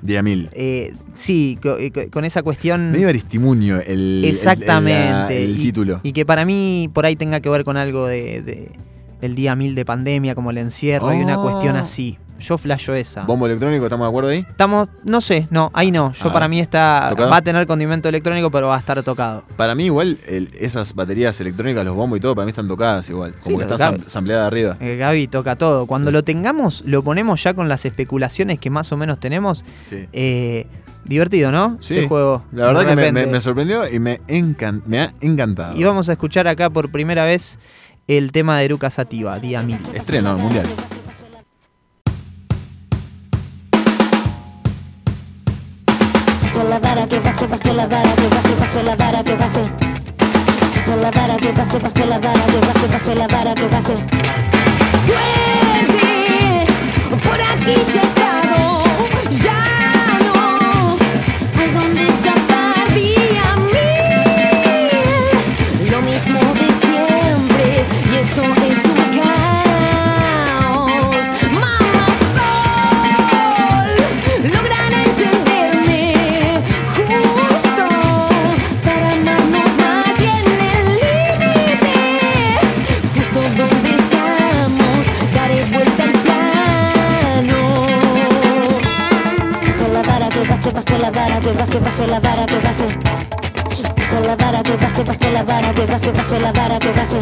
B: Día mil.
A: Eh, sí, co- eh, co- con esa cuestión.
B: Medio aristimunio el,
A: Exactamente.
B: el- el
A: y,
B: título.
A: Y que para mí por ahí tenga que ver con algo de, de- del día mil de pandemia, como el encierro y una
B: Oh.
A: cuestión así. Yo flasho esa.
B: Bombo electrónico, ¿estamos de acuerdo ahí?
A: Estamos, no sé, no, ahí no. Yo
B: Ah,
A: para mí está.
B: ¿tocado?
A: Va a tener condimento electrónico, pero va a estar tocado.
B: Para mí igual el- esas baterías electrónicas, los bombos y todo, para mí están tocadas igual.
A: Sí,
B: Como que
A: lo
B: está
A: toca-
B: sam- sampleada arriba.
A: Eh, Gaby toca todo. Cuando lo tengamos, lo ponemos ya con las especulaciones que más o menos tenemos.
B: Sí.
A: Eh, divertido, ¿no?
B: Sí.
A: Este juego.
B: La verdad
A: De
B: que me,
A: repente.
B: me- sorprendió y me, encan- me ha encantado.
A: Y vamos a escuchar acá por primera vez el tema de Eruca Sativa, Día Mil.
B: Estreno mundial.
P: Con la vara que baje, baje la vara que baje, baje la vara que baje. La vara que baje, baje la vara que baje, baje la vara que baje. Suerte, por aquí ya he baje, baje la vara que baje, baje la vara que baje. Con la vara que baje, baje la vara que baje, baje la vara que baje.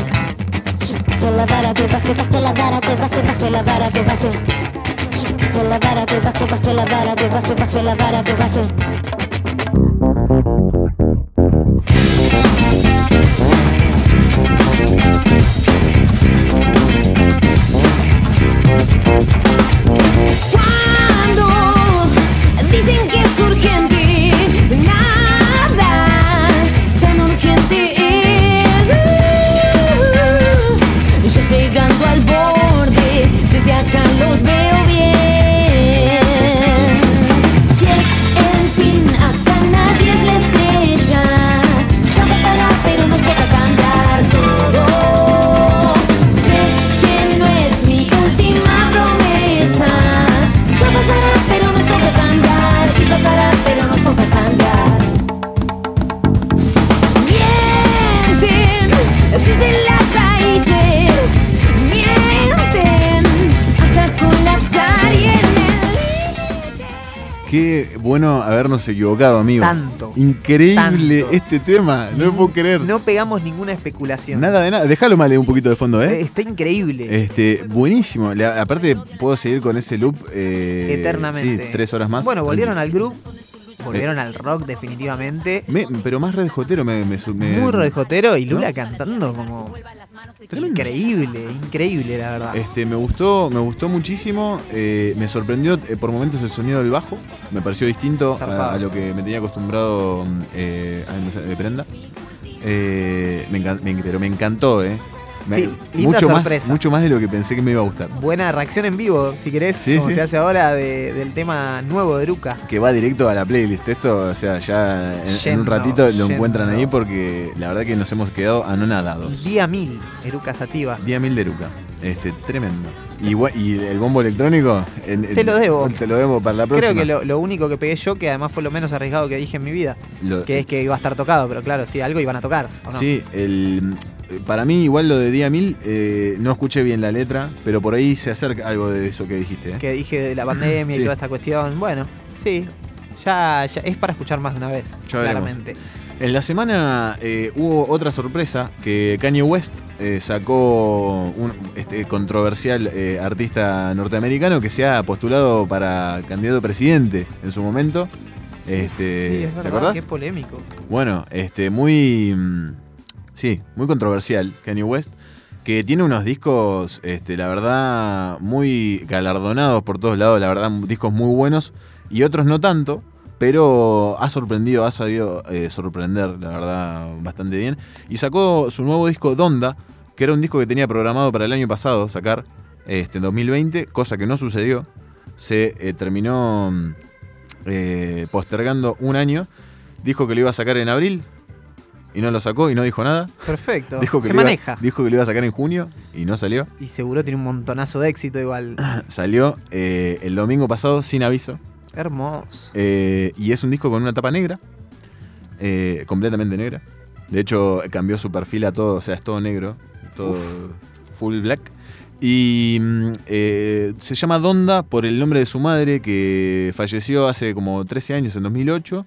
P: Con la vara que baje, baje la vara que baje, baje la vara que baje. La vara que baje, baje la vara que baje, baje la vara que baje.
B: Qué bueno habernos equivocado, amigo.
A: Tanto,
B: Increíble
A: tanto.
B: este tema. No lo puedo creer.
A: No pegamos ninguna especulación.
B: Nada de nada. Déjalo mal un poquito de fondo,
A: Eh,
B: ¿eh?
A: Está increíble.
B: Este, buenísimo. La- aparte, puedo seguir con ese loop. eh,
A: Eternamente.
B: Sí, tres horas más.
A: Bueno, volvieron al groove, volvieron al rock definitivamente.
B: Me- pero más red jotero me, me, me-
A: Muy redjotero y Lula
B: ¿No?
A: cantando como increíble, increíble la verdad.
B: Este, me gustó, me gustó muchísimo. eh, me sorprendió eh, por momentos el sonido del bajo. Me pareció distinto a, a lo que me tenía acostumbrado eh, a- de prenda. Eh, me encan- me- pero me encantó, eh. Me-
A: Sí, linda
B: mucho
A: sorpresa.
B: más, mucho más de lo que pensé que me iba a gustar.
A: Buena reacción en vivo, si querés,
B: Sí,
A: como
B: sí.
A: se hace ahora de- del tema nuevo de Luca.
B: Que va directo a la playlist. Esto, o sea, ya en, en un ratito lo
A: yendo.
B: encuentran ahí porque la verdad que nos hemos quedado anonadados.
A: Día 1000, Eruca Sativa.
B: Día mil de Luca. Este, tremendo. Y, el bombo electrónico. en- en-
A: Te lo debo.
B: Te lo debo para la próxima.
A: Creo que lo, lo único que pegué yo, que además fue lo menos arriesgado que dije en mi vida,
B: Lo-
A: que es que iba a estar tocado, pero claro, sí, algo iban a tocar, ¿o no?
B: Sí, el, para mí igual lo de Día Mil, eh, no escuché bien la letra, pero por ahí se acerca algo de eso que dijiste. ¿eh?
A: Que dije de la pandemia y toda esta cuestión. Bueno, sí, ya, ya es para escuchar más de una vez,
B: Ya veremos.
A: claramente.
B: En la semana eh, hubo otra sorpresa, que Kanye West eh, sacó un este, controversial eh, artista norteamericano que se ha postulado para candidato a presidente en su momento. Este,
A: sí, es
B: ¿Te
A: verdad,
B: acordás?
A: qué polémico.
B: Bueno, este, muy. mm, Sí, muy controversial, Kanye West. Que tiene unos discos, este, la verdad, muy galardonados por todos lados, la verdad, discos muy buenos. Y otros no tanto, pero ha sorprendido, ha sabido eh, sorprender, la verdad, bastante bien. Y sacó su nuevo disco, Donda, que era un disco que tenía programado para el año pasado sacar, este, en 2020, cosa que no sucedió. Se eh, terminó mm, eh, postergando un año. Dijo que lo iba a sacar en abril y no lo sacó y no dijo nada.
A: Perfecto.
B: Dijo que
A: Se
B: iba-
A: maneja.
B: dijo que lo iba a sacar en junio y no salió.
A: Y seguro tiene un montonazo de éxito igual.
B: Salió eh, el domingo pasado sin aviso.
A: Hermoso.
B: Eh, y es un disco con una tapa negra. eh, completamente negra. De hecho, cambió su perfil a todo, o sea, es todo negro. Todo full black. Y mm, eh, se llama Donda por el nombre de su madre que falleció hace como 13 años, en 2008,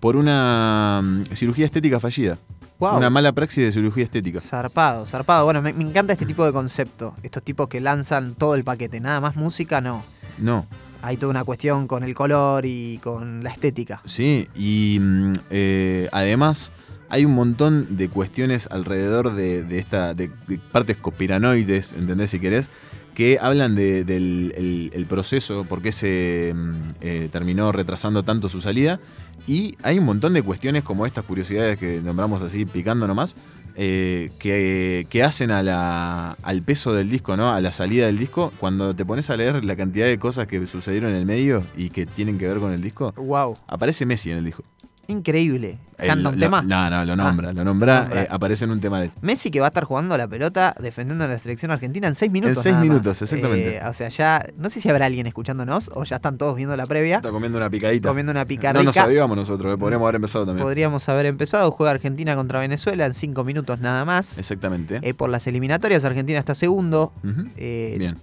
B: por una mm, cirugía estética fallida.
A: Guau.
B: Una mala praxis de cirugía estética.
A: Zarpado, zarpado. Bueno, me, me encanta este tipo de concepto. Estos tipos que lanzan todo el paquete. Nada más música, no.
B: No,
A: Hay toda una cuestión con el color y con la estética.
B: Sí, y mm, eh, además hay un montón de cuestiones alrededor de, de esta de, de partes conspiranoides, ¿entendés si querés? Que hablan de- del el- el proceso, por qué se mm, eh, terminó retrasando tanto su salida. Y hay un montón de cuestiones como estas curiosidades que nombramos así picando nomás, eh, que, que hacen a la, al peso del disco, ¿no? A la salida del disco. Cuando te pones a leer la cantidad de cosas que sucedieron en el medio y que tienen que ver con el disco,
A: Wow.
B: aparece Messi en el disco.
A: Increíble.
B: El-
A: ¿Canta un tema?
B: No, no, lo
A: Ah,
B: nombra. lo nombra,
A: nombra.
B: eh, aparece en un tema de él.
A: Messi que va a estar jugando la pelota defendiendo a la selección argentina en seis minutos.
B: seis
A: nada más.
B: minutos, exactamente.
A: Eh, o sea, ya. No sé si habrá alguien escuchándonos o ya están todos viendo la previa.
B: Está comiendo una picadita.
A: Comiendo una pica
B: No nos sabíamos nosotros, eh, podríamos haber empezado también.
A: Podríamos haber empezado. Juega Argentina contra Venezuela en cinco minutos nada más.
B: Exactamente.
A: Por las eliminatorias, Argentina está segundo.
B: Bien.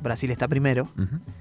A: Brasil está primero.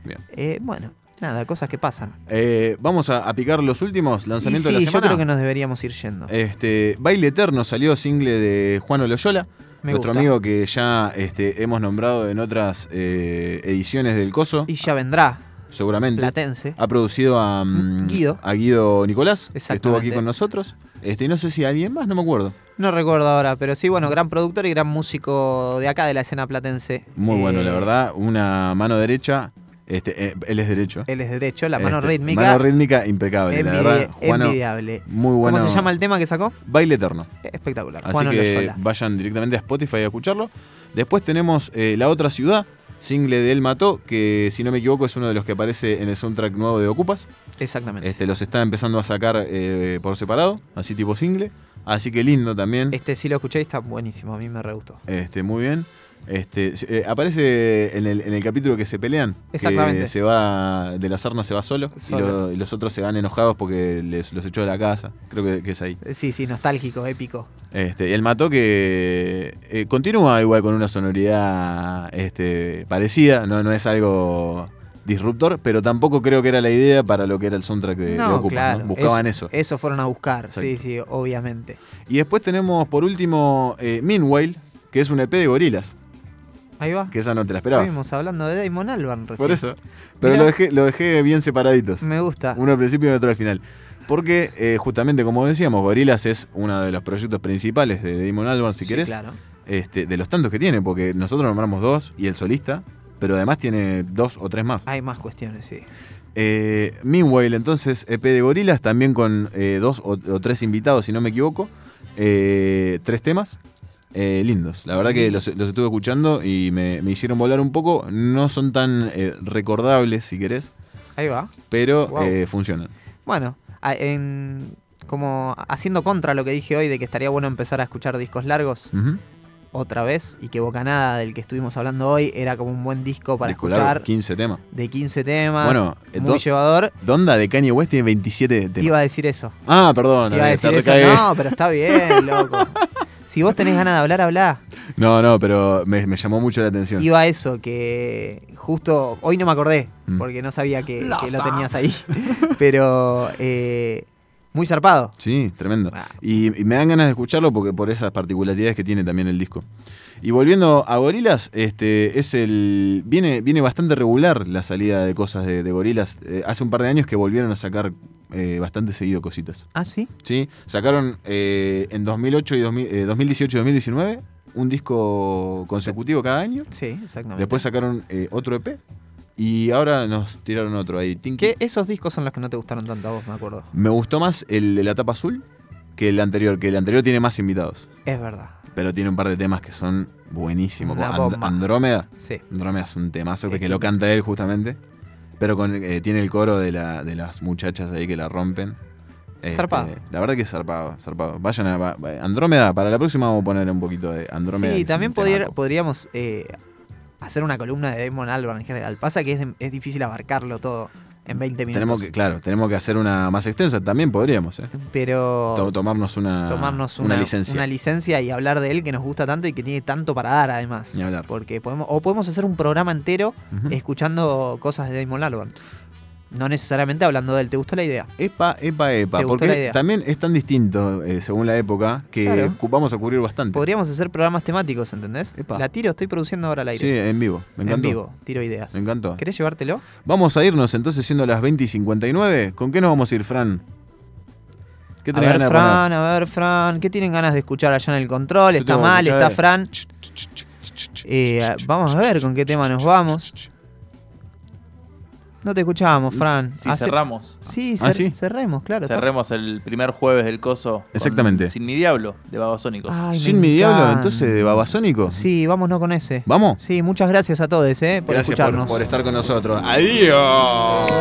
B: Bien.
A: Bueno, nada, cosas que pasan.
B: Eh, vamos a, a picar los últimos lanzamientos
A: sí,
B: de la
A: yo
B: semana.
A: creo que nos deberíamos ir yendo.
B: Este, Baile Eterno salió single de Juan Oloyola,
A: Me
B: nuestro
A: gusta.
B: amigo que ya este, hemos nombrado en otras eh, ediciones del Coso.
A: Y ya vendrá.
B: seguramente.
A: Platense.
B: Ha producido a mm,
A: Guido.
B: a Guido Nicolás, que estuvo aquí con nosotros. Este, no sé si alguien más, no me acuerdo.
A: No recuerdo ahora, pero sí, bueno, gran productor y gran músico de acá de la escena platense.
B: Muy bueno,
A: Eh,
B: la verdad. Una mano derecha. Este, eh, él es derecho.
A: Él es derecho, la mano
B: Este,
A: rítmica.
B: Mano rítmica impecable, la verdad. Juano,
A: envidiable.
B: Muy bueno.
A: ¿Cómo se llama el tema que sacó?
B: Baile Eterno.
A: Espectacular.
B: Así que vayan directamente a Spotify a escucharlo. Después tenemos eh, La Otra Ciudad, single de Él Mató, que si no me equivoco es uno de los que aparece en el soundtrack nuevo de Ocupas.
A: Exactamente.
B: Este, los está empezando a sacar eh, por separado, así tipo single. Así que lindo también.
A: Este sí lo escuché y está buenísimo, a mí me re gustó.
B: Este, muy bien. Este, eh, aparece en el, en el capítulo que se pelean.
A: Exactamente.
B: Que se va, de la sarna se va solo, y
A: Solo.
B: lo- Y, los otros se van enojados porque les, los echó de la casa. Creo que, que es ahí.
A: Sí, sí, nostálgico, épico.
B: Este, y el mató que eh, continúa igual con una sonoridad este, parecida, no, no es algo disruptor, pero tampoco creo que era la idea para lo que era el soundtrack de,
A: No, claro.
B: ¿no? Buscaban
A: eso.
B: eso.
A: Eso fueron a buscar, sí, sí, obviamente.
B: Y después tenemos, por último, eh, Meanwhile, que es un EP de gorilas,
A: Ahí va.
B: que esa no te la esperabas.
A: Estuvimos hablando de Damon Albarn recién.
B: Por eso. Pero
A: Mirá.
B: lo dejé, lo dejé bien separaditos.
A: Me gusta.
B: Uno al principio y otro al final. Porque, eh, justamente como decíamos, Gorilas es uno de los proyectos principales de Damon Albarn, si
A: Sí,
B: querés.
A: claro.
B: Este, de los tantos que tiene, porque nosotros nombramos dos y el solista, pero además tiene dos o tres más.
A: Hay más cuestiones, sí.
B: Eh, Meanwhile, entonces, EP de Gorilas, también con eh, dos o, o tres invitados, si no me equivoco. Tres temas. Eh, lindos. La verdad que los, los estuve escuchando y me, me hicieron volar un poco. No son tan eh, recordables, si querés,
A: Ahí va.
B: pero
A: Wow.
B: eh, funcionan.
A: Bueno, en, como haciendo contra lo que dije hoy de que estaría bueno empezar a escuchar discos largos. Otra vez y que Bocanada, del que estuvimos hablando hoy, era como un buen disco para
B: Disco largo,
A: escuchar
B: 15 temas.
A: de 15 temas,
B: Bueno, eh,
A: muy
B: do-
A: llevador.
B: Donda de Kanye West tiene 27 temas.
A: Te iba a decir eso.
B: Ah, perdón.
A: Te iba a
B: eh,
A: decir
B: te
A: eso.
B: recagué.
A: No, pero está bien, loco. Si vos tenés ganas de hablar, hablá.
B: No, no, pero me, me llamó mucho la atención.
A: Iba a eso, que justo hoy no me acordé,
B: Mm.
A: porque no sabía que, que lo tenías ahí. Pero eh, muy zarpado.
B: Sí, tremendo. Y, y me dan ganas de escucharlo porque por esas particularidades que tiene también el disco. Y volviendo a Gorilas, este es el viene viene bastante regular la salida de cosas de, de Gorilas. Eh, hace un par de años que volvieron a sacar eh, bastante seguido cositas.
A: ¿Ah, sí?
B: Sí, sacaron eh, en 2008 y 2000, eh, 2018 y 2019 un disco consecutivo cada año.
A: Sí, exactamente.
B: Después sacaron eh, otro EP y ahora nos tiraron otro ahí. Tinky.
A: Que esos discos son los que no te gustaron tanto a vos, me acuerdo.
B: Me gustó más el de la tapa azul que el anterior, que el anterior tiene más invitados.
A: Es verdad.
B: Pero tiene un par de temas que son buenísimos. And-. Andrómeda.
A: Sí.
B: Andrómeda es un temazo que,
A: Es que-
B: lo canta él justamente. Pero con, eh, tiene el coro de, la, de las muchachas ahí que la rompen. Este,
A: Zarpado.
B: La verdad que es zarpado, zarpado. Vayan a va- Andrómeda, para la próxima vamos a poner un poquito de Andrómeda.
A: Sí, también podría- podríamos eh, hacer una columna de Damon Albarn en general. Pasa que es, es difícil abarcarlo todo en 20 minutos.
B: Tenemos que, claro, tenemos que hacer una más extensa. También podríamos, ¿eh?
A: Pero
B: To- Tomarnos una,
A: tomarnos
B: una
A: una,
B: licencia.
A: una licencia y hablar de él que nos gusta tanto y que tiene tanto para dar además.
B: Ni hablar.
A: Porque podemos, o podemos hacer un programa entero escuchando cosas de Damon Albarn. No necesariamente hablando de él. ¿Te gustó la idea?
B: Epa, epa, epa.
A: ¿Te gustó
B: Porque
A: la idea?
B: también es tan distinto eh, según la época que
A: Claro.
B: vamos a cubrir bastante.
A: Podríamos hacer programas temáticos, ¿entendés? La tiro, estoy produciendo ahora al aire.
B: Sí, en vivo. Me
A: en
B: encantó.
A: vivo, tiro ideas.
B: Me encantó.
A: ¿Querés llevártelo?
B: Vamos a irnos entonces siendo las 20 y 59. ¿Con qué nos vamos a ir, Fran? ¿Qué
A: A
B: tenés
A: ver,
B: ganas de poner?
A: Fran, a ver, Fran. ¿Qué tienen ganas de escuchar allá en el control?
B: Yo
A: ¿Está
B: tengo que
A: mal?
B: escuchar-
A: ¿Está Fran? Eh, vamos a ver con qué tema nos vamos. No te escuchábamos, Fran.
H: Si
A: Hace-
H: cerramos.
A: Sí,
B: Ah, ¿sí?
A: cerremos, claro. está-
H: Cerremos el primer jueves del coso. con
B: Exactamente.
H: Sin mi diablo, de Babasónicos.
A: Ay,
B: ¿Sin mi diablo,
A: encanta.
B: entonces, de Babasónico?
A: Sí, vámonos con ese.
B: ¿Vamos?
A: Sí, muchas gracias a todos eh, por
B: Gracias por,
A: escucharnos.
B: por estar con nosotros. ¡Adiós!